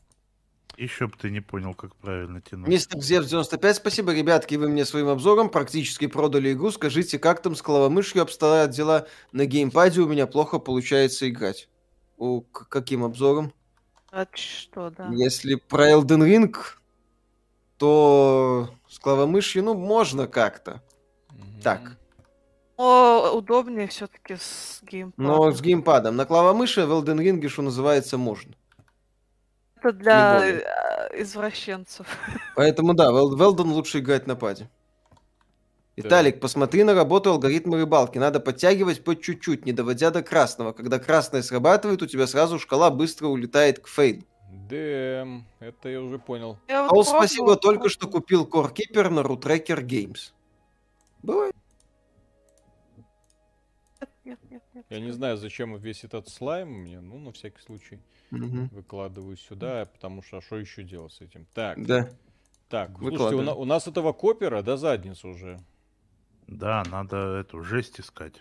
Еще бы ты не понял, как правильно тянуть. Мистер Зевс 95, спасибо, ребятки, вы мне своим обзором практически продали игру. Скажите, как там с клавомышью обстоят дела на геймпаде? У меня плохо получается играть. О, к- каким обзором? А что, да. Если про Elden Ring, то с клавомышью, ну, можно как-то. Мгм. Так. Но удобнее все-таки с геймпадом. Но с геймпадом. На клавомыши в Elden Ring, что называется, можно. Это для э, извращенцев. Поэтому да, в Эл- в Elden лучше играть на паде. Виталик, посмотри на работу алгоритма рыбалки. Надо подтягивать по чуть-чуть, не доводя до красного. Когда красное срабатывает, у тебя сразу шкала быстро улетает к фейду. ДМ, это я уже понял. Я А вот вот спасибо, пробовала, только что купил Core Keeper на Rootrekker Games. Бывает. Я не знаю, зачем весь этот слайм мне, ну, на всякий случай, Мгм. выкладываю сюда, потому что а что еще делать с этим? Так, Да. так, слушайте, у, Выкладывай. на- у нас этого копера до задницы уже. Да, надо эту жесть искать.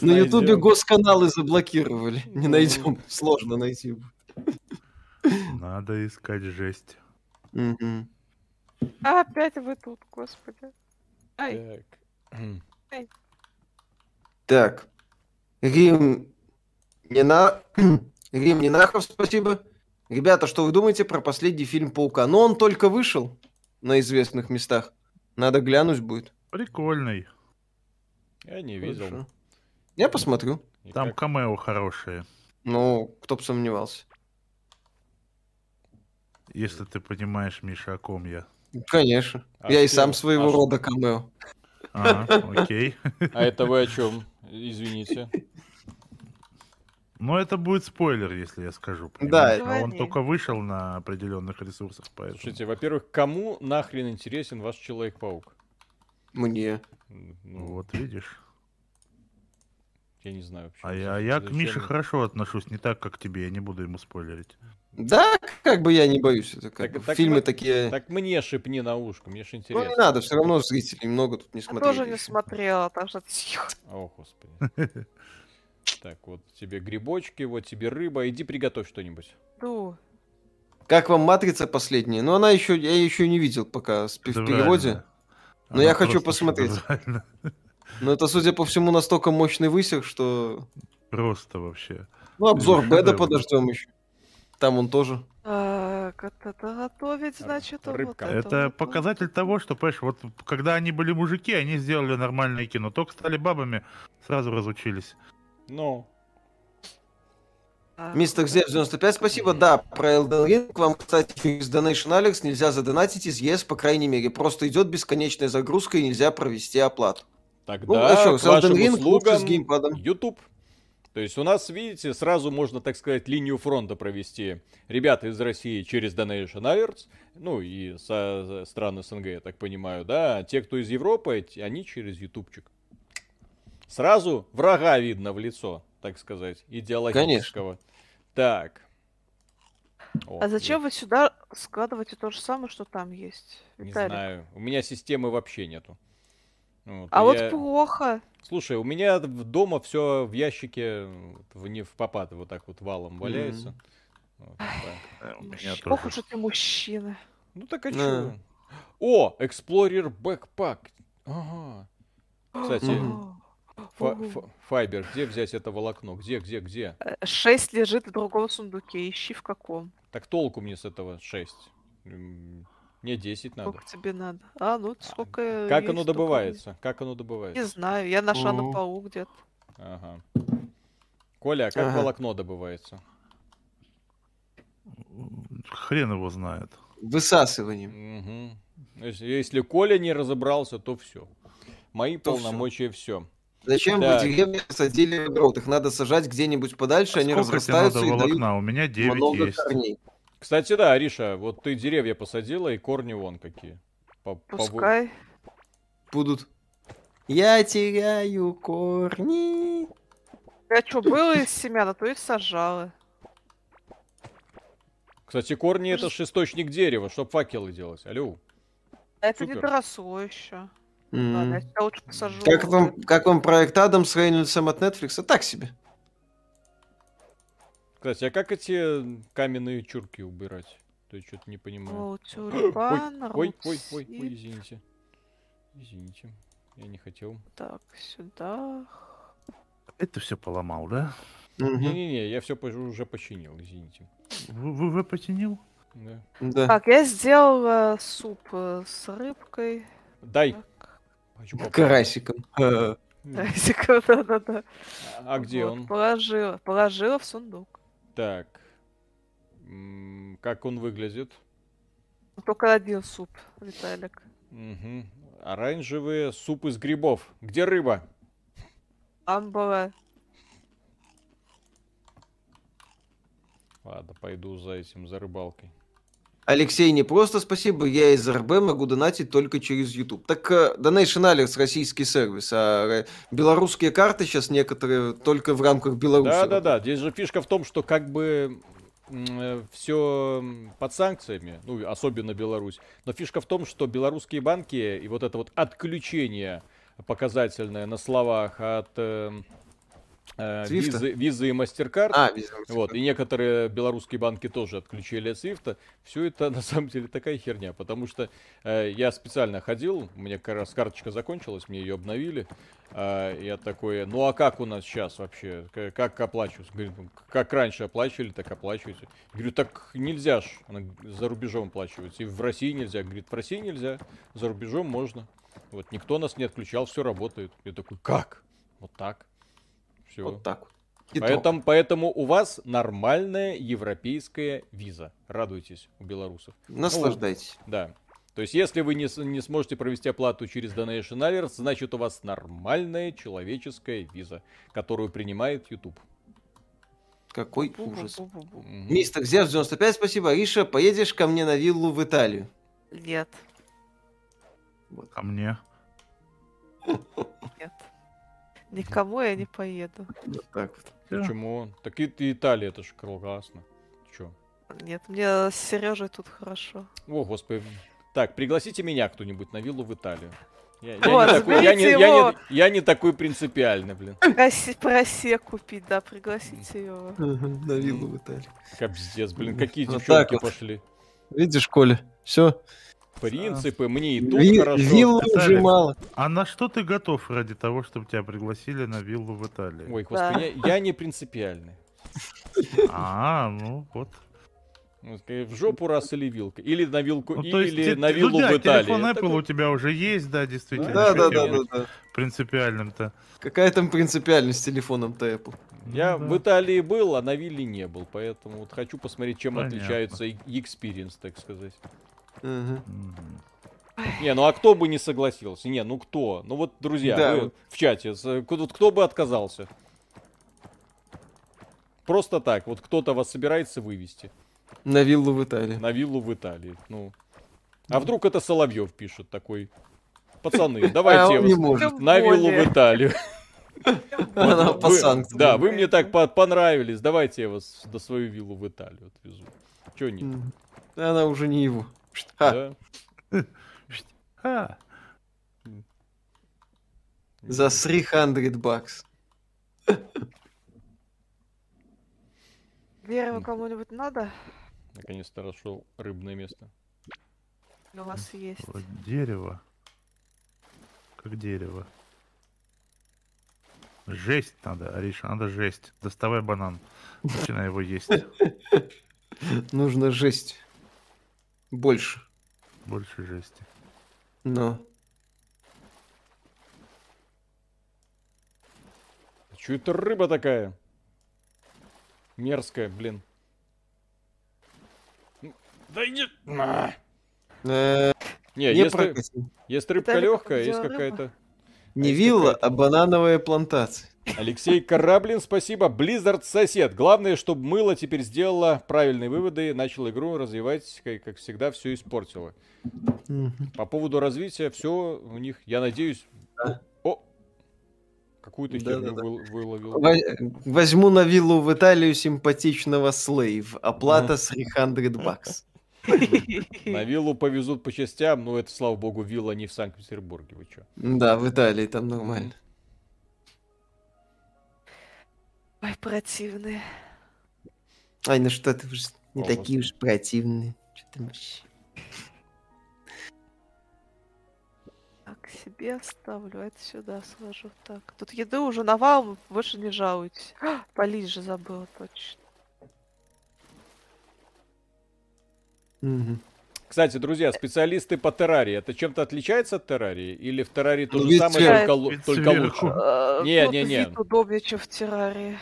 На Ютубе госканалы заблокировали. Не Ну. найдем. Сложно найти. Надо искать жесть. А, опять вы тут, господи. Ай, Так. Так. Рим не на... Рим не нахов, спасибо. Ребята, что вы думаете про последний фильм Паука? Ну, он только вышел на известных местах. Надо глянуть будет. Прикольный. Я не видел. Хорошо. Я посмотрю. И Там как- камео хорошие. Ну, кто бы сомневался. Если ты понимаешь, Миша, о ком я. Конечно. А я и сам своего а рода камео. А, окей. А это вы о чем? Извините. Но это будет спойлер, если я скажу. Да. понимаешь? А он только вышел на определенных ресурсах, поэтому. Слушайте, во-первых, кому нахрен интересен ваш Человек-паук? Мне. Ну, Ну, вот видишь. я не знаю вообще. А я, а я к Мише хорошо отношусь, не так, как к тебе. Я не буду ему спойлерить. Да, как бы я не боюсь. Это как Так- бы так фильмы мы- такие... Так мне шепни на ушко, мне же Ну, интересно. не надо, все равно зрителей много тут не я смотрели. тоже не смотрела, так что тихо. О, господи. Так, вот тебе грибочки, вот тебе рыба. Иди приготовь что-нибудь. Ну, Как вам «Матрица» последняя? Ну, она еще... Я еще не видел пока в переводе. Но Она я хочу посмотреть. Но это, судя по всему, настолько мощный высер, что... Просто вообще. Ну, обзор. Беда подождем еще. Там он тоже. так, это готовить, значит, вот рыбка. Это вот. показатель того, что, понимаешь, вот когда они были мужики, они сделали нормальное кино. Только стали бабами, сразу разучились. Ну, Так, Мистер Зев 95, спасибо. Да, про Elden Ring. Вам, кстати, через Donation Alex нельзя задонатить из ЕС, по крайней мере. Просто идет бесконечная загрузка и нельзя провести оплату. тогда Ну, а что, к с Elden вашим услугам геймпадом. YouTube. То есть у нас, видите, сразу можно, так сказать, линию фронта провести. Ребята из России через Donation Alerts, ну и со стран СНГ, я так понимаю, да. А те, кто из Европы, они через ютубчик. Сразу врага видно в лицо, так сказать, идеологического. Так. О, А зачем вы сюда складываете то же самое, что там есть? Не Виталик? знаю. У меня системы вообще нету. Вот, А вот я- плохо. Слушай, у меня дома все в ящике не в попад вот так вот валом валяется. Вот. Э, Мужч-. Ох уж эти мужчины. Ну так а Да. чё? О, Explorer Backpack. Ага. Кстати, Файбер, где взять это волокно? Где, где, где? Э, Шесть лежит в другом сундуке, ищи в каком. Так толку мне с этого 6. Мне 10 надо. Сколько тебе надо? А, ну сколько Как есть, оно добывается? Как оно есть. Не добывается? знаю, я нашла на полу где-то. Ага. Коля, а как Ага. волокно добывается? Хрен его знает. Высасыванием. Мгм. Если, если Коля не разобрался, то все. Мои То полномочия все. Зачем Так. в деревне садили огород? Их надо сажать где-нибудь подальше, они Сколько тебе разрастаются надо и дают волокна? У меня 9 много есть. корней. Кстати, да, Ариша, вот ты деревья посадила, и корни вон какие. По- Пускай. Будут. Я теряю корни. Я что, было из семян, а то и сажала. Кстати, корни это ж источник дерева, чтоб факелы делать. Алло. А это не Супер. доросло еще. М. Ладно, я лучше посажу. Как вам, как вам проект Адам с Рейнольдсом от Netflix? Так себе. Кстати, а как эти каменные чурки убирать? То есть что-то не понимаю. О, тюльпан, Ой, ой, ой, ой, рутсит. извините. Извините. Я не хотел. Так, сюда. Это все поломал, да? Не-не-не, я все уже починил, извините. Вы, вы потянил? Да. Да. Так, я сделала суп э, с рыбкой. Дай. Так. Карасиком. Э, Тазиков, да-да-да. А где Вот, он? Положила. Положила в сундук. Так. Как он выглядит? Только один суп, Виталик. Мгм. Оранжевые суп из грибов. Где рыба? Там была. Ладно, пойду за этим, за рыбалкой. Алексей, не просто спасибо, я из РБ могу донатить только через YouTube. Так э, Donation Alerts российский сервис, а э, белорусские карты сейчас некоторые только в рамках Беларуси. Да, да, да. Здесь же фишка в том, что как бы все под санкциями, ну, особенно Беларусь. Но фишка в том, что белорусские банки и вот это вот отключение показательное на словах от э, э, Свифта? визы, визы и MasterCard, А, вот, и некоторые белорусские банки тоже отключили от Свифта. Все это на самом деле такая херня, потому что э, я специально ходил, у меня как раз карточка закончилась, мне ее обновили. А, я такой, ну а как у нас сейчас вообще? К- Как оплачивать? Говорит, «Ну, как раньше оплачивали, так оплачивайте. Говорю, так нельзя ж, она за рубежом оплачивается. И в России нельзя. Говорит, в России нельзя, за рубежом можно. Вот никто нас не отключал, все работает. Я такой, как? Вот так. Все. Вот так вот. Поэтому, поэтому у вас нормальная европейская виза. Радуйтесь у белорусов. Наслаждайтесь. Да. То есть, если вы не, не сможете провести оплату через Donation Alerts, значит, у вас нормальная человеческая виза, которую принимает YouTube. Какой ужас. Мистер Зев 95, спасибо. Ариша, поедешь ко мне на виллу в Италию? Нет, А мне? нет. Никому я не поеду. Вот так вот. Почему? Так и, и Италия, это же классно. Чё? Нет, мне с Сережей тут хорошо. О, господи. Так, пригласите меня кто-нибудь на виллу в Италию. Я, я Вот, не, такой, я, не, я, не, я не такой принципиальный, блин. Проси, просе купить, да, пригласите его. На виллу в Италию. Капздец, блин, какие девчонки пошли. Видишь, Коля, все. Принципы, мне и тут хорошо. Виллу уже мало. А на что ты готов ради того, чтобы тебя пригласили на виллу в Италии? Ой, господи, я, я не принципиальный. А, ну вот. Э, В жопу раз или вилка. Или на вилку, Ну, то есть или те- на ну виллу да, в Италии. телефон Apple такой- у тебя уже есть, да, действительно. Да, да, да, да, да. Принципиальным-то. Какая там принципиальность с телефоном-то Apple? Я Ну в да. Италии был, а на вилле не был. Поэтому вот хочу посмотреть, чем Понятно. отличается experience, так сказать. Не, ну а кто бы не согласился? Не, ну кто? Ну вот, друзья, Да, вы в чате, вот кто бы отказался? Просто так, вот кто-то вас собирается вывести На виллу в Италии. на виллу в Италии. Ну, а вдруг это Соловьев пишет такой? Пацаны, А давайте не вас на виллу в Италию. Она Вот по вы- санкциям. Да, вы мне так по- понравились, давайте я вас до свою виллу в Италию отвезу. Чё нет? Она уже не его. Да? А, За 300 бакс. Дерево кому-нибудь надо? Наконец-то нашел рыбное место. У вас есть. вот дерево. Как дерево. Жесть надо, Ариша, надо жесть. Доставай банан. Начинай его есть. Нужно жесть. Больше. Больше жести. Но. Чё это рыба такая? Мерзкая, блин. Да иди. А. Э, Не, Не если, прокатил. если рыбка легкая, есть какая-то. Не вилла, а банановая плантация. Алексей Кораблин, спасибо. Blizzard сосед. Главное, чтобы мыло теперь сделала правильные выводы, начал игру развивать, как, как всегда, все испортило. По поводу развития, все у них, я надеюсь. Да. О! Какую-то херню Да-да-да. вы- выловил. Во- Возьму на виллу в Италию симпатичного слейв. Оплата с 300 бакс. На виллу повезут по частям, но это, слава богу, вилла не в Санкт-Петербурге. Вы чё? Да, в Италии там нормально. Ой, противные. Ай, ну что ты уж не О, такие уж противные. Чё ты вообще? Так, себе оставлю, это сюда сложу. Так, тут еды уже навал, больше не жалуйтесь. А, Полить же забыла, точно. Мгм. Кстати, друзья, специалисты по террарии, это чем-то отличается от террарии? Или в террарии то Ну, же самое, только, только лучше? Э, Не, тут не, не. вид удобнее, чем в террарии.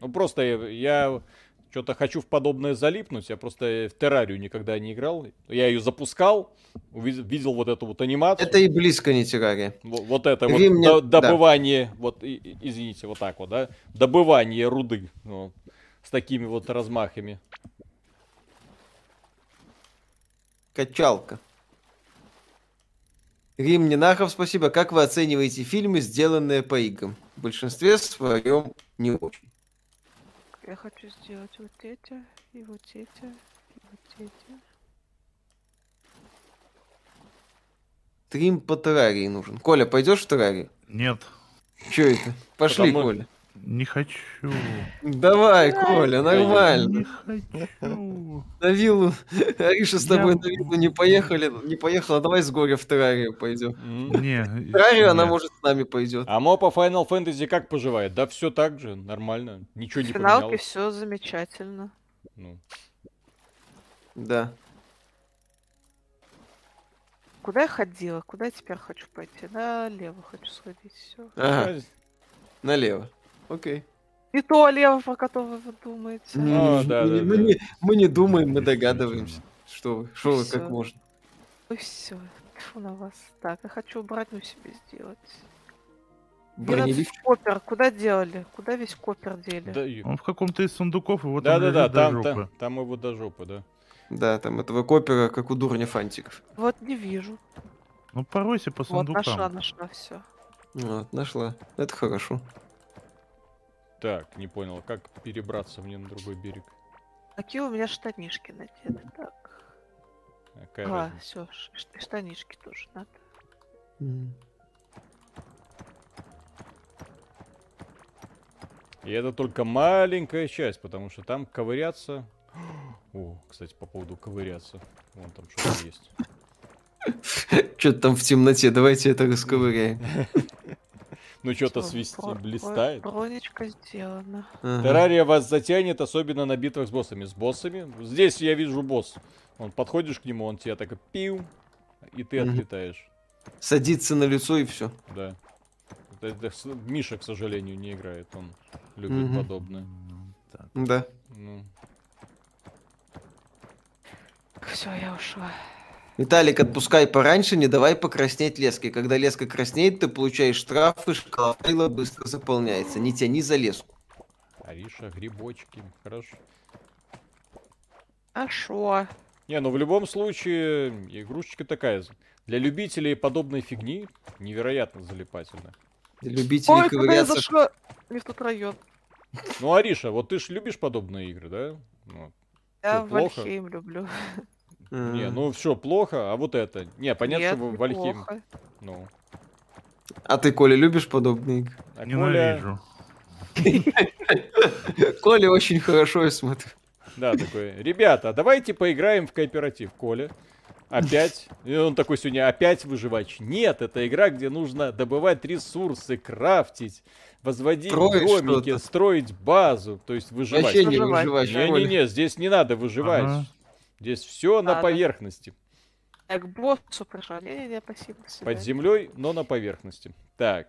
Ну просто я, я Что-то хочу в подобное залипнуть. Я просто в Террарию никогда не играл. Я ее запускал, увидел, видел вот эту вот анимацию. Это и близко не террария. Во- Вот это вот Римлян- до- да. добывание, вот и- извините, вот так вот, да, добывание руды ну, с такими вот размахами. Качалка. Рим Нинахов, спасибо. Как вы оцениваете фильмы, сделанные по играм? В большинстве своем не очень. Я хочу сделать вот эти, и вот эти, и вот эти. Стрим по террарии нужен. Коля, пойдешь в террарию? Нет, Че это? Пошли, Потому- Коля. Не хочу. Давай, Коля, нормально. Не хочу. На виллу. Ариша с тобой Я- на виллу не поехали, не поехала. Давай с горя в террарию пойдем. Не, В террарию она может с нами пойдет. А мо по Final Fantasy как поживает? Да все так же, нормально, ничего В не финалке поменялось. все замечательно. Ну, Да. Куда я ходила? Куда я теперь хочу пойти? Налево хочу сходить. Все. Ага, налево. Окей. И то лево, про которое вы думаете. О, да, мы, да, мы да. не, мы не думаем, мы догадываемся. Что вы, что вы, как можно. И все. Фу на вас. Так, я хочу броню себе сделать. Бронелифт. Копер, куда делали? Куда весь копер дели? да, Он в каком-то из сундуков, и вот да, он да, да, там, жопы. там, там его до жопы, да. Да, там этого копера, как у дурня фантиков. Вот не вижу. Ну, поройся по Вот нашла, сундукам. нашла все. Вот, нашла. Это хорошо. Так, не понял, как перебраться мне на другой берег? Какие у меня штанишки надеты? Так. Какая А, разница? все, штанишки тоже надо. М. И это только маленькая часть, потому что там ковыряться... О, кстати, по поводу ковыряться. Вон там что-то есть. Что-то там в темноте, давайте это расковыряем. Ну, что-то бро- блистает. бро- Бронечка сделана. Ага. Террария вас затянет, особенно на битвах с боссами. С боссами? Здесь я вижу босс. Он подходишь к нему, он тебя так пиу, и ты отлетаешь. Садится на лицо и все. Да. Это- это Миша, к сожалению, не играет. Он любит Мгм. подобное. Так. Да. Ну, Все, я ушла. Виталик, отпускай пораньше, не давай покраснеть леской. Когда леска краснеет, ты получаешь штраф, и шкала файла быстро заполняется. Не тяни за леску. Ариша, грибочки. Хорошо. А шо? Не, ну в любом случае, игрушечка такая. Для любителей подобной фигни невероятно залипательно. Любители Ой, куда я ковыряться. зашла? Не в тот район. Ну, Ариша, вот ты ж любишь подобные игры, да? Ну, Я Что, плохо? Вальхейм люблю. М. Не, ну все, плохо, а вот это. Не, понятно, Нет, что вы неплохо. Ну, А ты, Коля, любишь подобные игры? а Коля... Ненавижу. Коля очень хорошо, я смотрю. Да, такой, ребята, давайте поиграем в кооператив. Коля, опять. И он такой сегодня, опять выживач. Нет, это игра, где нужно добывать ресурсы, крафтить, возводить Строить домики, что-то. строить базу, то есть выживать. Вообще не Выживать. Не-не-не, здесь не надо выживать. Ага. Здесь все на Надо. поверхности. Я к боссу пришла. Не-не-не, спасибо. до Под землей, но на поверхности. Так.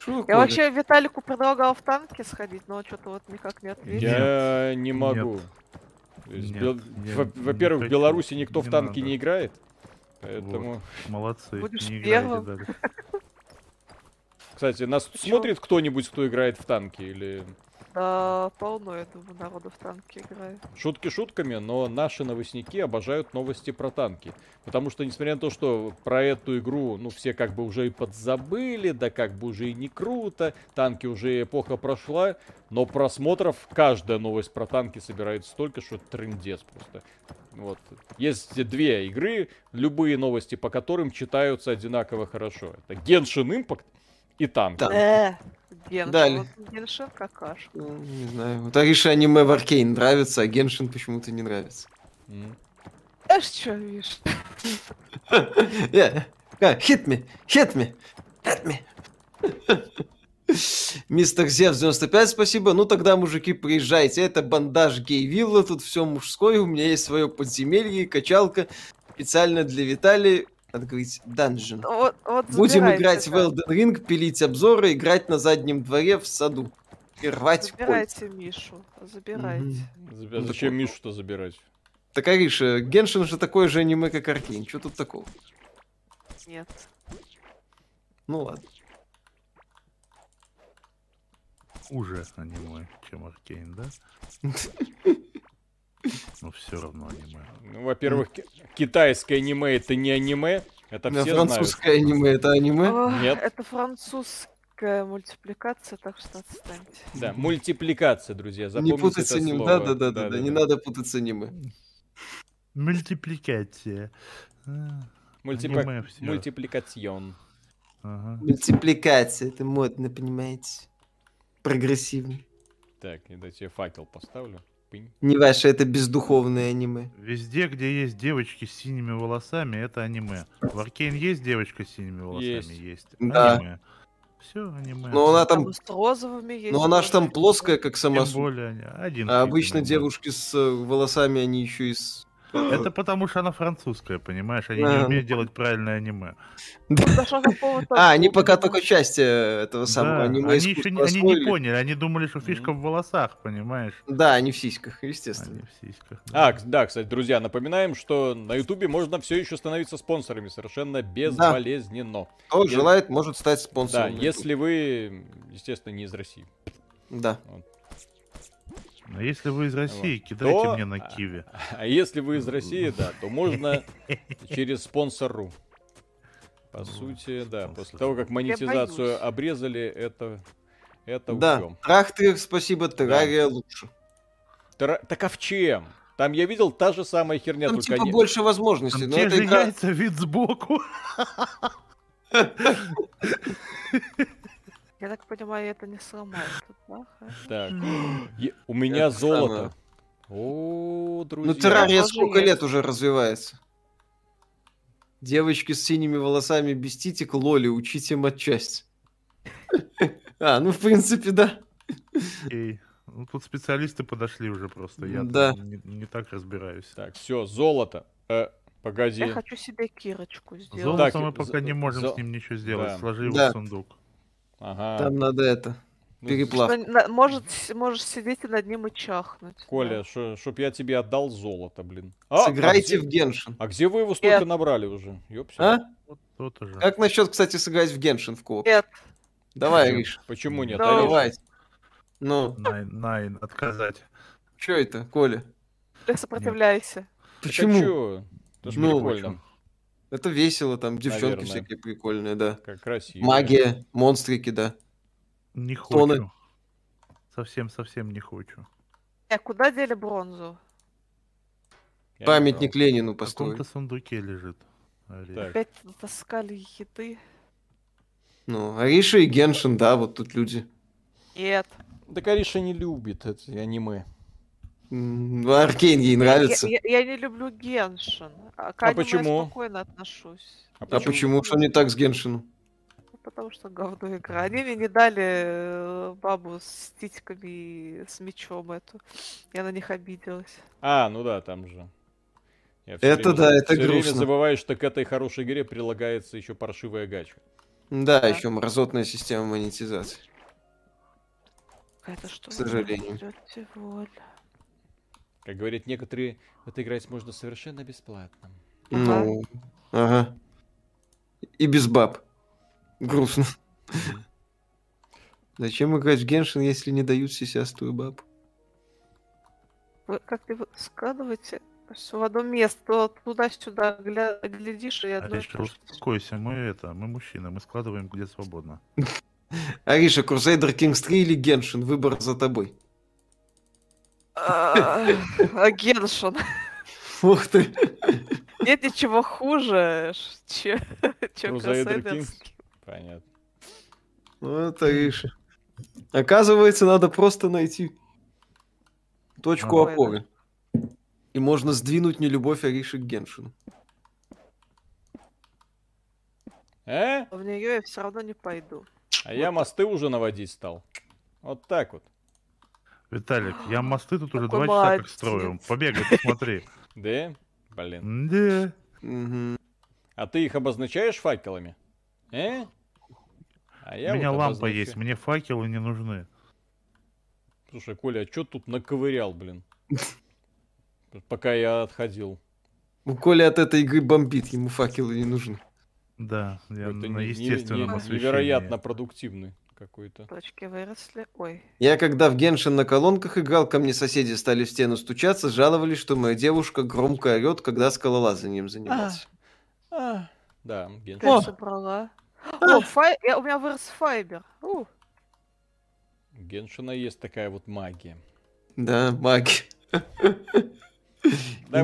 Шо, Я вообще Виталику предлагал в танке сходить, но что-то вот никак не ответил. Я не могу. Бел- я Во-первых, в. Беларуси никто в Не танки надо. не играет. Поэтому, Молодцы, Будешь не первым. кстати, нас чё? смотрит кто-нибудь, кто играет в танки? Или Да, полно, я думаю, народу в танке играет. шутки шутками, но наши новостники обожают новости про танки. Потому что, несмотря на то, что про эту игру, ну, все как бы уже и подзабыли, да как бы уже и не круто, танки уже эпоха прошла, но просмотров каждая новость про танки собирает столько, что это трындец просто. Вот. Есть две игры, любые новости по которым читаются одинаково хорошо. Это Genshin Impact и танки. Да. Э, Геншин, Далее. вот Геншин какашка. Ну, Не знаю. Вот Арише аниме в Аркейн нравится, а Геншин почему-то не нравится. М. Знаешь, что видишь? Yeah. А, Hit me, hit me, hit me. Мистер Зевс 95, спасибо. Ну тогда, мужики, приезжайте. Это бандаж гей-вилла, тут все мужское. У меня есть свое подземелье, качалка. Специально для Открыть данжен. Вот, вот Будем играть в. Elden Ring, пилить обзоры, играть на заднем дворе в саду. И рвать кольца. Забирайте Мишу, забирайте. Заби- Ну, Зачем такой. Мишу-то забирать? Так, Ариша, Геншин же такое же аниме, как Аркейн. Что тут такого? Нет. Ну ладно. Уже аниме, чем Аркейн, да? Все равно аниме. Ну, во-первых, ки- китайское аниме это не аниме, это все знают. французское аниме это аниме. Нет. Это французская мультипликация, так что отстаньте. Да, мультипликация, друзья, Не запомните путать с это аниме. слово. Да, да, да, да, не надо путать с аниме. Мультипликация. Мультипа- Аниме. Мультипликацион. ага. Мультипликация, это модно, понимаете? Прогрессивно. Так, я тебе факел поставлю. Не ваше, это бездуховное аниме. Везде, где есть девочки с синими волосами, это аниме. В Аркейн есть девочка с синими волосами? Есть. Есть. Да. Аниме. Все, аниме. Но она Там там, и с розовыми есть. но она ж там плоская, как сама Тем более один. А обычно девушки с э, волосами, они еще и с... Это потому что она французская, понимаешь? Они не умеют делать правильное аниме. Да повод А, они пока только часть э, этого самого Да, аниме они еще не, поняли, они думали, что фишка в волосах, понимаешь? Да, они в сиськах, естественно. в сиськах. А, да, кстати, друзья, напоминаем, что на Ютубе можно все еще становиться спонсорами совершенно безболезненно. Кто желает, может стать Да, спонсором. если вы, естественно, не из России. Да. Но если вы из России, кидайте То- мне на Киви. А если вы из России, да, то можно через спонсор.ру. По Ну, сути, да, после того, как монетизацию обрезали, это, это Да, учем. трактор, спасибо, террария лучше. Тра- Так а в чем? Там я видел та же самая херня, Там только типа не- больше возможностей, Там но те это же игра... яйца, вид сбоку. Я так понимаю, это не сломает да? Так, у меня золото. О, друзья. Ну, террария сколько лет уже развивается? Девочки с синими волосами без титик, лоли, учите матчасть. А, ну, в принципе, да. Окей. Ну, тут специалисты подошли уже просто. Я Да. не, не так разбираюсь. Так, все, золото. Э, погоди. Я хочу себе Кирочку сделать. Золото Так, мы пока не можем за- с ним ничего сделать. Да. Сложи его Да. в сундук. Ага. Там надо это, Ну, переплав. Может, можешь сидеть и над ним и чахнуть. Коля, да. шо- чтоб я тебе отдал золото, блин. А, Сыграйте а в где, Геншин. а где вы его столько Нет. набрали уже? Ёпсель. А? Вот то-то же. Как насчет, кстати, сыграть в Геншин в кооп? Нет, Давай, Почему- Риш. Почему нет? Алёша? Давай. Ну, Найн, найн, отказать. что это, Коля? ты сопротивляйся. Почему? чё? Это ж Ну, прикольно. Это весело, там девчонки Наверное. всякие прикольные, да. Как красиво. Магия, монстрики, да. Не Тоны. хочу. Совсем-совсем не хочу. Э, куда дели бронзу? Я Памятник Ленину В построить. каком-то сундуке лежит. Ари. Так. Опять натаскали еды? Ну, Ариша и Геншин, да, вот тут люди. Нет. Так Ариша не любит эти аниме. М, Аркейн ей нравится. Я, я- я не люблю Геншин. А, к аниме почему? я спокойно отношусь. А А почему? Что не так с Геншином? Ну, Потому что говно игра. Они мне не дали э, бабу с титьками и с мечом эту. Я на них обиделась. А, ну да, там же. Я Это время- да, это время грустно. забываю, что к этой хорошей игре прилагается еще паршивая гача. Да, Да. еще мразотная система монетизации. Это что? К сожалению. Как говорят некоторые, в это играть можно совершенно бесплатно. Ага. Ну, ага. И без баб. Грустно. Зачем играть в Геншин, если не дают сисястую бабу? Вы как-то складываете все в одно место, то туда-сюда гля- глядишь и одно... Ариша, успокойся, мы это, мы мужчины, мы складываем где свободно. Ариша, Crusader Kings 3 или Геншин? Выбор за тобой. А, а Геншин. Ух ты. Нет ничего хуже, чем Crusader Kings? Понятно. Вот, Ариша. Оказывается, надо просто найти точку опоры. И можно сдвинуть нелюбовь Ариши к Геншину. Э? В нее я все равно не пойду. А я мосты уже наводить стал. Вот так вот. Виталик, я мосты тут уже Какой два часа как молодец. строю. Побегай, посмотри. Да? Блин. Да. Мгм. А ты их обозначаешь факелами? Э? А У меня вот лампа обозначаю. есть, мне факелы не нужны. Слушай, Коля, а чё тут наковырял, блин? Пока я отходил. У Коли от этой игры бомбит, ему факелы не нужны. Да, я Это на не- не- естественном освещении. невероятно продуктивный какой-то. Точки выросли. Ой. Я когда в Геншин на колонках играл, ко мне соседи стали в стену стучаться, жаловались, что моя девушка громко орет, когда скалолазанием занимался. А, да, Геншин. Опять собрала. О, фай... я- у меня вырос файбер. У, Геншина есть такая вот магия. Да, маги. Да,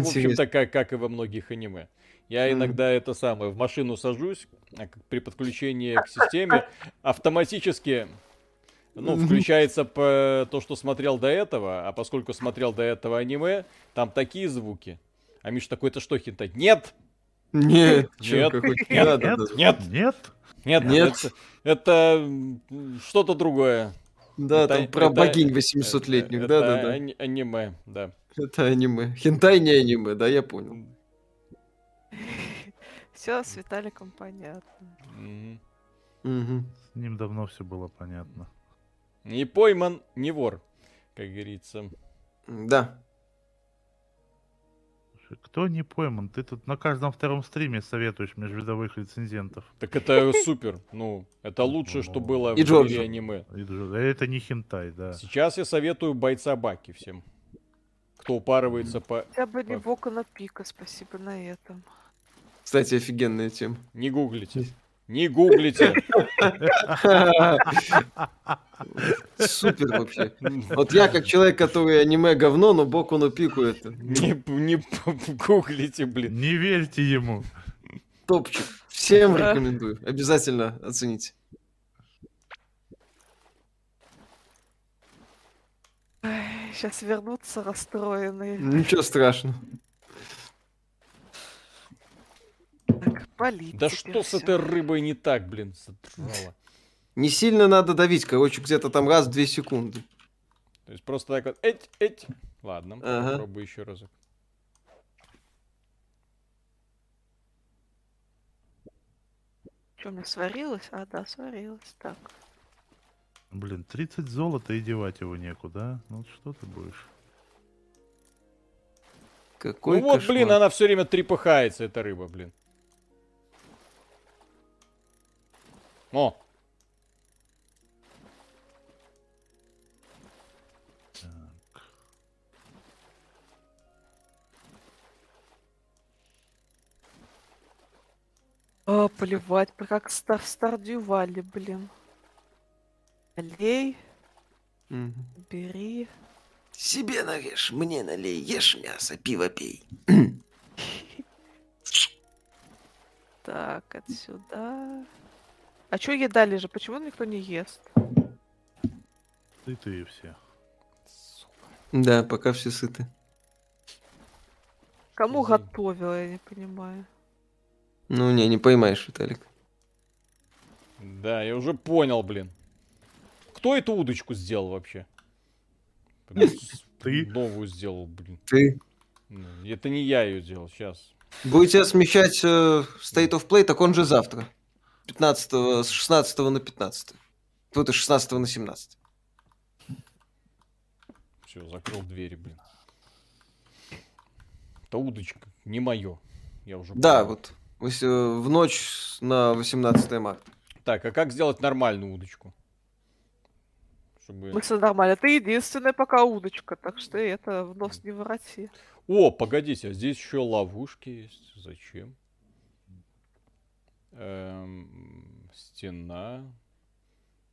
в общем, Интересно. такая, как и во многих аниме. Я иногда это самое, в машину сажусь, а при подключении к системе автоматически, ну, включается по то, что смотрел до этого, а поскольку смотрел до этого аниме, там такие звуки. А Миш такой, это что, хентай? Нет! Нет, Нет. Нет, нет. Нет! Нет? Нет, Нет. Это, это, что-то другое. Да, Это- там про это- богинь 800-летних, Это да-да-да. ани- аниме, да. Это аниме. Хентай не аниме, да, я понял. все с Виталиком понятно. Мгм. С ним давно все было понятно. Не пойман, не вор, как говорится. Да. Кто не пойман? Ты тут на каждом втором стриме советуешь межвидовых рецензентов. Так это супер. Ну, это лучшее, что было И в мире аниме. И Это не хентай, да. Сейчас я советую бойца Баки всем. Кто упарывается по... Хотя бы не. Боку на пика, спасибо на этом. Кстати, офигенная тема. Не гуглите. Не гуглите. Супер вообще. Вот я как человек, который аниме говно, но боку на пику это Не, не гуглите, блин. Не верьте ему. топчик. Всем рекомендую. Обязательно оцените. Сейчас вернутся расстроенные. Ничего страшного. Так, политики Да что с всё. этой рыбой не так, блин, задрала. Не сильно надо давить, короче, где-то там раз в две секунды. То есть просто так вот, эть, эть. Ладно, Ага. попробую еще разок. Что, у меня сварилось? А, да, сварилось. Так. Блин, 30 золота и девать его некуда. а? Ну вот что ты будешь? Какой ну вот, кошмар. блин, она все время трепыхается, эта рыба, блин. О, А, поливать, как стар Стардью Валли, блин. Налей, Мгм. бери. Себе нарежь, мне налей, ешь мясо, пиво пей. Так, отсюда. А чё еда лежит? Почему никто не ест? Ты ты и все. Да, пока все сыты. Кому Зай- готовила, я не понимаю. Ну, не, не поймаешь, Виталик. да, я уже понял, блин. Кто эту удочку сделал вообще? Ты? Новую сделал, блин. Ты Ну, Это не я ее делал, сейчас. будете смещать э, State of Play, так он же завтра. 15 с 16 на 15. Тут и 16 на 17. Все, закрыл двери, блин. Это удочка, не мое. Я уже Да, вот. э, В ночь на 18 марта. Так, а как сделать нормальную удочку? Чтобы... Мысль нормально. Ты единственная пока удочка, так что это в нос не вороти. О, погодите, а здесь еще ловушки есть. Зачем? Эм, стена.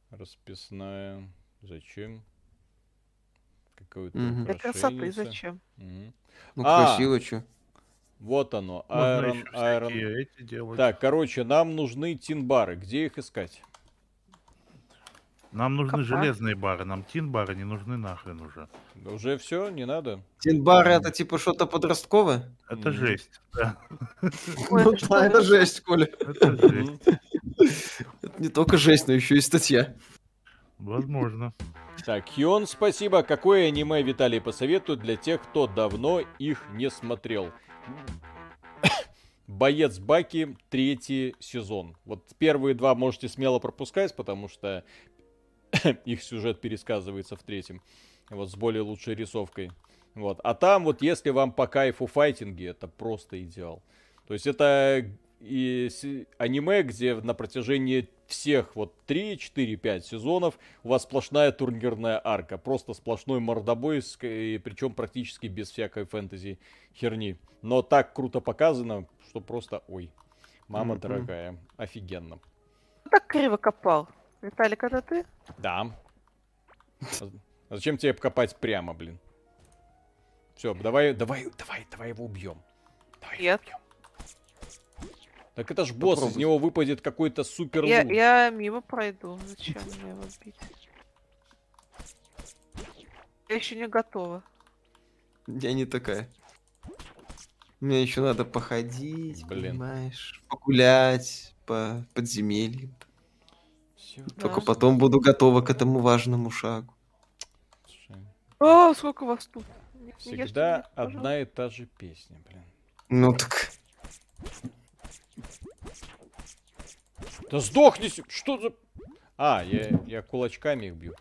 Расписная. Зачем? Какое-то Мгм. Для красоты зачем? Мгм. Ну, А. красиво, что. Вот оно. Можно Iron, Iron. эти делать. Так, короче, нам нужны тинбары. Где их искать? Нам нужны Копа. железные бары, нам тин-бары не нужны нахрен уже. Да Уже все, не надо. Тинбар это типа что-то подростковое? Это Мгм. жесть. Да, Ну да, это это? жесть, Коля. это жесть. Это не только жесть, но еще и статья. Возможно. Так, Хион, спасибо. Какое аниме Виталий посоветует для тех, кто давно их не смотрел? Боец Баки, третий сезон. Вот первые два можете смело пропускать, потому что их сюжет пересказывается в третьем. Вот с более лучшей рисовкой. Вот. А там вот если вам по кайфу файтинги, это просто идеал. То есть это и аниме, где на протяжении всех вот 3, 4, 5 сезонов у вас сплошная турнирная арка. Просто сплошной мордобой, и причем практически без всякой фэнтези херни. Но так круто показано, что просто, ой, мама mm-hmm. дорогая, офигенно. Так криво копал. Виталик, это ты? Да. А зачем тебе копать прямо, блин? Все, давай, давай, давай, давай его убьем. Давай Нет. убьем. Так это ж босс, Попробуй. из него выпадет какой-то супер я, я мимо пройду. Зачем мне его бить? Я еще не готова. Я не такая. Мне еще надо походить, Блин. понимаешь, погулять по подземельям. Все. Только да. потом буду готова к этому важному шагу. О, сколько вас тут? Всегда одна и та же песня, блин. Ну так. Да сдохни! Что за... А, я, я кулачками их бью.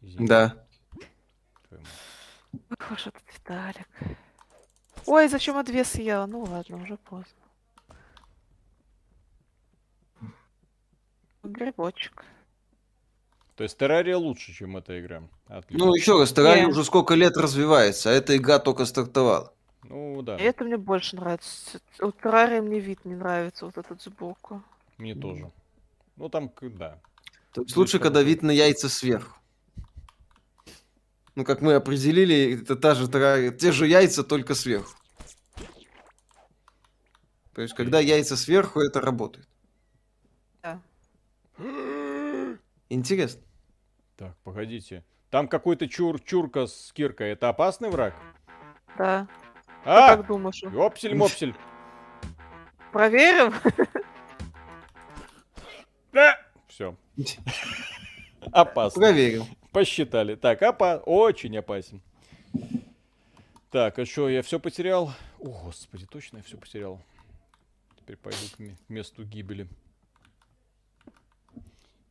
Извините. Да. Ох этот Виталик. Ой, зачем я две съела? Ну ладно, уже поздно. Грибочек. То есть Террария лучше, чем эта игра. Отлично. Ну, еще раз, Террария yeah. уже сколько лет развивается, а эта игра только стартовала. Ну, да. И это мне больше нравится. У Террарии мне вид не нравится, вот этот сбоку. Мне тоже. Ну, там, да. То есть лучше, когда вид на яйца сверху. Ну, как мы определили, это та же террария, те же яйца, только сверху. То есть, когда яйца сверху, это работает. Да. Интересно. Так, погодите. Там какой-то чур чурка с киркой. Это опасный враг? Да. А! Ты как думаешь? Ёпсель-мопсель. Проверим? Да! Все. Опасно. Проверил. Посчитали. Так, опа, очень опасен. Так, а что, я все потерял? О, господи, точно я все потерял. Теперь пойду к месту гибели.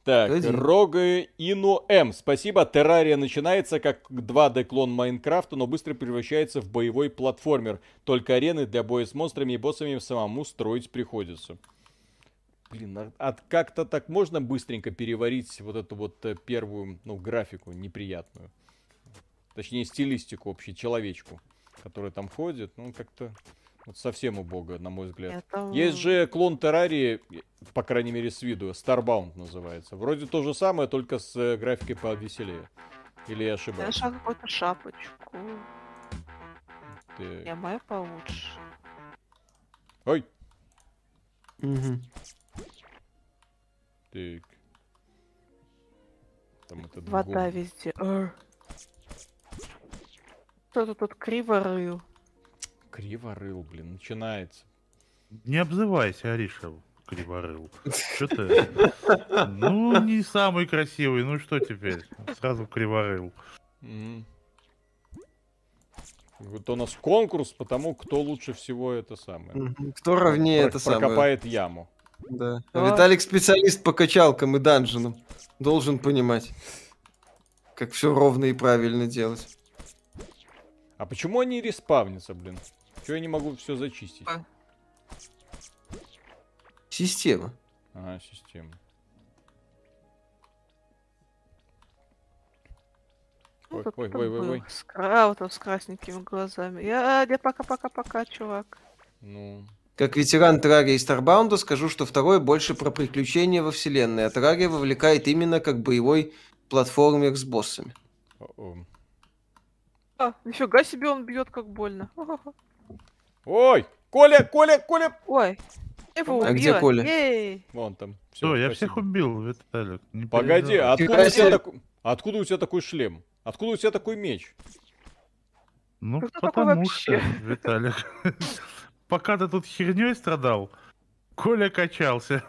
Так. Рога Ину М. Спасибо. Террария начинается как 2D-клон Майнкрафта, но быстро превращается в боевой платформер. Только арены для боя с монстрами и боссами самому строить приходится. Блин, а, а как-то так можно быстренько переварить вот эту вот э, первую, ну, графику неприятную. Точнее, стилистику общей, человечку, которая там ходит. Ну, как-то вот совсем убого, на мой взгляд. Это... Есть же клон Террарии, по крайней мере с виду, Starbound называется. Вроде то же самое, только с э, графикой повеселее. Или я ошибаюсь? Я какую-то шапочку. Ты... Я моя получше. Ой! Угу. Так. Там этот Вода гон... везде. Кто-то тут криво рыл. Криво рыл, блин, начинается. Не обзывайся, Ариша, криворыл. Что ты? Ну, не самый красивый, ну что теперь? Сразу криворыл. Вот у нас конкурс, потому кто лучше всего это самое. Кто ровнее это самое. Прокопает яму. Да. А Виталик специалист по качалкам и данжинам. Должен понимать, как все ровно и правильно делать. А почему они респавнятся, блин? Чего я не могу все зачистить? А. Система. Ага, система. Ой, ой, ой, ой, ой. С, а, вот с красненькими глазами. Я, я пока-пока-пока, чувак. Ну. Как ветеран Террарии и Старбаунда скажу, что второй больше про приключения во вселенной, а Террария вовлекает именно как боевой платформер с боссами. А, нифига себе он бьет как больно. Ой, Коля, Коля, Коля! Ой, его а где Коля? Ей. Вон там. Все, я всех убил, Виталик. Погоди, а откуда у, тебя такой... откуда у тебя такой шлем? Откуда у тебя такой меч? Ну, Кто потому что, Виталик. Пока ты тут херней страдал, Коля качался.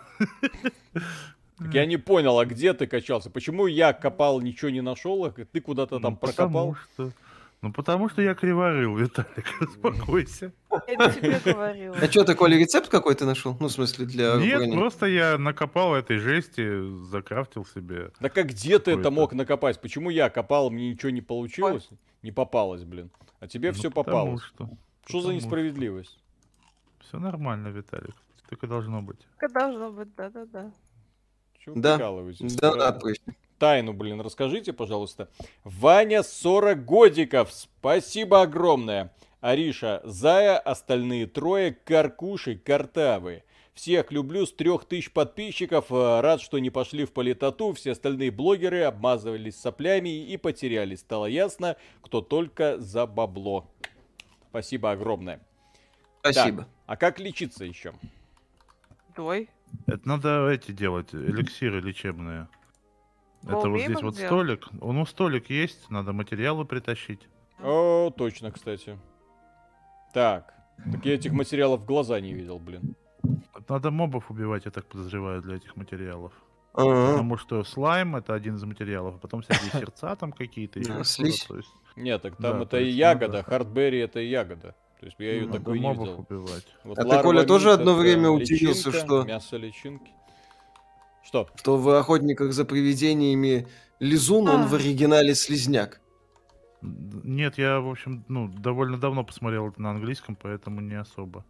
Так я не понял, а где ты качался? Почему я копал, ничего не нашел, а ты куда-то там ну, прокопал? Потому что, Ну потому что я криворыл, Виталик, успокойся. Я не тебе говорила. А что, ты, Коля, рецепт какой-то нашел? Ну, в смысле, для Нет, брони? просто я накопал этой жести, закрафтил себе. Да как где ты это мог накопать? Почему я копал, мне ничего не получилось? Не попалось, блин. А тебе все Ну, потому попалось. Что, Что за несправедливость? Все нормально, Виталик. Так и должно быть. Так и должно быть, да-да-да. Чего Да. прикалываетесь? Да, Правда? да, точно. Тайну, блин, расскажите, пожалуйста. Ваня 40 годиков, спасибо огромное. Ариша, Зая, остальные трое, Каркуши, Картавы. Всех люблю с трех тысяч подписчиков. э, Рад, что не пошли в политоту. Все остальные блогеры обмазывались соплями и потерялись. Стало ясно, кто только за бабло. Спасибо огромное. Спасибо. Так, а как лечиться еще? Дой. Это надо эти делать, эликсиры лечебные. Мы Это вот здесь вот делать? столик. Он у столик есть, надо материалы притащить. О, точно, кстати. Так, так я этих материалов в глаза не видел, блин. Надо мобов убивать, я так подозреваю, для этих материалов. Ага. Потому что слайм это один из материалов, а потом всякие сердца там какие-то. есть Нет, так там это то и есть ягода, hardberry это и ягода. То есть я ее Ну, такой не мобов видел. убивать. А ты, Коля, тоже одно время удивился, что- Мясо личинки. Что? Что в охотниках за привидениями Лизун, он А. в оригинале слизняк. Нет, я, в общем, ну, довольно давно посмотрел это на английском, поэтому не особо.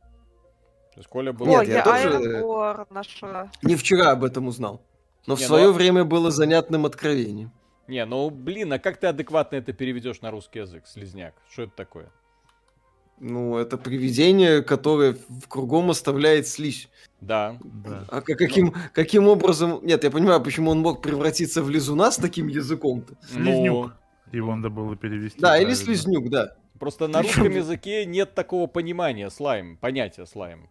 То есть Коля был... О, Нет, я я тоже- Iron ore нашла. Не вчера об этом узнал. Но в Не, ну свое а- время было занятным откровением. Не, ну блин, а как ты адекватно это переведешь на русский язык, слизняк? Что это такое? Ну, это привидение, которое в- кругом оставляет слизь. Да. Да. А ка- каким, каким образом... Нет, я понимаю, почему он мог превратиться в лизуна с таким языком-то. Слизнюк. Ну, Его надо было перевести. Да, или правильно. слизнюк, да. просто на русском языке нет такого понимания слайм, понятия слайм.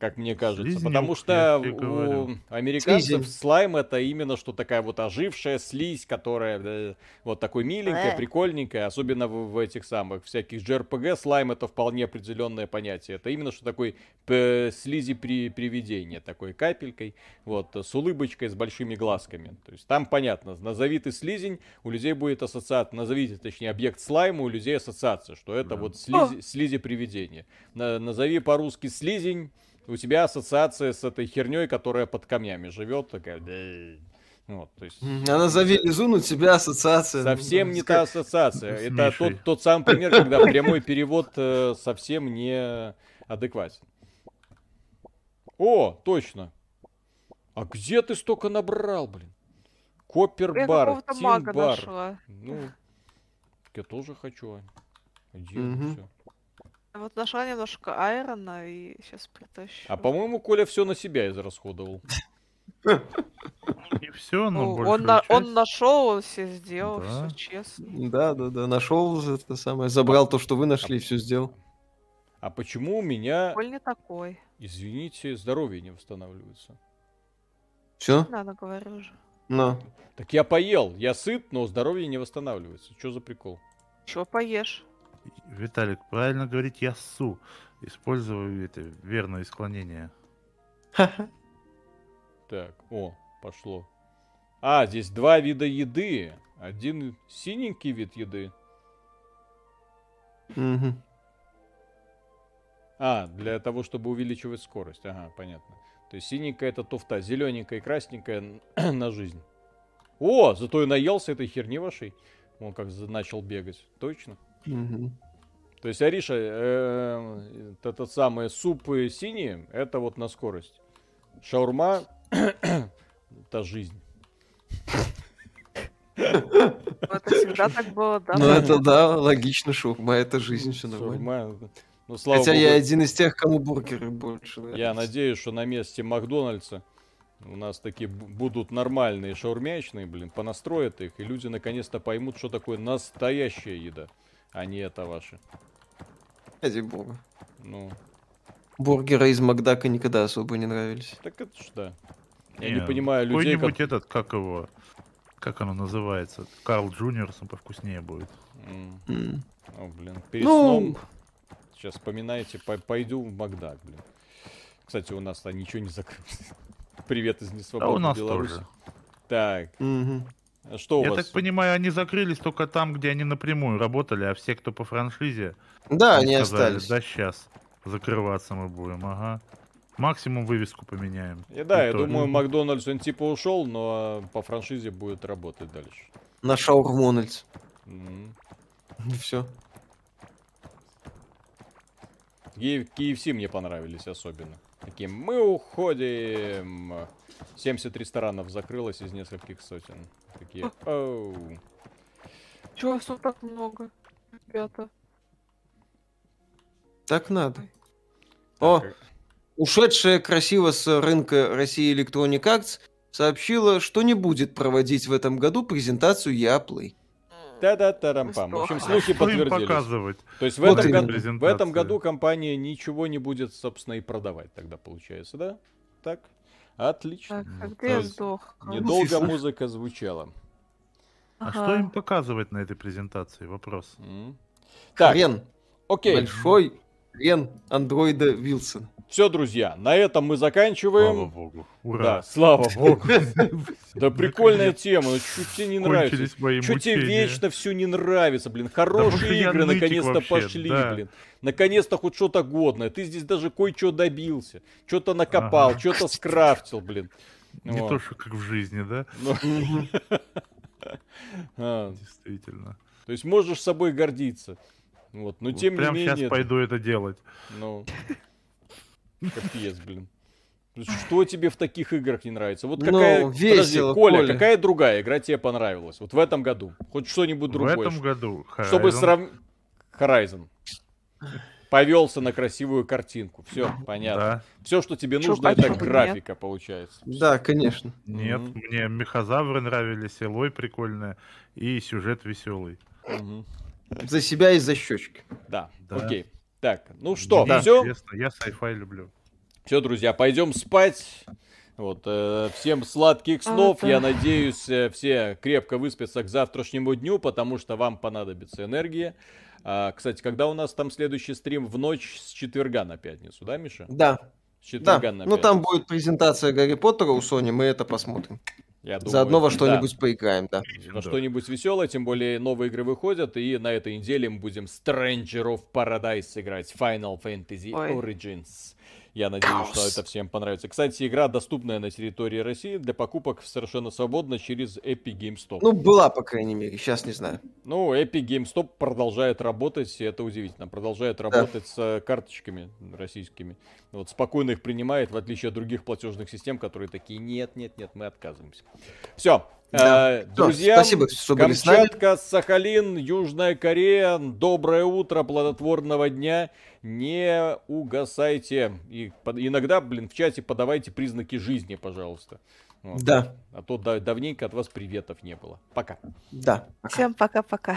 Как мне кажется. Слизнюк, Потому что у американцев Слизень. слайм это именно что такая вот ожившая слизь, которая э, вот такой миленькая, Э. прикольненькая, особенно в, в этих самых всяких JRPG слайм это вполне определенное понятие. Это именно что такой слизи при привидение, такой капелькой, вот, с улыбочкой, с большими глазками. То есть там понятно, назови ты слизень, у людей будет ассоциация, назовите, точнее, объект слайма, у людей ассоциация, что это Да. вот слизи, слизи привидение. На- назови по-русски слизень, у тебя ассоциация с этой херней, которая под камнями живет, такая. «Бэ». Вот, то есть А назови лизун, у тебя ассоциация. совсем ну, не та ассоциация. Это тот, тот самый пример, когда прямой перевод э, совсем не адекватен. О, точно. А где ты столько набрал, блин? Коппер Я бар, какого-то Тим мага бар. нашла. Ну, я тоже хочу. Ань. Где Мгм. все? Вот нашла немножко айрона и сейчас притащу. А по-моему, Коля все на себя израсходовал. Не все, но Ну, он, на- он нашел, он все сделал, Да. все честно. Да, да, да, нашел это самое, забрал то, что вы нашли, и все сделал. А почему у меня, Коль не такой. извините, здоровье не восстанавливается? Все? Надо, говорю же. На. Так я поел, я сыт, но здоровье не восстанавливается. Что за прикол? Чего поешь? Виталик, правильно говорить яссу. Использую это верное склонение. Так, о, пошло. А, здесь два вида еды. Один синенький вид еды. Мгм. А, для того, чтобы увеличивать скорость. Ага, понятно. То есть синенькая это туфта, зелененькая и красненькая на жизнь. О, зато и наелся этой херни вашей. Он как начал бегать. Точно. То есть, Ариша, э, этот самый суп синий, это вот на скорость. Шаурма, это жизнь. Это всегда так было, да? Ну это да, логично, шаурма, это жизнь, все нормально. Шаурма, ну, слава Хотя богу, я один из тех, кому бургеры больше нравятся. я надеюсь, что на месте Макдональдса у нас такие будут нормальные шаурмячные, блин, понастроят их, и люди наконец-то поймут, что такое настоящая еда, а не это ваше. Ради бога. Ну, Бургеры из Макдака никогда особо не нравились. так это ж да. Я не Не, понимаю людей, Какой-нибудь как... этот, как его, как оно называется? Карл Джуниор, он повкуснее будет. М, М. О, блин, перед Ну, сном Сейчас вспоминаете, по- пойду в Макдак, блин. Кстати, у нас-то ничего не закрылось. Привет из А у несвободной нас Беларуси. тоже. Так, мгм. Что у Я вас? так понимаю, они закрылись только там, где они напрямую работали, а все, кто по франшизе, Да, они сказали, остались. да сейчас закрываться мы будем, ага. Максимум вывеску поменяем. И да, И я то. думаю, Макдональдс, он типа ушел, но по франшизе будет работать дальше. На Шаурмональдс. М. Все. Ки- KFC мне понравились особенно. Такие, мы уходим. 70 ресторанов закрылось из нескольких сотен. Такие, оу. Чего вас тут так много, ребята? Так надо. О, Так, ушедшая красиво с рынка России Electronic Arts сообщила, что не будет проводить в этом году презентацию Яплей. Та-да-тарам-пам. В общем, слухи им подтвердились. показывать? То есть в Вот этом, году, в этом году компания ничего не будет, собственно, и продавать тогда получается, да? Так? Отлично. Так, где я сдох? Недолго музыка звучала. А что им показывать на этой презентации? Вопрос. М. Так, Хрен. окей. Большой хрен андроида Вилсон. Все, друзья, на этом мы Слава заканчиваем. богу. Да, Ура. слава богу. Да прикольная тема, ну что тебе не нравится? Что тебе вечно все не нравится, блин? Хорошие игры наконец-то пошли, да. блин. Наконец-то хоть что-то годное. Ты здесь даже кое-что добился. Что-то накопал, что-то скрафтил, блин. Не то, что как в жизни, да? Ну, а, Действительно. То есть можешь собой гордиться. Вот, но тем не Прям менее... сейчас пойду это делать. Ну, капец, блин. Что тебе в таких играх не нравится? Вот Ну, какая... весело, Подожди, Коля, Коля. какая другая игра тебе понравилась? Вот в этом году. Хоть что-нибудь В другое. этом году Чтобы Horizon. сравнить... Horizon. Повелся на красивую картинку. Все, понятно. Да. Все, что тебе Чё, нужно, это почему нет? графика, получается. Да, конечно. Нет, Мгм. мне мехозавры нравились, Элой прикольная, и сюжет веселый. Мгм. За себя и за щечки. Да, Да. окей. Так, ну что, Мне все? Я sci-fi люблю. Все, друзья, пойдем спать. Вот, э, всем сладких снов. А, да. Я надеюсь, э, все крепко выспятся к завтрашнему дню, потому что вам понадобится энергия. А, кстати, когда у нас там следующий стрим в ночь с четверга на пятницу, да, Миша? Да, С да. четверга на Ну там пятницу. будет презентация Гарри Поттера у Sony, мы это посмотрим. Я думаю, Заодно во да, что-нибудь поиграем, да. во Да. что-нибудь веселое, тем более новые игры выходят, и на этой неделе мы будем Stranger of Paradise играть, Final Fantasy Ой. Origins. Я надеюсь, что это всем понравится. Кстати, игра доступная на территории России для покупок совершенно свободно через Epic Game Store. Ну, была, по крайней мере, сейчас не знаю. Ну, Epic Game Store продолжает работать, и это удивительно. Продолжает работать с э, карточками российскими. Вот спокойно их принимает, в отличие от других платежных систем, которые такие, нет, нет, нет, мы отказываемся. Все. Да. Всё, друзья, спасибо, что были с нами. Камчатка, Сахалин, Южная Корея, доброе утро, плодотворного дня. Не угасайте. И иногда, блин, в чате подавайте признаки жизни, пожалуйста. Вот. Да, А то да- давненько от вас приветов не было. Пока. да. Пока. Всем пока-пока.